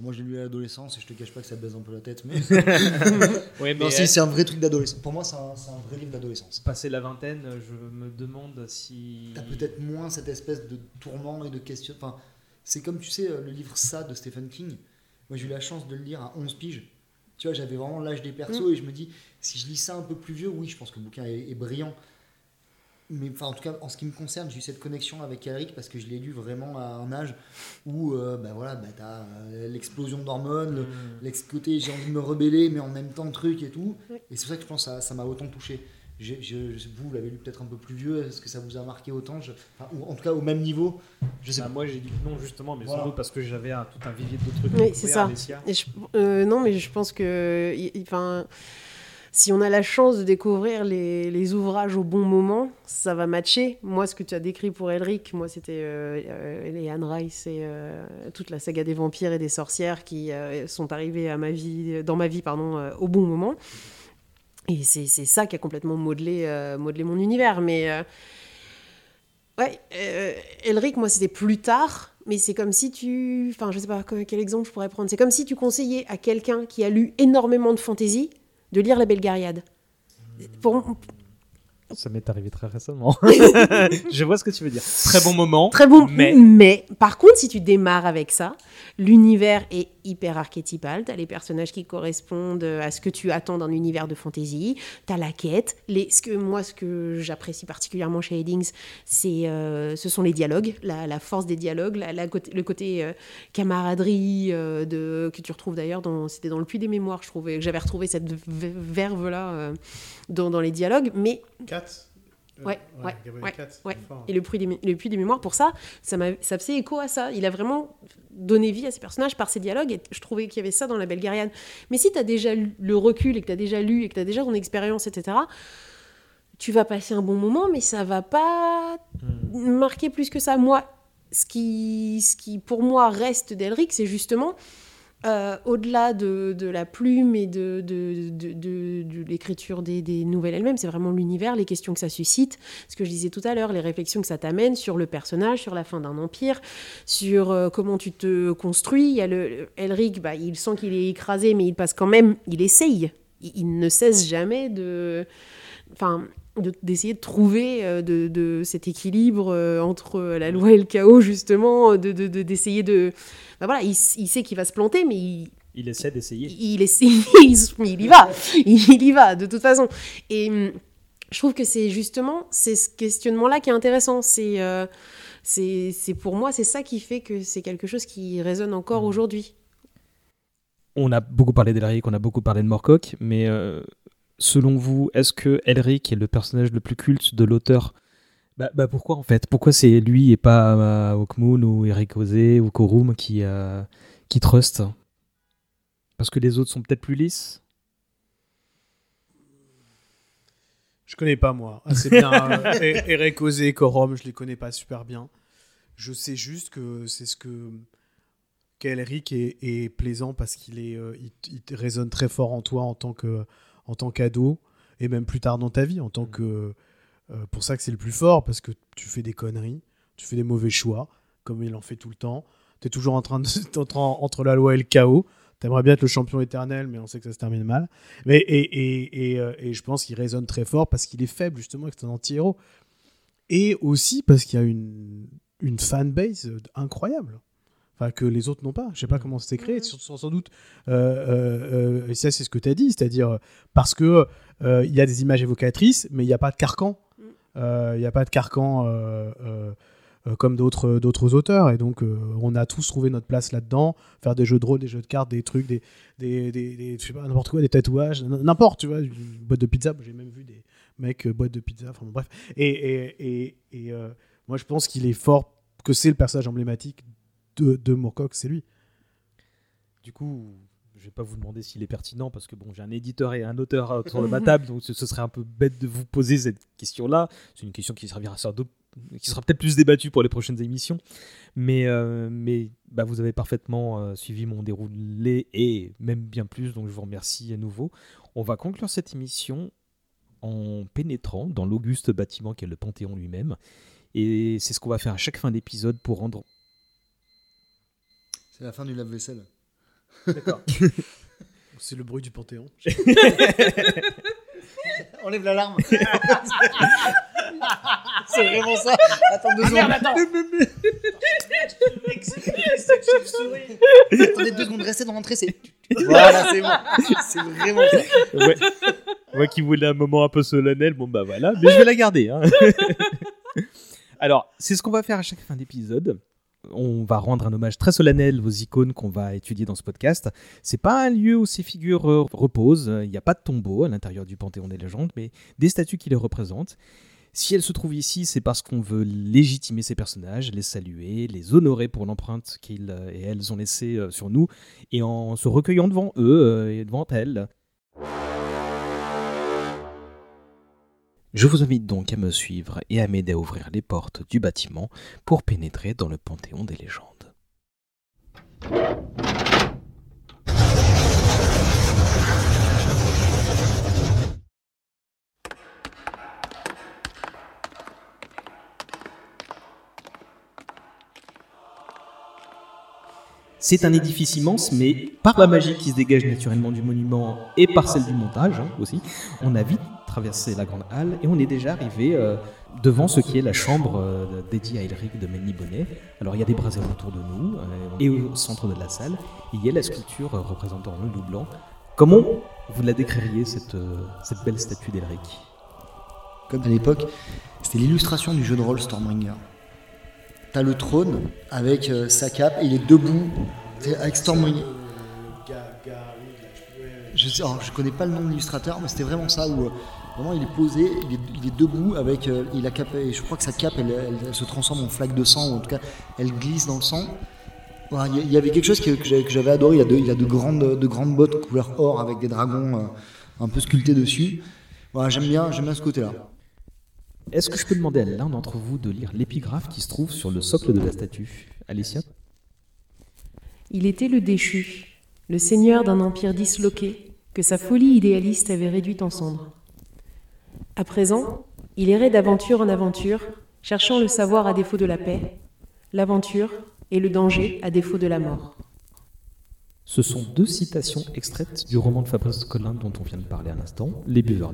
moi je l'ai lu à l'adolescence et je te cache pas que ça baise un peu la tête mais, Oui, non si c'est un vrai truc d'adolescence pour moi c'est un, c'est un vrai livre d'adolescence Passé la vingtaine, je me demande si. T'as peut-être moins cette espèce de tourment et de question. Enfin, c'est comme tu sais, euh, le livre Ça de Stephen King. Moi, j'ai eu la chance de le lire à 11 piges. Tu vois, j'avais vraiment l'âge des persos et je me dis, si je lis ça un peu plus vieux, oui, je pense que le bouquin est, est brillant. Mais enfin, en tout cas, en ce qui me concerne, j'ai eu cette connexion avec Eric parce que je l'ai lu vraiment à un âge où, euh, bah voilà, bah, t'as euh, l'explosion d'hormones, le, l'ex côté j'ai envie de me rebeller, mais en même temps truc et tout. Oui. Et c'est pour ça que je pense que ça m'a autant touché. je- je- vous l'avez lu peut-être un peu plus vieux. Est-ce que ça vous a marqué autant? Je- enfin, ou en tout cas au même niveau Je sais Bah, pas. moi j'ai dit non justement, mais Voilà. sans doute parce que j'avais tout un vivier de trucs. Oui, c'est ça. Alessia. Et je- euh, non, mais je pense que, y- y- enfin, si on a la chance de découvrir les, ouvrages au bon moment, ça va matcher. Moi, ce que tu as décrit pour Elric, moi, c'était euh, euh, les Anne Rice et euh, toute la saga des vampires et des sorcières qui euh, sont arrivés à ma vie, dans ma vie, pardon, au bon moment. Et c'est ça qui a complètement modelé, modelé mon univers. Mais ouais, Elric, moi, c'était plus tard. Mais c'est comme si tu. Enfin, je sais pas que- quel exemple je pourrais prendre. C'est comme si tu conseillais à quelqu'un qui a lu énormément de fantasy de lire La Belgariade. Pour, Ça m'est arrivé très récemment. je vois ce que tu veux dire. Très bon moment. Très bon. Mais Mais par contre, si tu démarres avec ça, l'univers est hyper archétypal. Tu as les personnages qui correspondent à ce que tu attends d'un univers de fantasy. Tu as la quête. Les, ce que, moi, ce que j'apprécie particulièrement chez Eddings, euh, ce sont les dialogues, la, force des dialogues, la, le côté euh, camaraderie euh, de, que tu retrouves d'ailleurs dans, c'était dans le Puits des Mémoires, je trouvais, j'avais retrouvé cette verve-là euh, dans, dans les dialogues. Mais Euh, Ouais, ouais, ouais, et le puits des, le puits des mémoires, pour ça, ça, m'a, ça faisait écho à ça. Il a vraiment donné vie à ses personnages par ses dialogues, et je trouvais qu'il y avait ça dans La Belgariade. Mais si tu as déjà lu- le recul, et que tu as déjà lu, et que tu as déjà ton expérience, etc., tu vas passer un bon moment, mais ça va pas marquer plus que ça. Moi, ce qui, ce qui pour moi reste d'Elric, c'est justement, euh, au-delà de, la plume et de, l'écriture des, nouvelles elles-mêmes, c'est vraiment l'univers, les questions que ça suscite, ce que je disais tout à l'heure, les réflexions que ça t'amène sur le personnage, sur la fin d'un empire, sur euh, comment tu te construis. Il y a le, Elric, bah, il sent qu'il est écrasé, mais il passe quand même, il essaye. Il, il ne cesse jamais de... Enfin, d'essayer de, trouver euh, de, de cet équilibre euh, entre la loi et le chaos, justement, de, de- de- d'essayer de... bah voilà, il, il sait qu'il va se planter, mais il, il essaie d'essayer. il, essaie- il, il y va, il y va, de toute façon. Et hum, je trouve que c'est justement c'est ce questionnement-là qui est intéressant. C'est euh, c'est c'est pour moi, c'est ça qui fait que c'est quelque chose qui résonne encore aujourd'hui. On a beaucoup parlé d'Elric, on a beaucoup parlé de Morcock, mais euh, selon vous, est-ce que Elric est le personnage le plus culte de l'auteur bah, bah pourquoi en fait? Pourquoi c'est lui et pas euh, Hawkmoon ou Eric Ozé ou Korum qui, euh, qui trust? Parce que les autres sont peut-être plus lisses? Je connais pas moi. assez bien euh, E- Eric Ozé et Corum, je les connais pas super bien. Je sais juste que c'est ce que qu'Elric est, est plaisant parce qu'il est, euh, il, résonne très fort en toi en tant que, en tant qu'ado et même plus tard dans ta vie en tant que. euh, pour ça que c'est le plus fort parce que tu fais des conneries, tu fais des mauvais choix comme il en fait tout le temps. Tu es toujours en train de entre, entre la loi et le chaos. T'aimerais bien être le champion éternel, mais on sait que ça se termine mal. Mais, et, et, et, euh, et je pense qu'il résonne très fort parce qu'il est faible, justement, et que c'est un anti-héros. Et aussi parce qu'il y a une, une fanbase euh, incroyable. Enfin, que les autres n'ont pas. Je sais pas comment c'était créé. Mhm. Sans, sans doute, euh, euh, euh, et ça, c'est ce que tu as dit. C'est-à-dire, parce que il y a des images évocatrices, mais il n'y a pas de carcan. Euh, Il n'y a pas de carcan comme d'autres d'autres auteurs. Et donc, euh, on a tous trouvé notre place là-dedans. Faire des jeux de rôle, des jeux de cartes, des trucs, des, des, des, des- je sais pas, n'importe quoi, des tatouages, n'importe, tu vois, une boîte de pizza. J'ai même vu des mecs euh, boîte de pizza. Enfin, bon, bref. Et, et, et, et, euh, moi, je pense qu'il est fort, que c'est le personnage emblématique de, de c'est lui. Du coup, je vais pas vous demander s'il est pertinent parce que bon, j'ai un éditeur et un auteur autour de ma table, donc ce, serait un peu bête de vous poser cette question-là. C'est une question qui servira qui sera peut-être plus débattue pour les prochaines émissions. Mais, euh, mais bah, vous avez parfaitement euh, suivi mon déroulé et même bien plus, donc je vous remercie à nouveau. On va conclure cette émission en pénétrant dans l'auguste bâtiment qu'est le Panthéon lui-même. Et c'est ce qu'on va faire à chaque fin d'épisode pour rendre C'est la fin du lave-vaisselle. D'accord. C'est le bruit du Panthéon. Enlève l'alarme. c'est vraiment ça. Attends deux secondes. attends. Attendez deux secondes, restez dans l'entrée, c'est. Voilà, c'est bon. C'est vraiment ça. Ouais. Moi qui voulais un moment un peu solennel, bon bah voilà, mais je vais la garder. hein. Alors, c'est ce qu'on va faire à chaque fin d'épisode. On va rendre un hommage très solennel aux icônes qu'on va étudier dans ce podcast. C'est pas un lieu où ces figures euh, reposent. Il n'y a pas de tombeau à l'intérieur du Panthéon des légendes, mais des statues qui les représentent. Si elles se trouvent ici, c'est parce qu'on veut légitimer ces personnages, les saluer, les honorer pour l'empreinte qu'ils euh, et elles ont laissée euh, sur nous, et en se recueillant devant eux et devant elles. Je vous invite donc à me suivre et à m'aider à ouvrir les portes du bâtiment pour pénétrer dans le Panthéon des légendes. C'est un édifice immense, mais par la magie qui se dégage naturellement du monument et par celle du montage hein, aussi, on a vite traversé la grande halle et on est déjà arrivé euh, devant ce qui est la chambre euh, dédiée à Elric de Melny Bonnet. Alors il y a des braseros autour de nous euh, et au centre de la salle, il y a la sculpture euh, représentant le loup blanc. Comment vous la décririez cette, belle statue d'Elric? Comme à l'époque, c'était l'illustration du jeu de rôle Stormbringer. T'as le trône avec sa cape et il est debout avec Stormbringer. Je je connais pas le nom de l'illustrateur, mais c'était vraiment ça où vraiment il est posé, il est, il est debout avec euh, il a cape, et je crois que sa cape elle, elle- elle se transforme en flaque de sang ou en tout cas elle glisse dans le sang. Voilà, Il y- avait quelque chose que, que j'avais- adoré. Il a, de, il a de grandes de grandes bottes couleur or avec des dragons euh, un peu sculptés dessus. Voilà, j'aime bien j'aime bien ce côté-là. Est-ce que je peux demander à l'un d'entre vous de lire l'épigraphe qui se trouve sur le socle de la statue? Alicia? Il était le déchu, le seigneur d'un empire disloqué que sa folie idéaliste avait réduit en cendres. À présent, il errait d'aventure en aventure, cherchant le savoir à défaut de la paix, l'aventure et le danger à défaut de la mort. Ce sont deux citations extraites du roman de Fabrice Collin dont on vient de parler à l'instant, Les Buveurs.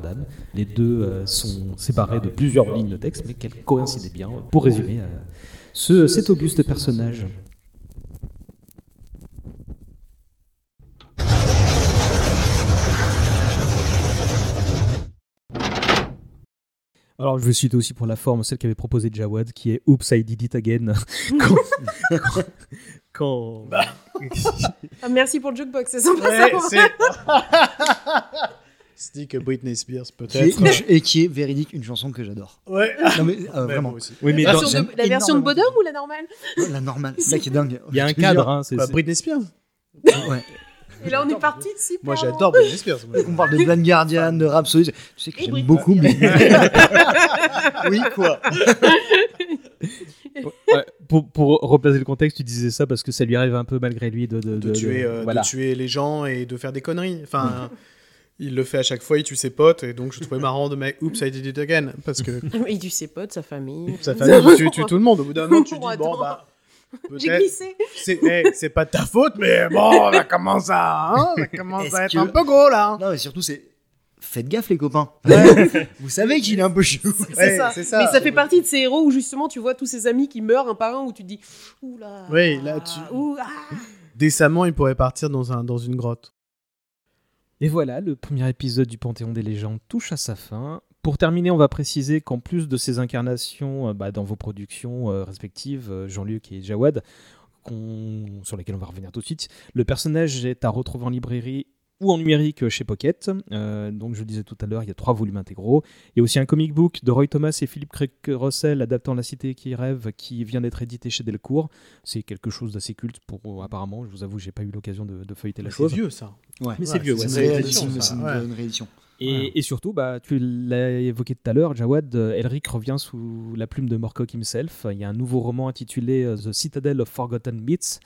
Les deux euh, sont séparés de plusieurs lignes de texte, mais qu'elles coïncidaient bien pour résumer euh, ce, cet auguste personnage. Alors, je vais citer aussi pour la forme celle qu'avait proposée Jawad, qui est Oops, I did it again. quand. quand- quand- Ah, merci pour le jukebox, c'est sympa Ouais, ça. dit que Britney Spears peut-être. et qui est véridique une chanson que j'adore. Ouais. Non mais euh, vraiment, aussi. Oui, mais La dans- version de, la version de Bodum ou la normale? La normale, c'est ça qui est dingue. il y a un cadre. hein, c'est- Bah, Britney Spears? Ouais. Et là on est parti de super. Moi j'adore Britney Spears. On parle de Blind Guardian, de Rhapsody. Tu sais que j'aime Britney. beaucoup. Blind oui, quoi. Ouais, pour, pour replacer le contexte, tu disais ça parce que ça lui arrive un peu malgré lui de, de, de, tuer, euh, voilà. de tuer les gens et de faire des conneries. Enfin, il le fait à chaque fois, il tue ses potes, et donc je trouvais marrant de mettre Oops, I did it again. Parce que Il tue ses potes, sa famille. sa famille, tu tues tout le monde. Au bout d'un moment, tu dis, bon, bah. J'ai glissé. C'est pas de ta faute, mais bon, ça commence à, hein, ça commence à être que- un peu gros là. Non, mais surtout, c'est. Faites gaffe, les copains. Vous savez qu'il est un peu chou. C'est Ouais, ça. c'est ça. Mais ça fait partie de ces héros où justement tu vois tous ces amis qui meurent un par un où tu te dis oula. Oui, là, tu- Ouh, ah. Décemment, il pourrait partir dans, un, dans une grotte. Et voilà, le premier épisode du Panthéon des légendes touche à sa fin. Pour terminer, on va préciser qu'en plus de ces incarnations euh, bah, dans vos productions euh, respectives, euh, Jean-Luc et Jawad, sur lesquelles on va revenir tout de suite, le personnage est à retrouver en librairie ou en numérique chez Pocket. Euh, donc, je le disais tout à l'heure, il y a trois volumes intégraux. Il y a aussi un comic book de Roy Thomas et Philippe Craig Russell adaptant La Cité qui rêve qui vient d'être édité chez Delcourt. C'est quelque chose d'assez culte pour apparemment. Je vous avoue, j'ai pas eu l'occasion de, de feuilleter la C'est chose. vieux ça. Ouais. Mais c'est vieux, C'est ouais, c'est c'est une réédition. Et, Ouais. et surtout, bah, tu l'as évoqué tout à l'heure, Jawad, euh, Elric revient sous la plume de Morcock himself. Il y a un nouveau roman intitulé euh, The Citadel of Forgotten Myths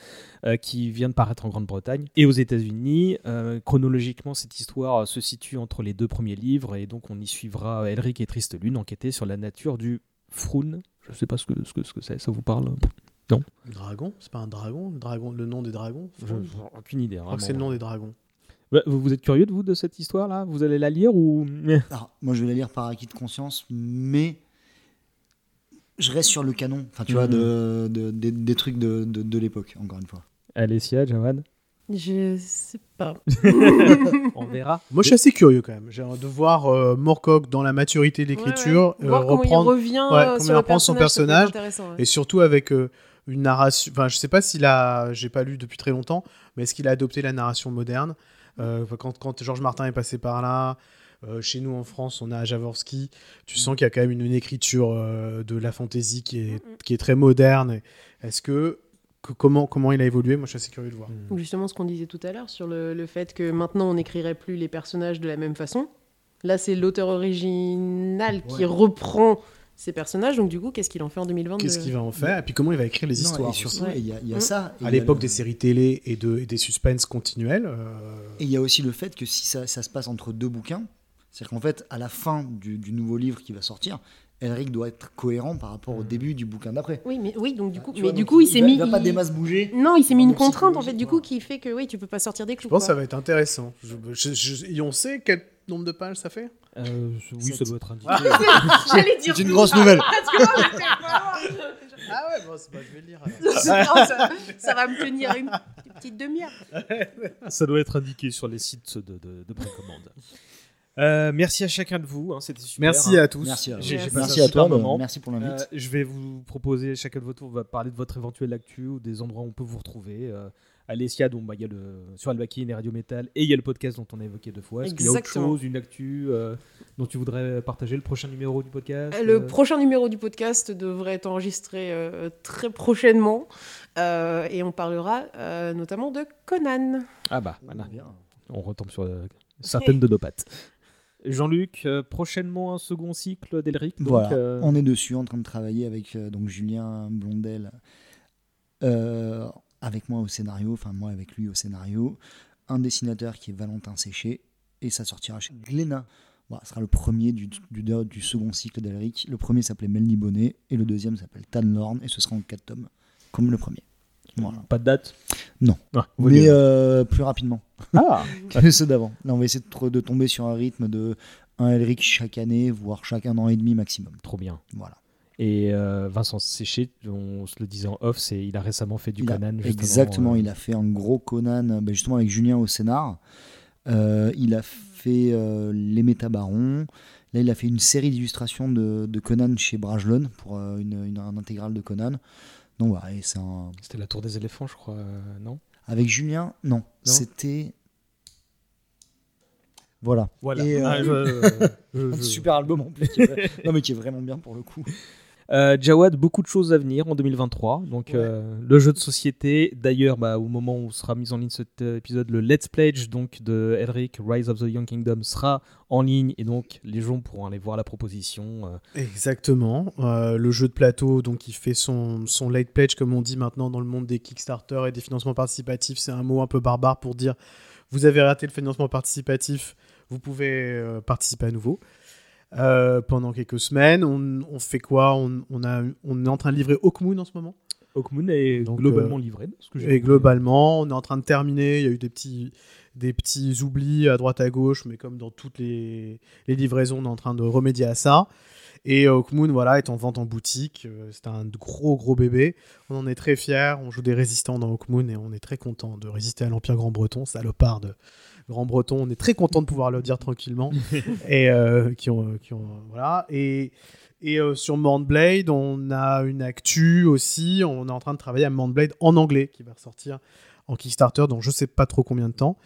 euh, qui vient de paraître en Grande-Bretagne et aux États-Unis. Euh, chronologiquement, cette histoire se situe entre les deux premiers livres et donc on y suivra Elric et Triste Lune enquêter sur la nature du Froun. Je ne sais pas ce que ce que ce que c'est, ça vous parle? Dragon? C'est pas un dragon? Le dragon, le nom des dragons? Je- Je j'ai Aucune idée. crois que c'est le nom des dragons. Bah, vous, vous êtes curieux de vous de cette histoire-là? Vous allez la lire ou Alors, moi, je vais la lire par acquis de conscience, mais je reste sur le canon. Enfin, tu vois, de, de- des, des trucs de, de, de l'époque, encore une fois. Alessia, Jawad Je sais pas. On verra. Moi, je suis assez curieux quand même. J'ai de voir euh, Morcock dans la maturité de l'écriture, Ouais, ouais. euh, reprendre il revient ouais, euh, comment sur reprend son personnage, et surtout avec euh, une narration. Enfin, je sais pas s'il a. J'ai pas lu depuis très longtemps, mais est-ce qu'il a adopté la narration moderne? Euh, quand, quand Georges Martin est passé par là. euh, chez nous en France, on a Jaworski. Tu sens qu'il y a quand même une, une écriture euh, de la fantaisie qui est, qui est très moderne. Est-ce que, que- comment, comment il a évolué? Moi, je suis assez curieux de voir. Ou justement ce qu'on disait tout à l'heure sur le, le fait que maintenant on n'écrirait plus les personnages de la même façon. Là, c'est l'auteur original qui reprend ces personnages. Donc, du coup, qu'est-ce qu'il en fait en 2022 Qu'est-ce qu'il va en faire Et puis comment il va écrire les Non, histoires et surtout, il y a, il y a Mm. ça. À l'époque le- des séries télé et, de, et des suspens continuels. euh, Et il y a aussi le fait que si ça, ça se passe entre deux bouquins, c'est-à-dire qu'en fait, à la fin du, du nouveau livre qui va sortir, Elric doit être cohérent par rapport au début du bouquin d'après. Oui, mais oui, donc du coup, Tu mais vois, du coup, il s'est mis. Il va pas des masses bouger. Non, il s'est mis une contrainte en fait, du coup, qui fait que oui, tu peux pas sortir des clous. Je pense que ça va être intéressant. Je- je- je- et on sait quel nombre de pages ça fait? Euh, oui, ça doit être indiqué. J'allais dire. C'est une grosse nouvelle. Parce que moi, Ah ouais, bon, c'est pas- je vais le lire. alors. Non, ça, ça va me tenir une petite demi-heure. Ça doit être indiqué sur les sites de, de, de précommande. Euh, merci à chacun de vous, hein, c'était super. Merci hein. à tous. Merci à, J'ai- j'ai Merci. passé merci un à super toi. moment. Merci pour Euh, l'invite. je vais vous proposer, chacun de votre tour va parler de votre éventuelle actu ou des endroits où on peut vous retrouver. Euh, Alessia, donc bah, il y a le sur Albakin et Radio Metal, et il y a le podcast dont on a évoqué deux fois. Est-ce qu'il y a autre Exactement. chose, une actu euh, dont tu voudrais partager le prochain numéro du podcast Le euh, prochain numéro du podcast devrait être enregistré euh, très prochainement euh, et on parlera euh, notamment de Conan. Ah bah voilà, on retombe sur euh, certaines de nos pattes. Jean-Luc, euh, prochainement un second cycle d'Elric. Voilà, euh, on est dessus en train de travailler avec euh, donc Julien Blondel, euh, avec moi au scénario, enfin moi avec lui au scénario, un dessinateur qui est Valentin Séché, et ça sortira chez Glénat. Voilà, ce sera le premier du, du, du second cycle d'Elric. Le premier s'appelait Melny Bonnet, et le deuxième s'appelle Tanlorn, et ce sera en 4 tomes, comme le premier. Voilà. Pas de date? Non. Ah, Mais euh, plus rapidement Ah, que ceux d'avant. On va essayer de, de tomber sur un rythme de un Elric chaque année, voire chaque un an et demi maximum. trop bien. Voilà. Et euh, Vincent Séché, on se le disait en off, c'est il a récemment fait du Il Conan. exactement, euh, il a fait un gros Conan, euh, ben, justement avec Julien au scénar. Euh, il a fait euh, Les Métabarons. Là, il a fait une série d'illustrations de, de Conan chez Brajlon pour euh, une, une- un intégral de Conan. Un... C'était la tour des éléphants, je crois, euh, non? Avec Julien, non, c'était... Voilà. Voilà. Et, euh, Ah, je- je- Un je- super album en plus. qui est vrai- non, mais qui est vraiment bien pour le coup. Euh, Jawad, beaucoup de choses à venir en 2023. Donc, Ouais. euh, le jeu de société. D'ailleurs, bah, au moment où sera mis en ligne cet euh, épisode, le Let's Pledge donc, de Elric, Rise of the Young Kingdom, sera en ligne. Et donc, les gens pourront aller voir la proposition. Exactement. Euh, le jeu de plateau, donc, il fait son, son late pledge, comme on dit maintenant dans le monde des Kickstarter et des financements participatifs. C'est un mot un peu barbare pour dire vous avez raté le financement participatif, vous pouvez participer à nouveau. Euh, pendant quelques semaines, on, on fait quoi? On, on a, on est en train de livrer Hawkmoon en ce moment. Hawkmoon est Donc, globalement euh, livré. ce que Et compris. globalement, on est en train de terminer. Il y a eu des petits, des petits oublis à droite à gauche, mais comme dans toutes les, les livraisons, on est en train de remédier à ça. Et Hawkmoon, voilà, est en vente en boutique. Euh, C'est un gros, gros bébé. On en est très fiers. On joue des résistants dans Hawkmoon et on est très content de résister à l'Empire Grand-Breton, salopard de Grand-Breton. On est très content de pouvoir le dire tranquillement. et euh, qui ont, qui ont, voilà. Et, et euh, sur Mordblade, on a une actu aussi. On est en train de travailler à Mordblade en anglais qui va ressortir en Kickstarter dans je sais pas trop combien de temps.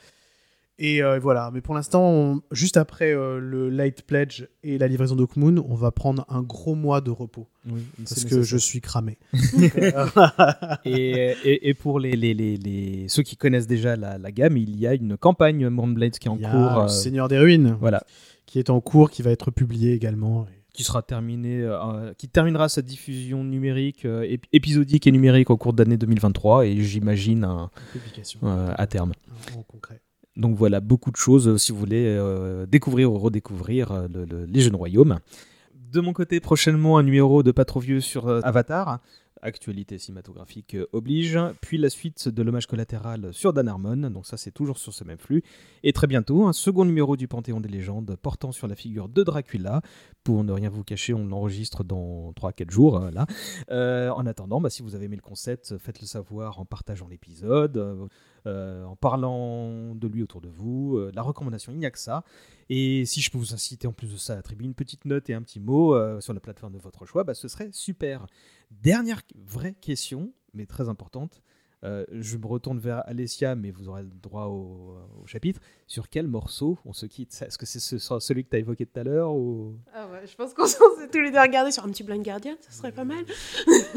Et euh, voilà, mais pour l'instant, on- juste après euh, le Light Pledge et la livraison d'Oakmoon, on va prendre un gros mois de repos Oui, parce c'est que je suis cramé. et, et, et pour les, les, les, les- ceux qui connaissent déjà la, la gamme, il y a une campagne Moonblade qui est en Il y a cours. le euh, Seigneur des Ruines voilà. qui est en cours, qui va être publié également. qui sera terminé, euh, qui terminera sa diffusion numérique, euh, ép- épisodique et numérique au cours de l'année 2023 et j'imagine un- Publication euh, à terme. en concret. Donc voilà, beaucoup de choses euh, si vous voulez euh, découvrir ou redécouvrir euh, le- le- les jeunes royaumes. De mon côté, prochainement un numéro de Pas trop vieux sur Avatar. Actualité cinématographique oblige, puis la suite de l'hommage collatéral sur Dan Harmon, donc ça c'est toujours sur ce même flux, et très bientôt un second numéro du Panthéon des légendes portant sur la figure de Dracula, pour ne rien vous cacher, on l'enregistre dans 3-4 jours, là. En attendant, bah, si vous avez aimé le concept, faites-le savoir en partageant l'épisode, en parlant de lui autour de vous, euh, la recommandation, il n'y a que ça. Et si je peux vous inciter en plus de ça à attribuer une petite note et un petit mot euh, sur la plateforme de votre choix, bah, ce serait super. Dernière vraie question, mais très importante. Euh, je me retourne vers Alessia, mais vous aurez le droit au, au chapitre. Sur quel morceau on se quitte? Est-ce que c'est ce- celui que tu as évoqué tout à l'heure ou... Ah ouais, je pense qu'on s'est tous les deux regardés sur un petit Blind Guardian, ça serait pas mal.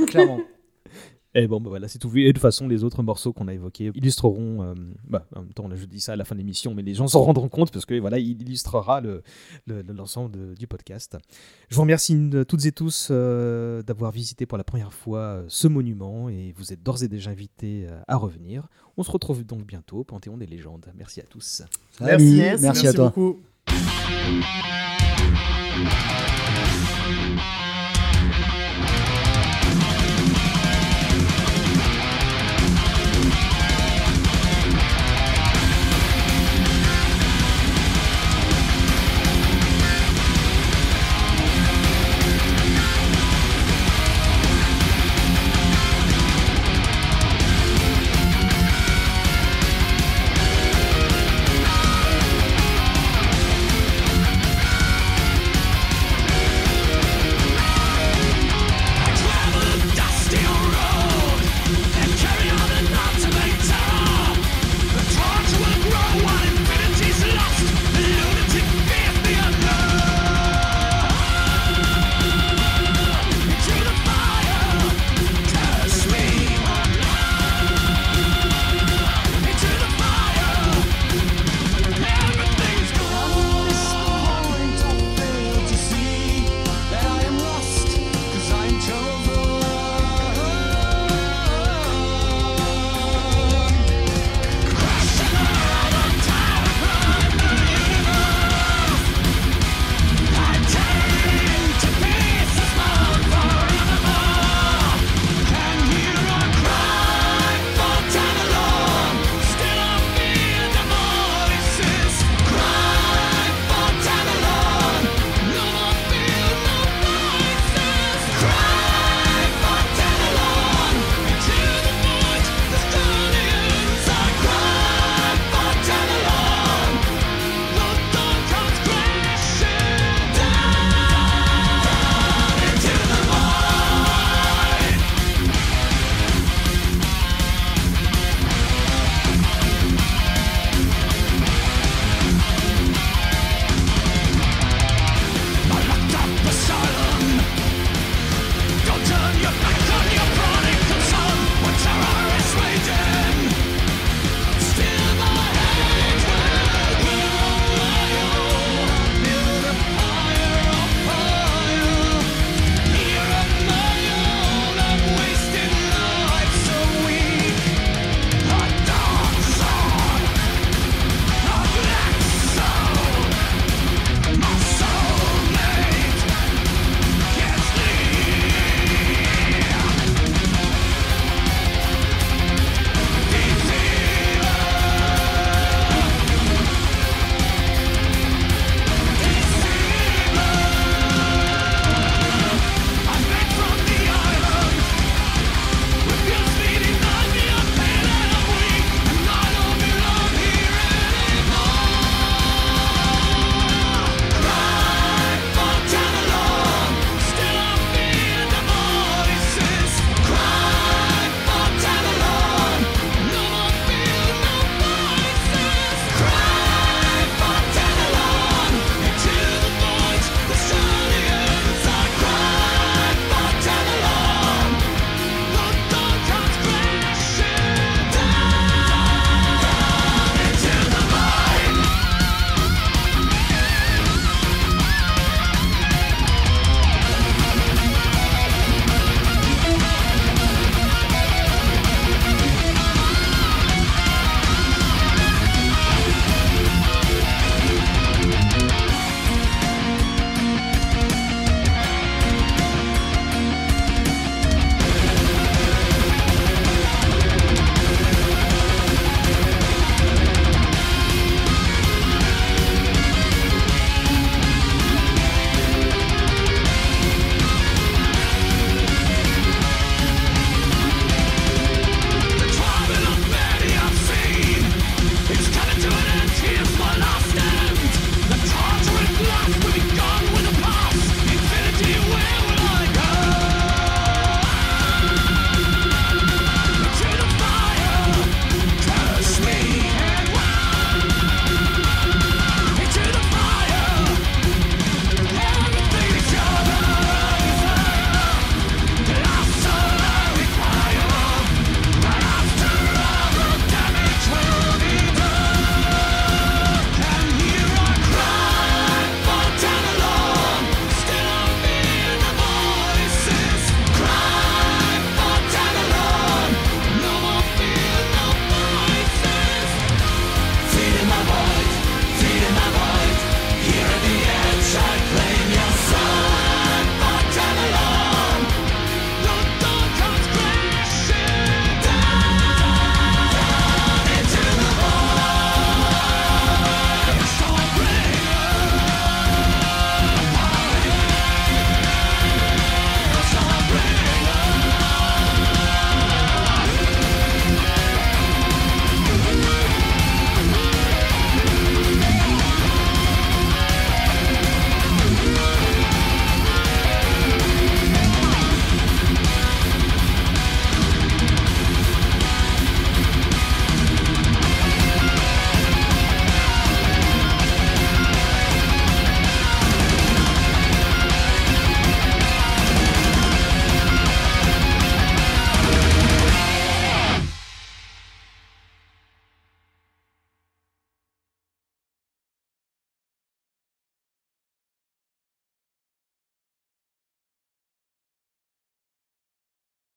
Clairement. Et bon, bah voilà, c'est tout vu. Et de toute façon, les autres morceaux qu'on a évoqués illustreront. euh, bah, en même temps, là, je dis ça à la fin de l'émission, mais les gens s'en rendront compte parce que voilà, il illustrera le- le- le- l'ensemble du podcast. Je vous remercie euh, toutes et tous euh, d'avoir visité pour la première fois euh, ce monument et vous êtes d'ores et déjà invités à revenir. On se retrouve donc bientôt au Panthéon des légendes. Merci à tous. Salut, Merci, merci à toi. beaucoup.